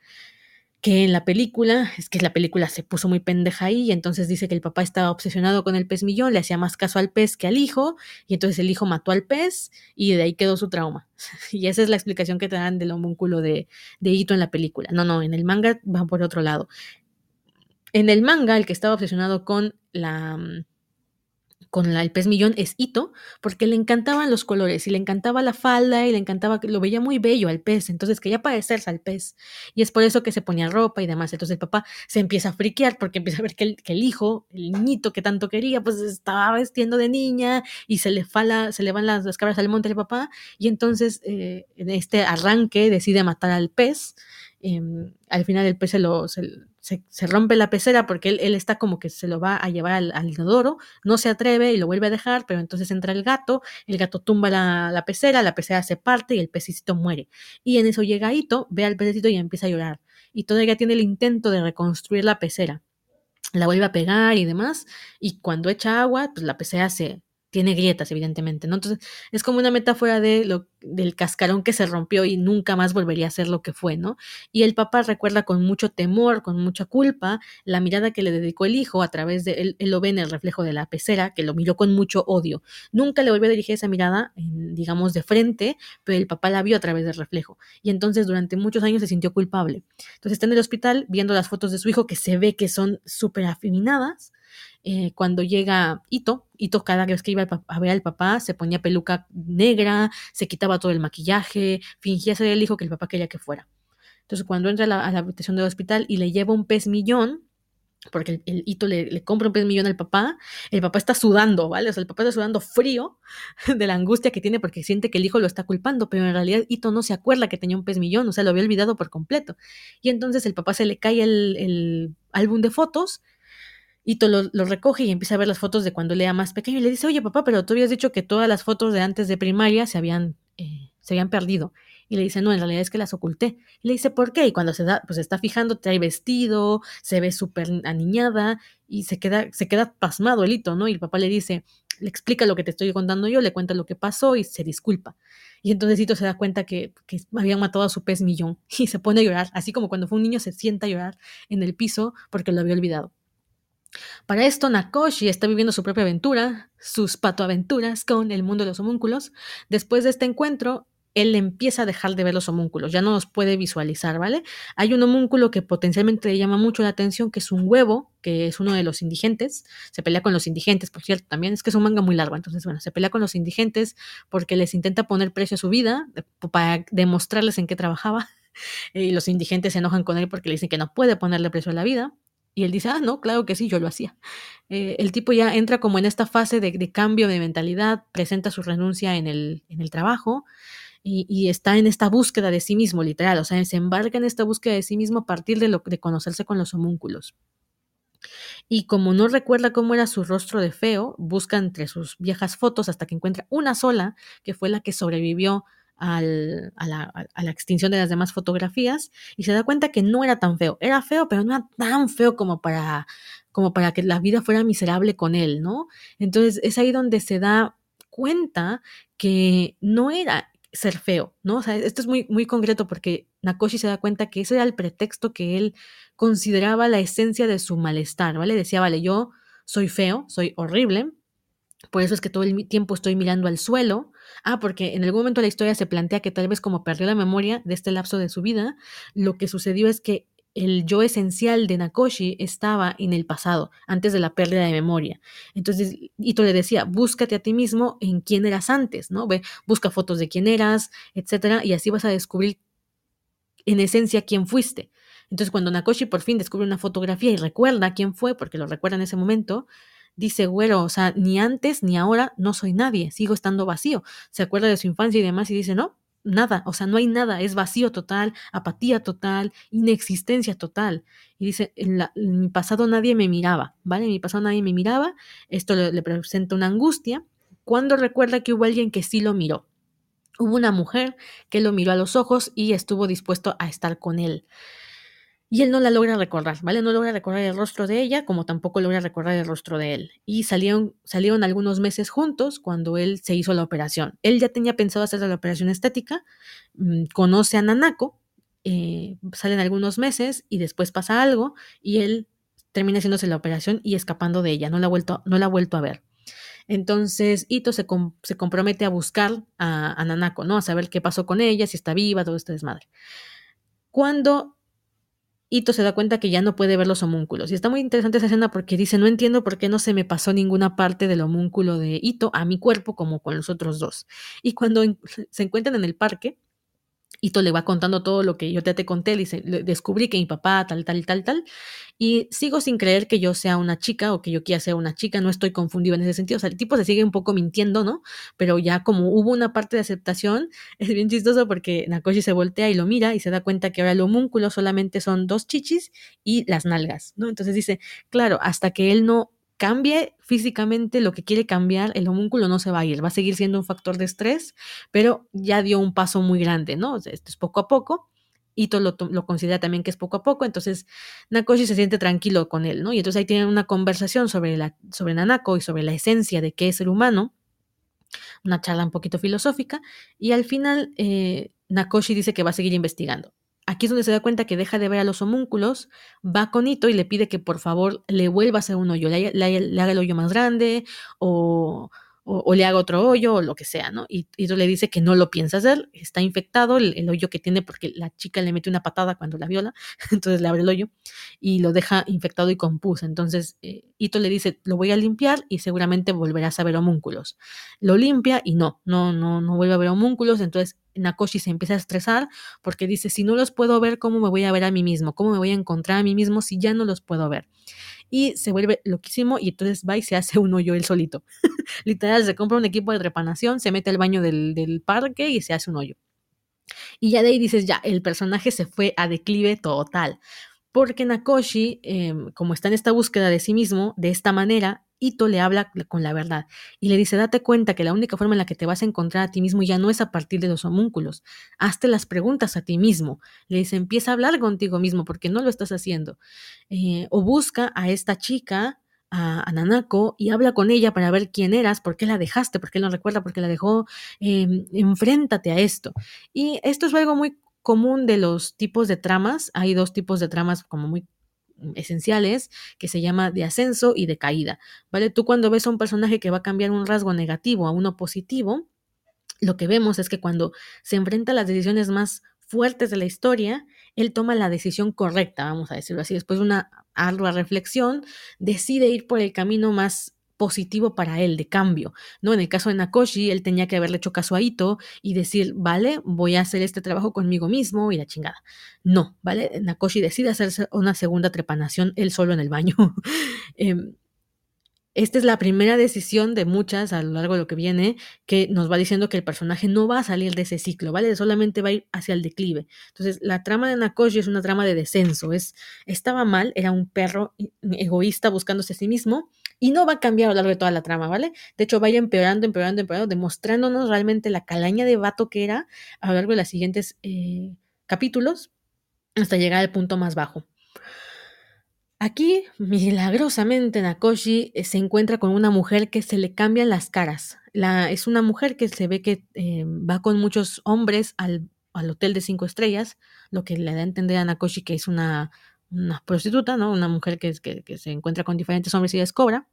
que en la película, es que la película se puso muy pendeja ahí, y entonces dice que el papá estaba obsesionado con el pez millón, le hacía más caso al pez que al hijo, y entonces el hijo mató al pez, y de ahí quedó su trauma. Y esa es la explicación que te dan del homúnculo de, de Ito en la película. No, no, en el manga va por otro lado. En el manga, el que estaba obsesionado con la mm, con el pez millón es Ito, porque le encantaban los colores y le encantaba la falda y le encantaba, lo veía muy bello al pez, entonces quería parecerse al pez. Y es por eso que se ponía ropa y demás. Entonces el papá se empieza a friquear porque empieza a ver que el, que hijo, el niñito que tanto quería, pues estaba vestiendo de niña y se le, fala, se le van las, las cabras al monte al papá. Y entonces eh, en este arranque decide matar al pez. Eh, al final el pez se lo, se, rompe la pecera porque él, él, está como que se lo va a llevar al, al, inodoro, no se atreve y lo vuelve a dejar, pero entonces entra el gato, el gato tumba la, la pecera, la pecera se parte y el pececito muere. Y en eso llega Ito, ve al pececito y empieza a llorar. Y todavía tiene el intento de reconstruir la pecera. La vuelve a pegar y demás, y cuando echa agua, pues la pecera se, tiene grietas, evidentemente, ¿no? Entonces, es como una metáfora de lo, del cascarón que se rompió y nunca más volvería a ser lo que fue, ¿no? Y el papá recuerda con mucho temor, con mucha culpa, la mirada que le dedicó el hijo a través de, él, él lo ve en el reflejo de la pecera, que lo miró con mucho odio. Nunca le volvió a dirigir esa mirada, digamos, de frente, pero el papá la vio a través del reflejo. Y entonces, durante muchos años se sintió culpable. Entonces, está en el hospital viendo las fotos de su hijo que se ve que son súper afeminadas eh, cuando llega Ito, Ito cada vez que iba a ver al papá se ponía peluca negra, se quitaba todo el maquillaje, fingía ser el hijo que el papá quería que fuera. Entonces cuando entra a la, habitación del hospital y le lleva un pez millón, porque el, Ito le, compra un pez millón al papá, el papá está sudando, ¿vale? O sea, el papá está sudando frío de la angustia que tiene porque siente que el hijo lo está culpando, pero en realidad Ito no se acuerda que tenía un pez millón, o sea, lo había olvidado por completo. Y entonces el papá se le cae el, el álbum de fotos Ito lo, lo, recoge y empieza a ver las fotos de cuando él era más pequeño y le dice, oye papá, pero tú habías dicho que todas las fotos de antes de primaria se habían, eh, se habían perdido. Y le dice, no, en realidad es que las oculté. Y le dice, ¿por qué? Y cuando se da, pues está fijando, trae vestido, se ve súper aniñada y se queda, se queda pasmado el hito, ¿no? Y el papá le dice, le explica lo que te estoy contando yo, le cuenta lo que pasó y se disculpa. Y entonces Ito se da cuenta que, que habían matado a su pez millón y se pone a llorar, así como cuando fue un niño se sienta a llorar en el piso porque lo había olvidado. Para esto, Nakoshi está viviendo su propia aventura, sus patoaventuras con el mundo de los homúnculos. Después de este encuentro, él empieza a dejar de ver los homúnculos, ya no los puede visualizar, ¿vale? Hay un homúnculo que potencialmente le llama mucho la atención, que es un huevo, que es uno de los indigentes, se pelea con los indigentes, por cierto, también. Es que es un manga muy largo, entonces, bueno, se pelea con los indigentes porque les intenta poner precio a su vida para demostrarles en qué trabajaba, y los indigentes se enojan con él porque le dicen que no puede ponerle precio a la vida, y él dice, ah, no, claro que sí, yo lo hacía. Eh, el tipo ya entra como en esta fase de, cambio de mentalidad, presenta su renuncia en el, en el trabajo y, está en esta búsqueda de sí mismo, literal, o sea, se embarca en esta búsqueda de sí mismo a partir de, conocerse con los homúnculos. Y como no recuerda cómo era su rostro de feo, busca entre sus viejas fotos hasta que encuentra una sola, que fue la que sobrevivió a, la, a, la, extinción de las demás fotografías y se da cuenta que no era tan feo. Era feo, pero no era tan feo como para, como para que la vida fuera miserable con él, ¿no? Entonces es ahí donde se da cuenta que no era ser feo, ¿no? O sea, esto es muy, muy concreto porque Nakoshi se da cuenta que ese era el pretexto que él consideraba la esencia de su malestar, ¿vale? Decía, vale, yo soy feo, soy horrible, por eso es que todo el tiempo estoy mirando al suelo. Ah, porque en algún momento la historia se plantea que tal vez como perdió la memoria de este lapso de su vida, lo que sucedió es que el yo esencial de Nakoshi estaba en el pasado, antes de la pérdida de memoria. Entonces, Ito le decía, búscate a ti mismo en quién eras antes, ¿no? Ve, busca fotos de quién eras, etcétera, y así vas a descubrir en esencia quién fuiste. Entonces, cuando Nakoshi por fin descubre una fotografía y recuerda quién fue, porque lo recuerda en ese momento, dice, güero, o sea, ni antes ni ahora no soy nadie, sigo estando vacío. Se acuerda de su infancia y demás y dice, no, nada, o sea, no hay nada, es vacío total, apatía total, inexistencia total. Y dice, en, mi pasado nadie me miraba, ¿vale? En mi pasado nadie me miraba, esto le, le presenta una angustia, cuando recuerda que hubo alguien que sí lo miró. Hubo una mujer que lo miró a los ojos y estuvo dispuesto a estar con él. Y él no la logra recordar, ¿vale? No logra recordar el rostro de ella, como tampoco logra recordar el rostro de él. Y salieron, salieron algunos meses juntos cuando él se hizo la operación. Él ya tenía pensado hacer la operación estética, mm, conoce a Nanako, eh, salen algunos meses y después pasa algo y él termina haciéndose la operación y escapando de ella, no la ha vuelto, no la ha vuelto a ver. Entonces Ito se, compromete a buscar a, a Nanako, ¿no? A saber qué pasó con ella, si está viva, todo este desmadre. Cuando Ito se da cuenta que ya no puede ver los homúnculos. Y está muy interesante esa escena porque dice, no entiendo por qué no se me pasó ninguna parte del homúnculo de Ito a mi cuerpo como con los otros dos. Y cuando se encuentran en el parque, Ito le va contando todo lo que yo te, te conté, dice, descubrí que mi papá tal, tal, tal, tal, y sigo sin creer que yo sea una chica o que yo quiera ser una chica, no estoy confundido en ese sentido, o sea, el tipo se sigue un poco mintiendo, ¿no? Pero ya como hubo una parte de aceptación, es bien chistoso porque Nakoshi se voltea y lo mira y se da cuenta que ahora el homúnculo solamente son dos chichis y las nalgas, ¿no? Entonces dice, claro, hasta que él no cambie físicamente lo que quiere cambiar, el homúnculo no se va a ir, va a seguir siendo un factor de estrés, pero ya dio un paso muy grande, ¿no? esto es poco a poco. Ito lo, lo, considera también que es poco a poco, entonces Nakoshi se siente tranquilo con él, ¿no? Y entonces ahí tienen una conversación sobre, la, sobre Nanako y sobre la esencia de qué es ser humano. una charla un poquito filosófica, y al final eh, Nakoshi dice que va a seguir investigando. Aquí es donde se da cuenta que deja de ver a los homúnculos, va con Ito y le pide que por favor le vuelva a hacer un hoyo, le, le haga el hoyo más grande o, o, le haga otro hoyo o lo que sea, ¿no? Y, y le dice que no lo piensa hacer, está infectado el, hoyo que tiene porque la chica le mete una patada cuando la viola, entonces le abre el hoyo y lo deja infectado y compuso. Entonces eh, le dice, lo voy a limpiar y seguramente volverás a ver homúnculos. Lo limpia y no, no, no, no vuelve a ver homúnculos, entonces Nakoshi se empieza a estresar porque dice, si no los puedo ver, ¿cómo me voy a ver a mí mismo? ¿Cómo me voy a encontrar a mí mismo si ya no los puedo ver? Y se vuelve loquísimo y entonces va y se hace un hoyo él solito. Literal, se compra un equipo de trepanación, se mete al baño del, del parque y se hace un hoyo. Y ya de ahí dices, ya, el personaje se fue a declive total. Porque Nakoshi, em, como está en esta búsqueda de sí mismo, de esta manera, Ito le habla con la verdad y le dice, date cuenta que la única forma en la que te vas a encontrar a ti mismo ya no es a partir de los homúnculos. Hazte las preguntas a ti mismo. Le dice, empieza a hablar contigo mismo porque no lo estás haciendo. Eh, o busca a esta chica, a, Nanako, y habla con ella para ver quién eras, por qué la dejaste, por qué no recuerda, por qué la dejó. Em, enfréntate a esto. Y esto es algo muy común de los tipos de tramas. Hay dos tipos de tramas como muy esenciales que se llama de ascenso y de caída, ¿vale? Tú cuando ves a un personaje que va a cambiar un rasgo negativo a uno positivo, lo que vemos es que cuando se enfrenta a las decisiones más fuertes de la historia, él toma la decisión correcta, vamos a decirlo así, después de una ardua reflexión, decide ir por el camino más positivo para él, de cambio, ¿no? En el caso de Nakoshi, él tenía que haberle hecho caso a Ito y decir, vale, voy a hacer este trabajo conmigo mismo y la chingada. No, ¿vale? Nakoshi decide hacerse una segunda trepanación él solo en el baño. Em, esta es la primera decisión de muchas a lo largo de lo que viene que nos va diciendo que el personaje no va a salir de ese ciclo, ¿vale? Solamente va a ir hacia el declive. Entonces, la trama de Nakoshi es una trama de descenso, es estaba mal, era un perro egoísta buscándose a sí mismo y no va a cambiar a lo largo de toda la trama, ¿vale? De hecho, va a ir empeorando, empeorando, empeorando, demostrándonos realmente la calaña de vato que era a lo largo de los siguientes eh, capítulos hasta llegar al punto más bajo. Aquí, milagrosamente, Nakoshi eh, se encuentra con una mujer que se le cambian las caras. Es una mujer que se ve que eh, va con muchos hombres al, hotel de cinco estrellas, lo que le da a entender a Nakoshi que es una, una prostituta, ¿no? Una mujer que, que, que se encuentra con diferentes hombres y les cobra.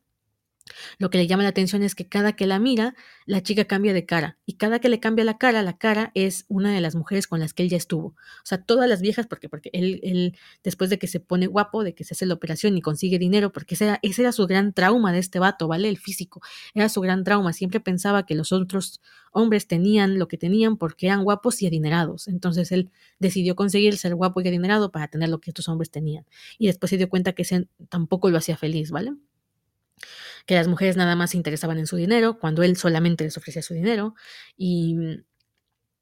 Lo que le llama la atención es que cada que la mira, la chica cambia de cara. Y cada que le cambia la cara, la cara es una de las mujeres con las que él ya estuvo. O sea, todas las viejas, porque, porque él, él después de que se pone guapo, de que se hace la operación y consigue dinero, porque ese era, ese era su gran trauma de este vato, ¿vale? El físico. Era su gran trauma. Siempre pensaba que los otros hombres tenían lo que tenían porque eran guapos y adinerados. Entonces él decidió conseguir ser guapo y adinerado para tener lo que estos hombres tenían. Y después se dio cuenta que ese tampoco lo hacía feliz, ¿vale? Que las mujeres nada más se interesaban en su dinero, cuando él solamente les ofrecía su dinero, y,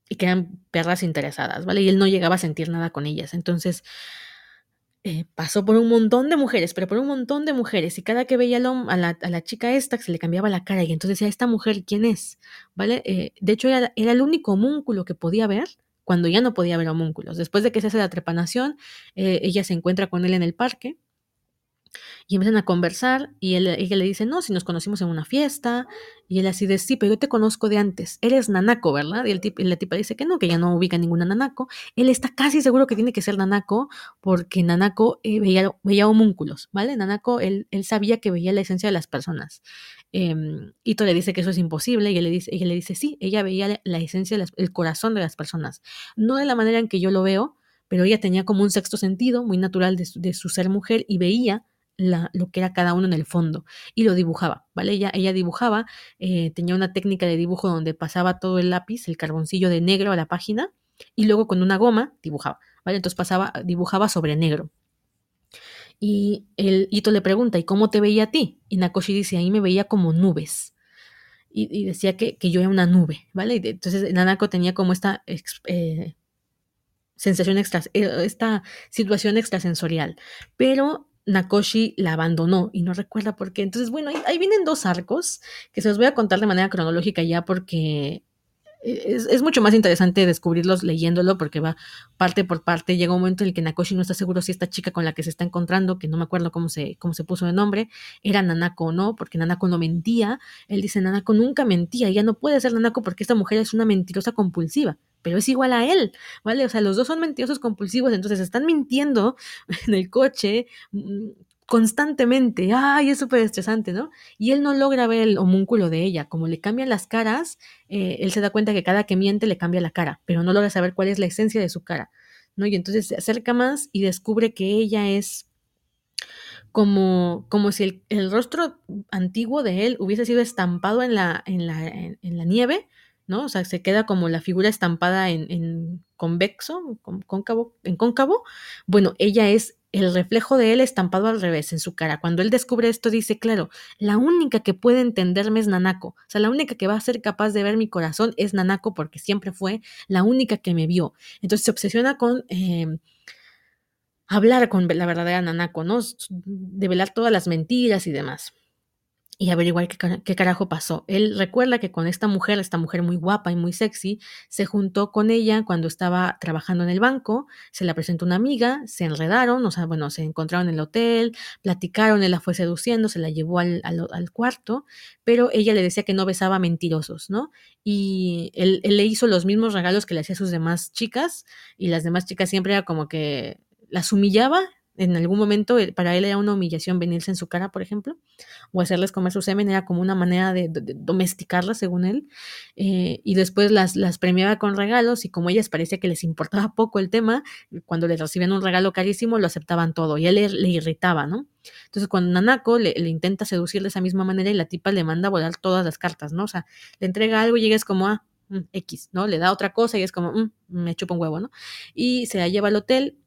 y que eran perras interesadas, ¿vale? Y él no llegaba a sentir nada con ellas. Entonces, eh, pasó por un montón de mujeres, pero por un montón de mujeres, y cada que veía a la, a la, chica esta, se le cambiaba la cara, y entonces decía, ¿esta mujer quién es? ¿Vale? Eh, de hecho, era, era, el único homúnculo que podía ver cuando ya no podía ver homúnculos. Después de que se hace la trepanación, eh, ella se encuentra con él en el parque, y empiezan a conversar y él, ella le dice, no, si nos conocimos en una fiesta. Y él así de, sí, pero yo te conozco de antes. Eres Nanako, ¿verdad? Y, tip, la tipa dice que no, que ya no ubica ninguna Nanako. Él está casi seguro que tiene que ser Nanako porque Nanako eh, veía, veía homúnculos, ¿vale? Nanako, él, él, sabía que veía la esencia de las personas. Eh, Ito le dice que eso es imposible y él le dice, ella le dice, sí, ella veía la, esencia, el corazón de las personas. No de la manera en que yo lo veo, pero ella tenía como un sexto sentido muy natural de de su ser mujer y veía lo que era cada uno en el fondo y lo dibujaba, ¿vale? Ella, ella dibujaba, eh, tenía una técnica de dibujo donde pasaba todo el lápiz, el carboncillo de negro a la página y luego con una goma dibujaba, ¿vale? Entonces pasaba, dibujaba sobre negro. Y el Ito le pregunta, ¿y cómo te veía a ti? Y Nakoshi dice, ahí me veía como nubes. Y, decía que, yo era una nube, ¿vale? Entonces Nanako tenía como esta eh, sensación extra, eh, esta situación extrasensorial. Pero Nakoshi la abandonó y no recuerda por qué. Entonces, bueno, ahí, vienen dos arcos que se los voy a contar de manera cronológica ya porque es, mucho más interesante descubrirlos leyéndolo porque va parte por parte. Llega un momento en el que Nakoshi no está seguro si esta chica con la que se está encontrando, que no me acuerdo cómo se, cómo se puso de nombre, era Nanako o no, porque Nanako no mentía. Él dice, Nanako nunca mentía, ella no puede ser Nanako porque esta mujer es una mentirosa compulsiva pero es igual a él, ¿vale? O sea, los dos son mentirosos compulsivos, entonces están mintiendo en el coche, mm, constantemente. Ay, es súper estresante, ¿no? Y él no logra ver el homúnculo de ella. Como le cambian las caras, eh, él se da cuenta que cada que miente le cambia la cara, pero no logra saber cuál es la esencia de su cara, ¿no? Y entonces se acerca más y descubre que ella es como, como si el, rostro antiguo de él hubiese sido estampado en la, en la, en, la nieve, ¿no? O sea, se queda como la figura estampada en, en convexo, cóncavo, en cóncavo. Bueno, ella es el reflejo de él estampado al revés en su cara. Cuando él descubre esto, dice, claro, la única que puede entenderme es Nanako. O sea, la única que va a ser capaz de ver mi corazón es Nanako porque siempre fue la única que me vio. Entonces se obsesiona con... Em, hablar con la verdadera Nanako, ¿no? Develar todas las mentiras y demás y averiguar qué, qué, carajo pasó. Él recuerda que con esta mujer, esta mujer muy guapa y muy sexy, se juntó con ella cuando estaba trabajando en el banco, se la presentó una amiga, se enredaron, o sea, bueno, se encontraron en el hotel, platicaron, él la fue seduciendo, se la llevó al, al, cuarto, pero ella le decía que no besaba mentirosos, ¿no? Y él, él le hizo los mismos regalos que le hacía a sus demás chicas, y las demás chicas siempre era como que las humillaba en algún momento para él era una humillación venirse en su cara, por ejemplo, o hacerles comer su semen, era como una manera de, domesticarlas, según él, eh, y después las, las premiaba con regalos y como ellas parecía que les importaba poco el tema, cuando les recibían un regalo carísimo lo aceptaban todo y él le, irritaba, ¿no? Entonces cuando Nanako le, intenta seducir de esa misma manera y la tipa le manda a volar todas las cartas, ¿no? O sea, le entrega algo y es como, ah, mm, X, ¿no? Le da otra cosa y es como, mm, me chupa un huevo, ¿no? Y se la lleva al hotel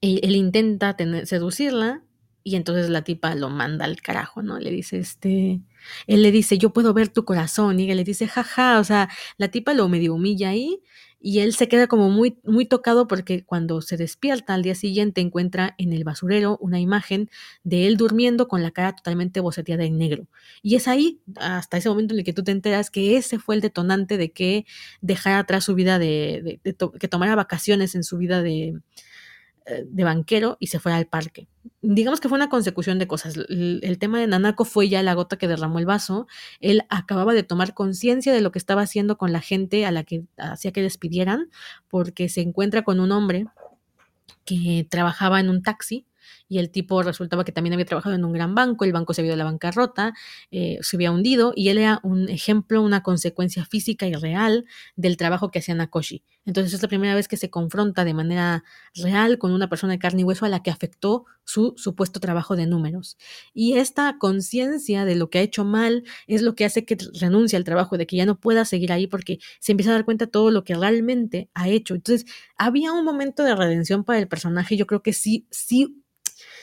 él, intenta seducirla y entonces la tipa lo manda al carajo, ¿no? Le dice, este, él le dice, yo puedo ver tu corazón y ella le dice, jaja, o sea, la tipa lo medio humilla ahí y él se queda como muy, muy tocado porque cuando se despierta al día siguiente encuentra en el basurero una imagen de él durmiendo con la cara totalmente boceteada en negro. Y es ahí, hasta ese momento en el que tú te enteras que ese fue el detonante de que dejara atrás su vida de, que tomara vacaciones en su vida de, de banquero y se fue al parque. Digamos que fue una consecución de cosas. El, tema de Nanako fue ya la gota que derramó el vaso. Él acababa de tomar conciencia de lo que estaba haciendo con la gente a la que hacía que despidieran, porque se encuentra con un hombre que trabajaba en un taxi y el tipo resultaba que también había trabajado en un gran banco, el banco se había ido a la bancarrota, eh, se había hundido y él era un ejemplo, una consecuencia física y real del trabajo que hacía Nakoshi. Entonces es la primera vez que se confronta de manera real con una persona de carne y hueso a la que afectó su supuesto trabajo de números. Y esta conciencia de lo que ha hecho mal es lo que hace que renuncie al trabajo, de que ya no pueda seguir ahí porque se empieza a dar cuenta todo lo que realmente ha hecho. Entonces había un momento de redención para el personaje, yo creo que sí, sí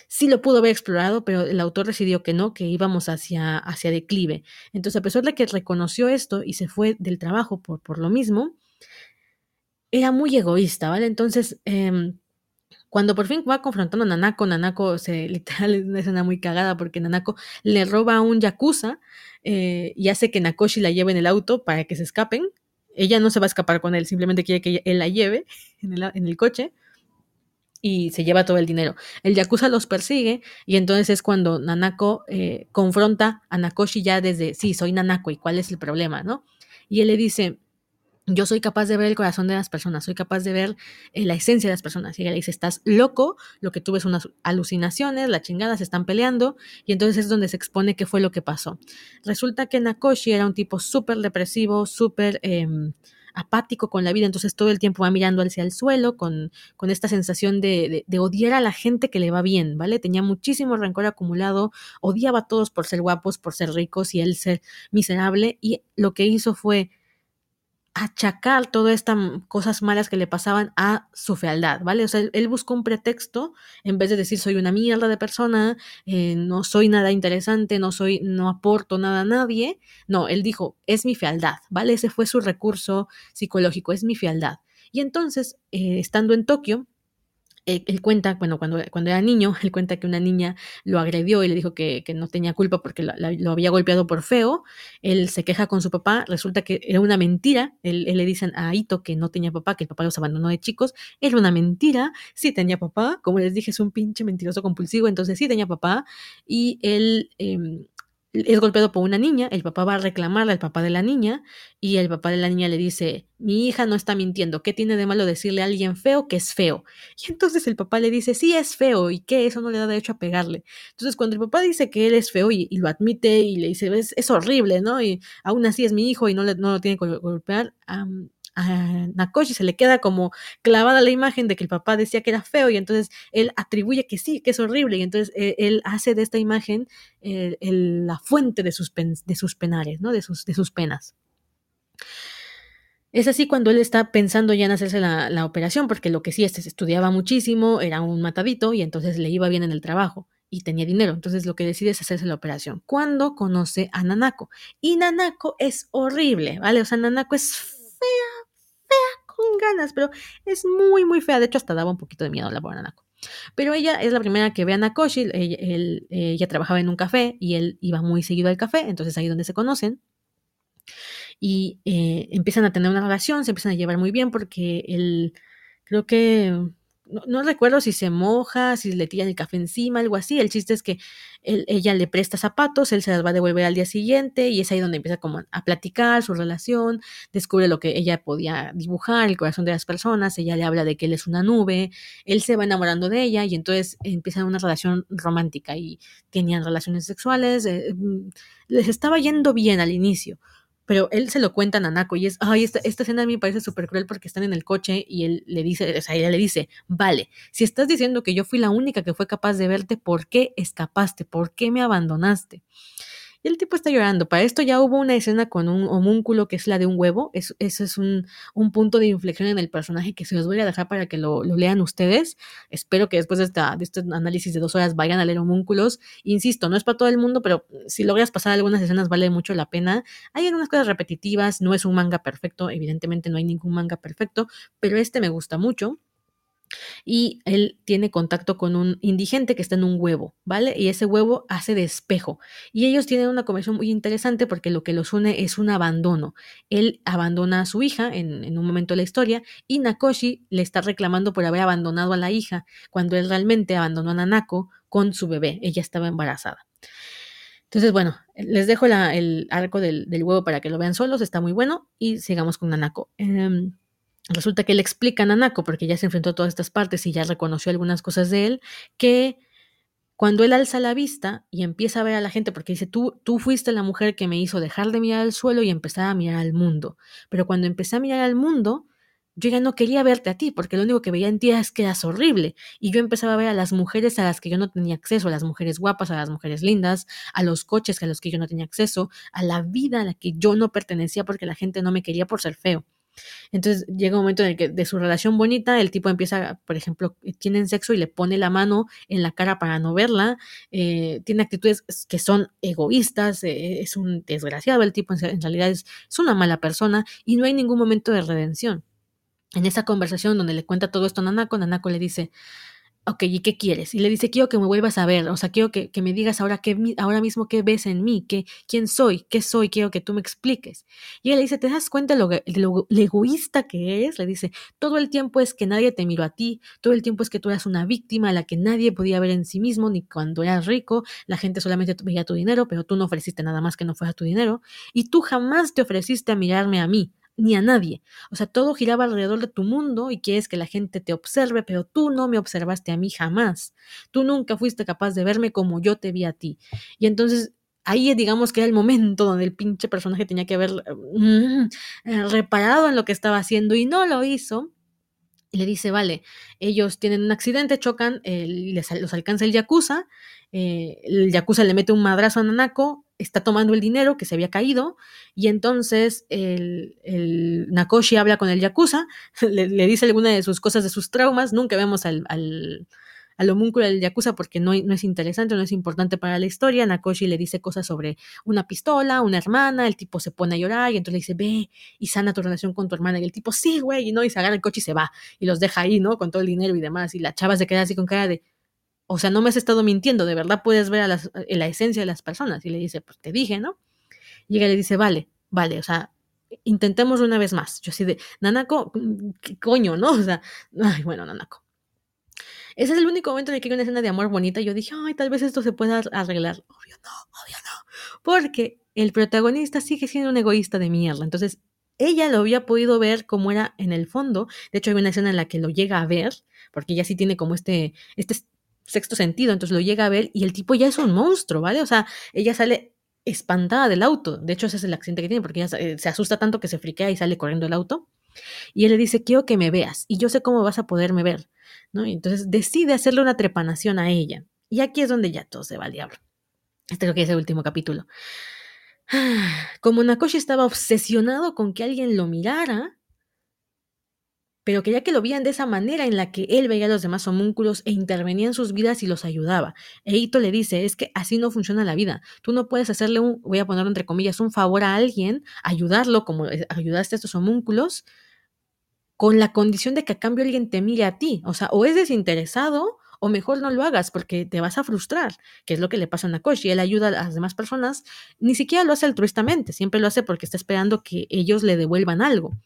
sí lo pudo haber explorado, pero el autor decidió que no, que íbamos hacia, hacia declive. Entonces, a pesar de que reconoció esto y se fue del trabajo por, por lo mismo, era muy egoísta, ¿vale? Entonces, em, cuando por fin va confrontando a Nanako, Nanako se literal es una escena muy cagada porque Nanako le roba un yakuza eh, y hace que Nakoshi la lleve en el auto para que se escapen. Ella no se va a escapar con él, simplemente quiere que él la lleve en el, en el coche y se lleva todo el dinero. El Yakuza los persigue y entonces es cuando Nanako eh, confronta a Nakoshi ya desde, sí, soy Nanako y cuál es el problema, ¿no? Y él le dice, yo soy capaz de ver el corazón de las personas, soy capaz de ver eh, la esencia de las personas. Y ella le dice, estás loco, lo que tuve es unas alucinaciones, la chingada, se están peleando. Y entonces es donde se expone qué fue lo que pasó. Resulta que Nakoshi era un tipo súper depresivo, súper... Em, apático con la vida, entonces todo el tiempo va mirando hacia el suelo con, con esta sensación de, de, odiar a la gente que le va bien, ¿vale? Tenía muchísimo rencor acumulado, odiaba a todos por ser guapos, por ser ricos y él ser miserable y lo que hizo fue achacar todas estas cosas malas que le pasaban a su fealdad, ¿vale? O sea, él buscó un pretexto en vez de decir soy una mierda de persona, eh, no soy nada interesante, no soy, no aporto nada a nadie. No, él dijo es mi fealdad, ¿vale? Ese fue su recurso psicológico, es mi fealdad. Y entonces, eh, estando en Tokio, él, cuenta, bueno, cuando, cuando era niño, él cuenta que una niña lo agredió y le dijo que, que no tenía culpa porque la, lo había golpeado por feo. Él se queja con su papá, resulta que era una mentira. Él, él, le dicen a Ito que no tenía papá, que el papá los abandonó de chicos. Era una mentira, sí tenía papá. Como les dije, es un pinche mentiroso compulsivo, entonces sí tenía papá. Y él... Eh, es golpeado por una niña, el papá va a reclamarle al papá de la niña y el papá de la niña le dice, mi hija no está mintiendo, ¿qué tiene de malo decirle a alguien feo que es feo? Y entonces el papá le dice, sí es feo y que eso no le da derecho a pegarle. Entonces cuando el papá dice que él es feo y, lo admite y le dice, es, es, horrible, ¿no? Y aún así es mi hijo y no, no lo tiene que golpear, a Nakoshi se le queda como clavada la imagen de que el papá decía que era feo y entonces él atribuye que sí, que es horrible y entonces él, él hace de esta imagen el, la fuente de sus, pen, de sus penares, ¿no? de, sus, penas. Es así cuando él está pensando ya en hacerse la, la operación, porque lo que sí es, estudiaba muchísimo, era un matadito y entonces le iba bien en el trabajo y tenía dinero. Entonces lo que decide es hacerse la operación. Cuando conoce a Nanako. Y Nanako es horrible, ¿vale? O sea, Nanako es fea con ganas, pero es muy, muy fea. De hecho, hasta daba un poquito de miedo la pobre Nanako. Pero ella es la primera que ve a Nakoshi. Él, ella trabajaba en un café y él iba muy seguido al café, entonces ahí es donde se conocen y eh, empiezan a tener una relación, se empiezan a llevar muy bien porque él, creo que, no, recuerdo si se moja, si le tiran el café encima, algo así. El chiste es que él, ella le presta zapatos, él se las va a devolver al día siguiente y es ahí donde empieza como a platicar su relación, descubre lo que ella podía dibujar, el corazón de las personas, ella le habla de que él es una nube, él se va enamorando de ella y entonces empieza una relación romántica y tenían relaciones sexuales, eh, les estaba yendo bien al inicio pero él se lo cuenta a Nanako y es, ay, esta, esta escena a mí me parece súper cruel porque están en el coche y él le dice, o sea, ella le dice, vale, si estás diciendo que yo fui la única que fue capaz de verte, ¿por qué escapaste? ¿Por qué me abandonaste? Y el tipo está llorando. Para esto ya hubo una escena con un homúnculo que es la de un huevo. Eso, eso es un, un, punto de inflexión en el personaje que se los voy a dejar para que lo, lo lean ustedes. Espero que después de, de este análisis de dos horas vayan a leer homúnculos. Insisto, no es para todo el mundo, pero si logras pasar algunas escenas vale mucho la pena. Hay algunas cosas repetitivas, no es un manga perfecto, evidentemente no hay ningún manga perfecto, pero este me gusta mucho y él tiene contacto con un indigente que está en un huevo, ¿vale? Y ese huevo hace de espejo. Y ellos tienen una conversación muy interesante porque lo que los une es un abandono. Él abandona a su hija en, un momento de la historia y Nakoshi le está reclamando por haber abandonado a la hija cuando él realmente abandonó a Nanako con su bebé. Ella estaba embarazada. Entonces, bueno, les dejo el arco del, huevo para que lo vean solos, está muy bueno y sigamos con Nanako. Eh, resulta que le explica a Nanako, porque ya se enfrentó a todas estas partes y ya reconoció algunas cosas de él, que cuando él alza la vista y empieza a ver a la gente, porque dice, tú, tú fuiste la mujer que me hizo dejar de mirar al suelo y empezar a mirar al mundo. Pero cuando empecé a mirar al mundo, yo ya no quería verte a ti, porque lo único que veía en ti es que eras horrible. Y yo empezaba a ver a las mujeres a las que yo no tenía acceso, a las mujeres guapas, a las mujeres lindas, a los coches a los que yo no tenía acceso, a la vida a la que yo no pertenecía porque la gente no me quería por ser feo. Entonces llega un momento en que de su relación bonita el tipo empieza, por ejemplo, tienen sexo y le pone la mano en la cara para no verla, eh, tiene actitudes que son egoístas, eh, es un desgraciado el tipo, en realidad es, es una mala persona y no hay ningún momento de redención. En esa conversación donde le cuenta todo esto a Nanako, Nanako le dice, ok, ¿y qué quieres? Y le dice, quiero que me vuelvas a ver, o sea, quiero que, me digas ahora, qué, ahora mismo qué ves en mí, qué, quién soy, qué soy, quiero que tú me expliques. Y ella le dice, ¿te das cuenta de lo, de lo, lo egoísta que eres? Le dice, todo el tiempo es que nadie te miró a ti, todo el tiempo es que tú eras una víctima a la que nadie podía ver en sí mismo, ni cuando eras rico, la gente solamente veía tu dinero, pero tú no ofreciste nada más que no fuera tu dinero, y tú jamás te ofreciste a mirarme a mí, ni a nadie. O sea, todo giraba alrededor de tu mundo y quieres que la gente te observe, pero tú no me observaste a mí jamás. Tú nunca fuiste capaz de verme como yo te vi a ti. Y entonces ahí digamos que era el momento donde el pinche personaje tenía que haber mm, reparado en lo que estaba haciendo y no lo hizo. Y le dice, vale, ellos tienen un accidente, chocan, eh, les, los alcanza el Yakuza, eh, el Yakuza le mete un madrazo a Nanako, está tomando el dinero que se había caído y entonces el, el Nakoshi habla con el Yakuza, le, le, dice alguna de sus cosas, de sus traumas, nunca vemos al, al, al homúnculo del Yakuza porque no, no, es interesante, no es importante para la historia. Nakoshi le dice cosas sobre una pistola, una hermana, el tipo se pone a llorar y entonces le dice, ve y sana tu relación con tu hermana. Y el tipo, sí, güey, y no, y se agarra el coche y se va y los deja ahí, ¿no? Con todo el dinero y demás. Y la chava se queda así con cara de, o sea, no me has estado mintiendo, de verdad puedes ver a las, la esencia de las personas. Y le dice, pues te dije, ¿no? Y ella le dice, vale, vale, o sea, intentemos una vez más. Yo así de, Nanako, ¿qué coño, no? O sea, ay, bueno, Nanako. Ese es el único momento en el que hay una escena de amor bonita. Yo dije, ay, tal vez esto se pueda arreglar. Obvio no, obvio no. Porque el protagonista sigue siendo un egoísta de mierda. Entonces, ella lo había podido ver como era en el fondo. De hecho, hay una escena en la que lo llega a ver, porque ella sí tiene como este, este sexto sentido. Entonces lo llega a ver y el tipo ya es un monstruo, ¿vale? O sea, ella sale espantada del auto. De hecho, ese es el accidente que tiene, porque ella eh, se asusta tanto que se friquea y sale corriendo el auto. Y él le dice, quiero que me veas, y yo sé cómo vas a poderme ver. ¿no? Y entonces decide hacerle una trepanación a ella. Y aquí es donde ya todo se va al diablo. Este creo que es el último capítulo. Como Nakoshi estaba obsesionado con que alguien lo mirara, pero quería que lo vean de esa manera en la que él veía a los demás homúnculos e intervenía en sus vidas y los ayudaba. Eito le dice, es que así no funciona la vida. Tú no puedes hacerle un, voy a ponerlo entre comillas, un favor a alguien, ayudarlo como eh, ayudaste a estos homúnculos, con la condición de que a cambio alguien te mire a ti. O sea, o es desinteresado o mejor no lo hagas porque te vas a frustrar, que es lo que le pasa a Nakoshi. Él ayuda a las demás personas, ni siquiera lo hace altruistamente, siempre lo hace porque está esperando que ellos le devuelvan algo.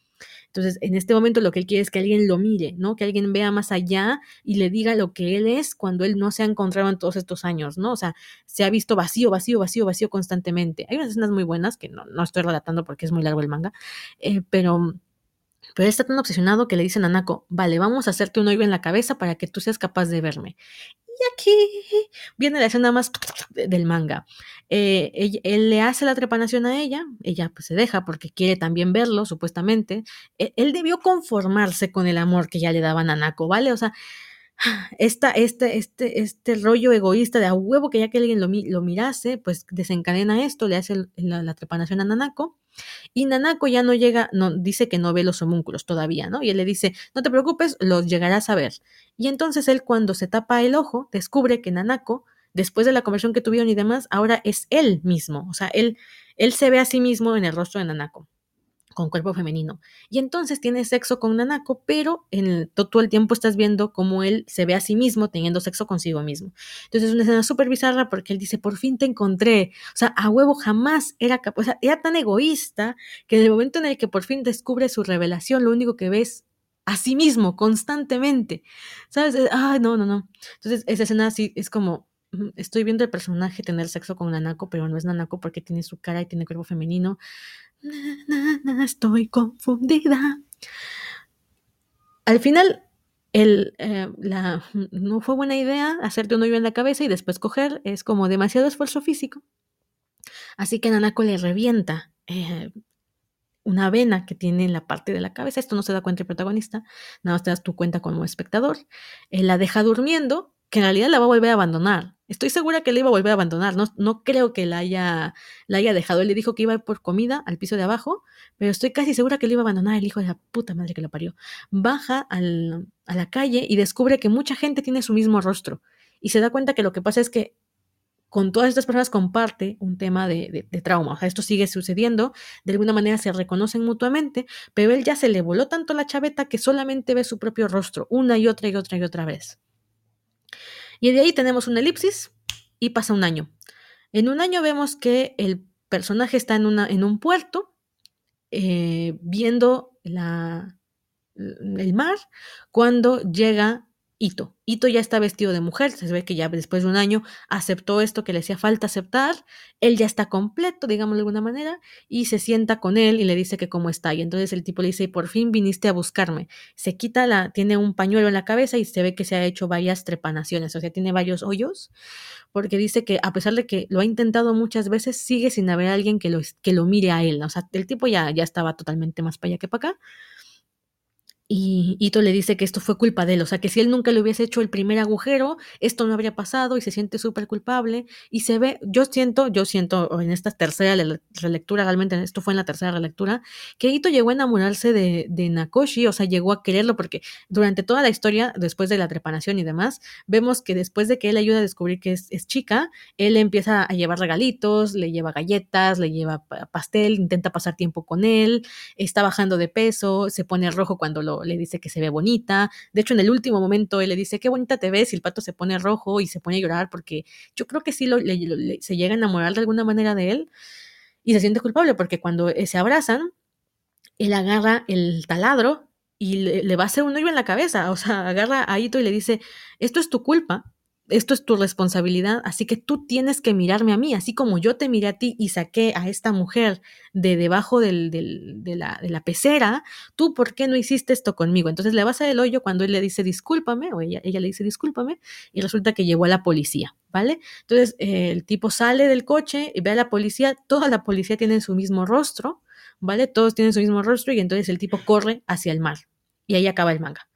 Entonces, en este momento lo que él quiere es que alguien lo mire, ¿no? Que alguien vea más allá y le diga lo que él es cuando él no se ha encontrado en todos estos años, ¿no? O sea, se ha visto vacío, vacío, vacío, vacío constantemente. Hay unas escenas muy buenas que no, no estoy relatando porque es muy largo el manga, eh, pero pero él está tan obsesionado que le dicen a Nako, vale, vamos a hacerte un hoyo en la cabeza para que tú seas capaz de verme. Aquí viene la escena más del manga. Eh, él, le hace la trepanación a ella, ella pues se deja porque quiere también verlo, supuestamente. E, él, debió conformarse con el amor que ya le daban a Nako, ¿vale? O sea, esta, este, este, este rollo egoísta de a huevo que ya que alguien lo, lo mirase, pues desencadena esto, le hace la, la trepanación a Nanako y Nanako ya no llega, no, dice que no ve los homúnculos todavía, ¿no? Y él le dice, no te preocupes, los llegarás a ver. Y entonces él cuando se tapa el ojo, descubre que Nanako, después de la conversión que tuvieron y demás, ahora es él mismo. O sea, él, él se ve a sí mismo en el rostro de Nanako con cuerpo femenino. Y entonces tiene sexo con Nanako, pero en todo el tiempo estás viendo cómo él se ve a sí mismo teniendo sexo consigo mismo. Entonces es una escena súper bizarra porque él dice, por fin te encontré. O sea, a huevo jamás era capaz, o sea, era tan egoísta que en el momento en el que por fin descubre su revelación, lo único que ves a sí mismo constantemente. ¿Sabes? Ay, no, no, no. Entonces esa escena así es como, estoy viendo el personaje tener sexo con Nanako, pero no es Nanako porque tiene su cara y tiene cuerpo femenino estoy confundida. Al final, el, eh, la, no fue buena idea hacerte un hoyo en la cabeza y después coger, es como demasiado esfuerzo físico. Así que Nanako le revienta eh, una vena que tiene en la parte de la cabeza. Esto no se da cuenta el protagonista, nada más te das tu cuenta como espectador. Él la deja durmiendo, que en realidad la va a volver a abandonar. Estoy segura que le iba a volver a abandonar, no, no creo que la haya, la haya dejado. Él le dijo que iba por comida al piso de abajo, pero estoy casi segura que le iba a abandonar el hijo de la puta madre que lo parió. Baja al, a la calle y descubre que mucha gente tiene su mismo rostro. Y se da cuenta que lo que pasa es que con todas estas personas comparte un tema de, de, trauma. O sea, esto sigue sucediendo, de alguna manera se reconocen mutuamente, pero él ya se le voló tanto la chaveta que solamente ve su propio rostro una y otra y otra y otra vez. Y de ahí tenemos una elipsis y pasa un año. En un año vemos que el personaje está en, una, en un puerto eh, viendo la, el mar cuando llega Ito. Ito ya está vestido de mujer, se ve que ya después de un año aceptó esto que le hacía falta aceptar, él ya está completo, digamos de alguna manera, y se sienta con él y le dice que cómo está. Y entonces el tipo le dice, por fin viniste a buscarme. Se quita la, tiene un pañuelo en la cabeza y se ve que se ha hecho varias trepanaciones, o sea, tiene varios hoyos, porque dice que a pesar de que lo ha intentado muchas veces, sigue sin haber alguien que lo, que lo mire a él. O sea, el tipo ya, ya estaba totalmente más para allá que para acá y Ito le dice que esto fue culpa de él, o sea, que si él nunca le hubiese hecho el primer agujero, esto no habría pasado y se siente súper culpable y se ve, yo siento, yo siento en esta tercera relectura, realmente esto fue en la tercera relectura, que Ito llegó a enamorarse de, de Nakoshi, o sea, llegó a quererlo porque durante toda la historia, después de la trepanación y demás, vemos que después de que él ayuda a descubrir que es, es chica, él empieza a llevar regalitos, le lleva galletas, le lleva pastel, intenta pasar tiempo con él, está bajando de peso, se pone rojo cuando lo le dice que se ve bonita. De hecho, en el último momento él le dice, qué bonita te ves, y el pato se pone rojo y se pone a llorar porque yo creo que sí lo, se llega a enamorar de alguna manera de él y se siente culpable porque cuando eh, se abrazan, él agarra el taladro y le, le, va a hacer un hoyo en la cabeza, o sea, agarra a Ito y le dice, esto es tu culpa, esto es tu responsabilidad, así que tú tienes que mirarme a mí, así como yo te miré a ti y saqué a esta mujer de debajo del, de, la, de, la, pecera, tú por qué no hiciste esto conmigo. Entonces le vas a el hoyo cuando él le dice discúlpame, o ella, ella le dice discúlpame, y resulta que llevó a la policía, ¿vale? Entonces eh, el tipo sale del coche y ve a la policía, toda la policía tiene su mismo rostro, ¿vale? Todos tienen su mismo rostro y entonces el tipo corre hacia el mar. Y ahí acaba el manga.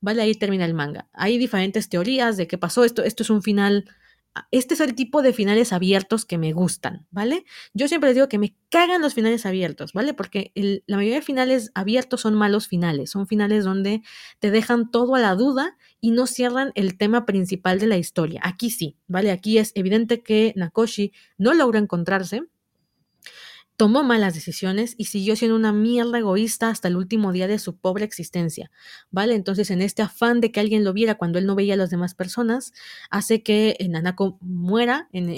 ¿Vale? Ahí termina el manga. Hay diferentes teorías de qué pasó. Esto, esto es un final. Ah, este es el tipo de finales abiertos que me gustan, ¿vale? Yo siempre les digo que me cagan los finales abiertos, ¿vale? Porque la mayoría de finales abiertos son malos finales, son finales donde te dejan todo a la duda y no cierran el tema principal de la historia. Aquí sí, ¿vale? Aquí es evidente que Nakoshi no logra encontrarse, tomó malas decisiones y siguió siendo una mierda egoísta hasta el último día de su pobre existencia, ¿vale? Entonces, en este afán de que alguien lo viera cuando él no veía a las demás personas, hace que Nanako muera en,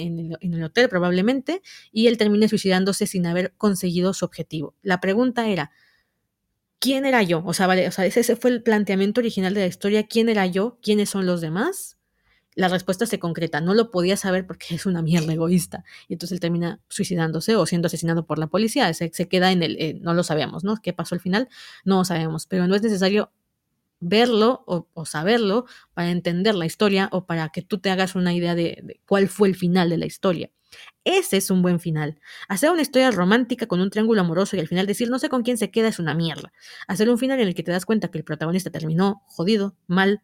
el, hotel probablemente y él termine suicidándose sin haber conseguido su objetivo. La pregunta era, ¿quién era yo? O sea, vale, o sea, ese fue el planteamiento original de la historia, ¿quién era yo? ¿Quiénes son los demás? La respuesta se concreta. No lo podía saber porque es una mierda egoísta. Y entonces él termina suicidándose o siendo asesinado por la policía. Se, se queda en el, eh, no lo sabemos, ¿no? ¿Qué pasó al final? No lo sabemos, pero no es necesario verlo o, saberlo para entender la historia o para que tú te hagas una idea de, de, cuál fue el final de la historia. Ese es un buen final. Hacer una historia romántica con un triángulo amoroso y al final decir no sé con quién se queda es una mierda. Hacer un final en el que te das cuenta que el protagonista terminó jodido, mal,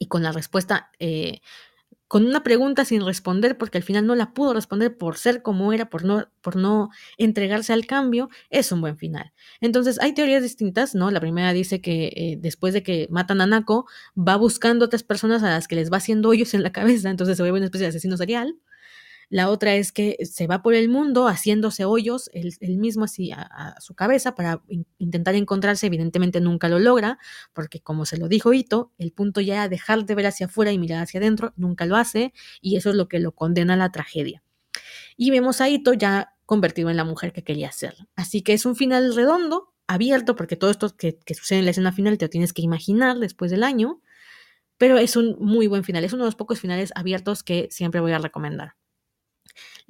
y con la respuesta, eh, con una pregunta sin responder, porque al final no la pudo responder por ser como era, por no, por no entregarse al cambio, es un buen final. Entonces, hay teorías distintas, ¿no? La primera dice que eh, después de que matan a Nako, va buscando otras personas a las que les va haciendo hoyos en la cabeza, entonces se vuelve una especie de asesino serial. La otra es que se va por el mundo haciéndose hoyos, él, mismo así a, su cabeza para intentar encontrarse. Evidentemente nunca lo logra, porque como se lo dijo Ito, el punto ya era dejar de ver hacia afuera y mirar hacia adentro, nunca lo hace, y eso es lo que lo condena a la tragedia. Y vemos a Ito ya convertido en la mujer que quería ser. Así que es un final redondo, abierto, porque todo esto que, que sucede en la escena final te lo tienes que imaginar después del año, pero es un muy buen final, es uno de los pocos finales abiertos que siempre voy a recomendar.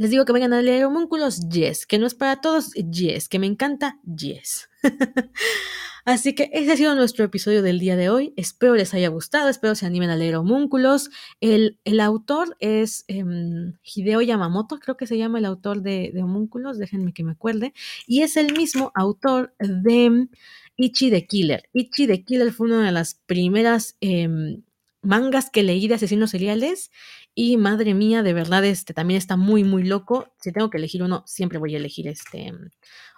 Les digo que vayan a leer homúnculos, yes. Que no es para todos, yes. Que me encanta, yes. Así que ese ha sido nuestro episodio del día de hoy. Espero les haya gustado, espero se animen a leer homúnculos. El, el autor es em, Hideo Yamamoto, creo que se llama el autor de, de, homúnculos, déjenme que me acuerde. Y es el mismo autor de Ichi the Killer. Ichi the Killer fue una de las primeras em, mangas que leí de asesinos seriales y madre mía, de verdad, este también está muy, muy loco. Si tengo que elegir uno, siempre voy a elegir este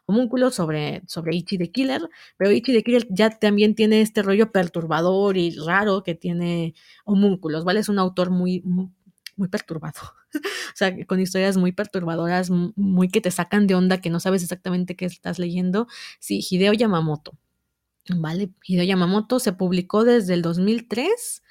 homúnculo sobre, sobre Ichi the Killer. Pero Ichi the Killer ya también tiene este rollo perturbador y raro que tiene homúnculos, ¿vale? Es un autor muy, muy, perturbado. o sea, con historias muy perturbadoras, muy que te sacan de onda, que no sabes exactamente qué estás leyendo. Sí, Hideo Yamamoto. ¿Vale? Hideo Yamamoto se publicó desde el 2003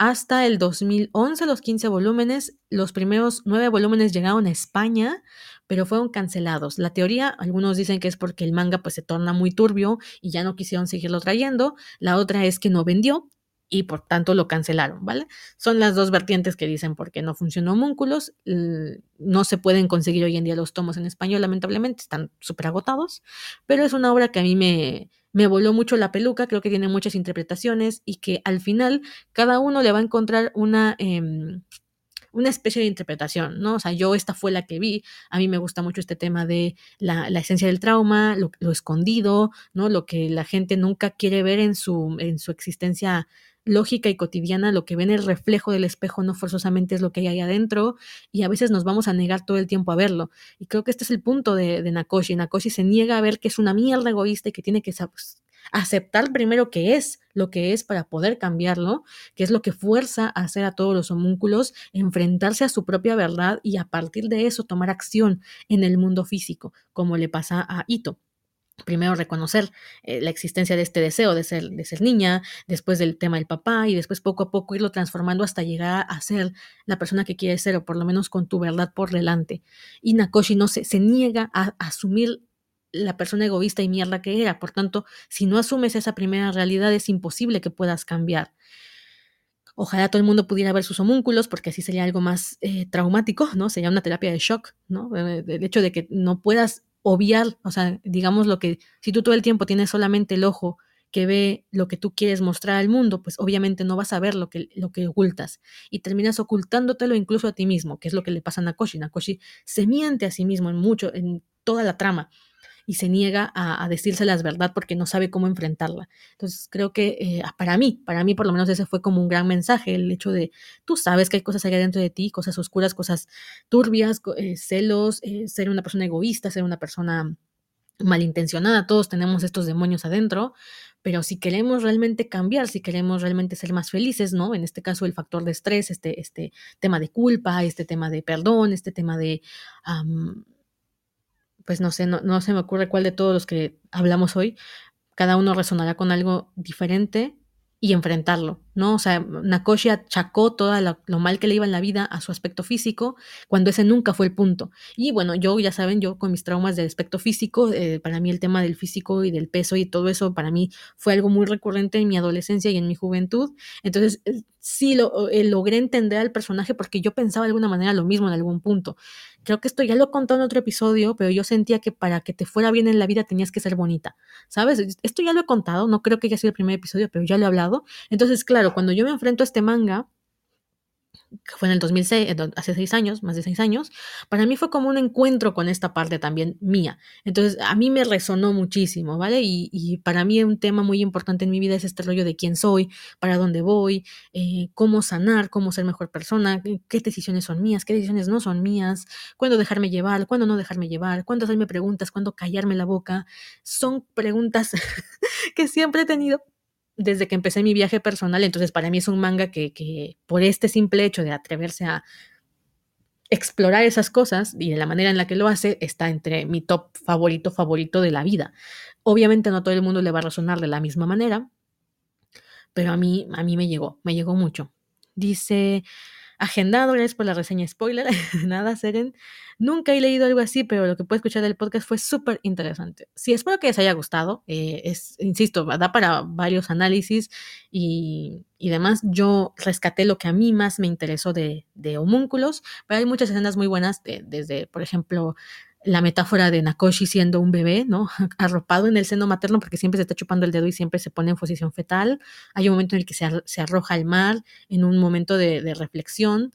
hasta el 2011 los 15 volúmenes. Los primeros nueve volúmenes llegaron a España, pero fueron cancelados. La teoría, algunos dicen que es porque el manga pues se torna muy turbio y ya no quisieron seguirlo trayendo. La otra es que no vendió y por tanto lo cancelaron, ¿vale? Son las dos vertientes que dicen porque no funcionó Múnculos. No se pueden conseguir hoy en día los tomos en español, lamentablemente, están súper agotados, pero es una obra que a mí me, me voló mucho la peluca, creo que tiene muchas interpretaciones y que al final cada uno le va a encontrar una, em, una especie de interpretación, ¿no? O sea, yo esta fue la que vi, a mí me gusta mucho este tema de la, esencia del trauma, lo, lo, escondido, ¿no? Lo que la gente nunca quiere ver en su, en su existencia lógica y cotidiana, lo que ven el reflejo del espejo no forzosamente es lo que hay ahí adentro y a veces nos vamos a negar todo el tiempo a verlo. Y creo que este es el punto de, de Nakoshi. Nakoshi se niega a ver que es una mierda egoísta y que tiene que aceptar primero que es lo que es para poder cambiarlo, que es lo que fuerza a hacer a todos los homúnculos enfrentarse a su propia verdad y a partir de eso tomar acción en el mundo físico, como le pasa a Ito primero reconocer eh, la existencia de este deseo de ser, de ser niña, después del tema del papá y después poco a poco irlo transformando hasta llegar a ser la persona que quiere ser o por lo menos con tu verdad por delante. Y Nakoshi no se, se niega a, asumir la persona egoísta y mierda que era. Por tanto, si no asumes esa primera realidad es imposible que puedas cambiar. Ojalá todo el mundo pudiera ver sus homúnculos, porque así sería algo más eh, traumático, ¿no? Sería una terapia de shock, ¿no? Eh, el hecho de que no puedas obviar, o sea, digamos lo que, si tú todo el tiempo tienes solamente el ojo que ve lo que tú quieres mostrar al mundo, pues obviamente no vas a ver lo que, lo que ocultas y terminas ocultándotelo incluso a ti mismo, que es lo que le pasa a Nakoshi. Nakoshi se miente a sí mismo en mucho, en toda la trama y se niega a, a decírselas verdad porque no sabe cómo enfrentarla. Entonces creo que eh, para mí, para mí por lo menos ese fue como un gran mensaje, el hecho de tú sabes que hay cosas allá dentro de ti, cosas oscuras, cosas turbias, eh, celos, eh, ser una persona egoísta, ser una persona malintencionada, todos tenemos estos demonios adentro, pero si queremos realmente cambiar, si queremos realmente ser más felices, ¿no? En este caso el factor de estrés, este, este tema de culpa, este tema de perdón, este tema de pues no sé, no, no se me ocurre cuál de todos los que hablamos hoy, cada uno resonará con algo diferente y enfrentarlo, ¿no? O sea, Nakoshi achacó todo lo, mal que le iba en la vida a su aspecto físico, cuando ese nunca fue el punto. Y bueno, yo, ya saben, yo con mis traumas del aspecto físico, eh, para mí el tema del físico y del peso y todo eso, para mí fue algo muy recurrente en mi adolescencia y en mi juventud. Entonces, eh, sí lo, eh, logré entender al personaje porque yo pensaba de alguna manera lo mismo en algún punto. Creo que esto ya lo he contado en otro episodio, pero yo sentía que para que te fuera bien en la vida tenías que ser bonita, ¿sabes? Esto ya lo he contado, no creo que haya sido el primer episodio, pero ya lo he hablado. Entonces, claro, cuando yo me enfrento a este manga, que fue en el 2006, hace seis años, más de seis años, para mí fue como un encuentro con esta parte también mía. Entonces, a mí me resonó muchísimo, ¿vale? Y, para mí un tema muy importante en mi vida es este rollo de quién soy, para dónde voy, eh, cómo sanar, cómo ser mejor persona, qué decisiones son mías, qué decisiones no son mías, cuándo dejarme llevar, cuándo no dejarme llevar, cuándo hacerme preguntas, cuándo callarme la boca. Son preguntas que siempre he tenido desde que empecé mi viaje personal, entonces para mí es un manga que, por este simple hecho de atreverse a explorar esas cosas y de la manera en la que lo hace está entre mi top favorito favorito de la vida. Obviamente no todo el mundo le va a resonar de la misma manera, pero a mí a mí me llegó, me llegó mucho. Dice agendado, gracias por la reseña spoiler. Nada, Seren. Nunca he leído algo así, pero lo que pude escuchar del podcast fue súper interesante. Sí, espero que les haya gustado. Eh, es, insisto, da para varios análisis y, y, demás. Yo rescaté lo que a mí más me interesó de, de homúnculos, pero hay muchas escenas muy buenas, desde, por ejemplo, la metáfora de Nakoshi siendo un bebé, ¿no? Arropado en el seno materno porque siempre se está chupando el dedo y siempre se pone en posición fetal. Hay un momento en el que se, arroja al mar, en un momento de, reflexión.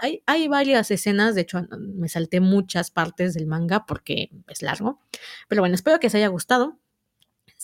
hay, hay, varias escenas, de hecho me salté muchas partes del manga porque es largo. Pero bueno, espero que os haya gustado.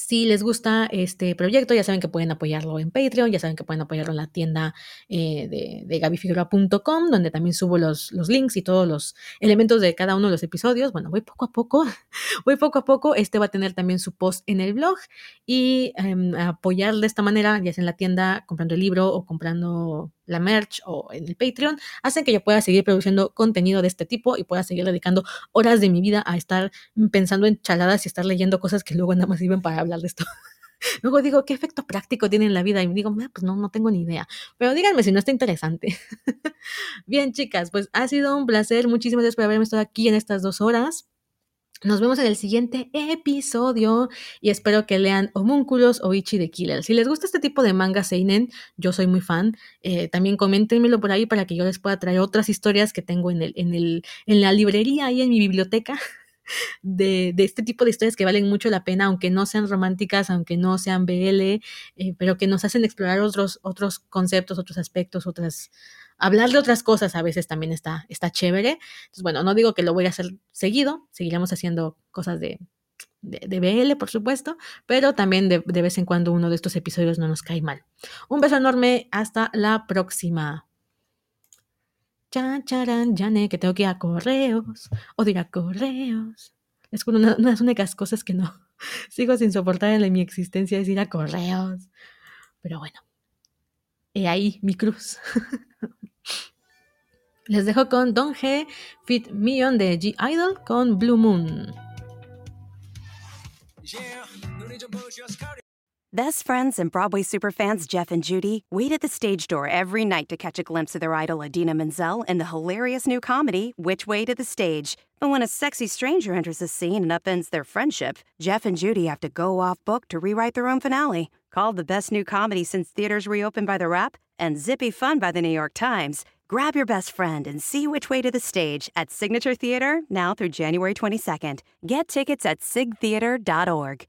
Si les gusta este proyecto, ya saben que pueden apoyarlo en Patreon, ya saben que pueden apoyarlo en la tienda eh, de, de gabifigura.com, donde también subo los, los, links y todos los elementos de cada uno de los episodios. Bueno, voy poco a poco, voy poco a poco. Este va a tener también su post en el blog y em, apoyar de esta manera, ya sea en la tienda, comprando el libro o comprando la merch o en el Patreon, hacen que yo pueda seguir produciendo contenido de este tipo y pueda seguir dedicando horas de mi vida a estar pensando en chaladas y estar leyendo cosas que luego nada más sirven para hablar de esto. Luego digo, ¿qué efecto práctico tiene en la vida? Y me digo, pues no, no tengo ni idea. Pero díganme si no está interesante. Bien, chicas, pues ha sido un placer. Muchísimas gracias por haberme estado aquí en estas dos horas. Nos vemos en el siguiente episodio y espero que lean Homúnculos o Ichi de Killer. Si les gusta este tipo de manga seinen, yo soy muy fan. Eh, también coméntenmelo por ahí para que yo les pueda traer otras historias que tengo en, el, en, el, en la librería y en mi biblioteca. De, de, este tipo de historias que valen mucho la pena, aunque no sean románticas, aunque no sean BL, eh, pero que nos hacen explorar otros, otros conceptos, otros aspectos, otras, hablar de otras cosas a veces también está, está chévere. Bueno, no digo que lo voy a hacer seguido, seguiremos haciendo cosas de, de, BL, por supuesto, pero también de, de, vez en cuando uno de estos episodios no nos cae mal. Un beso enorme, hasta la próxima. Chan, charan, ne, que tengo que ir a correos, o ir correos. Es una, una de las únicas cosas que no sigo sin soportar en mi existencia, es ir a correos. Pero bueno, he ahí mi cruz. Les dejo con Don G, Fit Million de G Idol con Blue Moon. Best friends and Broadway superfans Jeff and Judy wait at the stage door every night to catch a glimpse of their idol Adina Menzel in the hilarious new comedy, Which Way to the Stage. But when a sexy stranger enters the scene and upends their friendship, Jeff and Judy have to go off book to rewrite their own finale. Called the best new comedy since theaters reopened by The Rap and zippy fun by The New York Times. Grab your best friend and see Which Way to the Stage at Signature Theater now through January 22nd. Get tickets at sigtheater.org.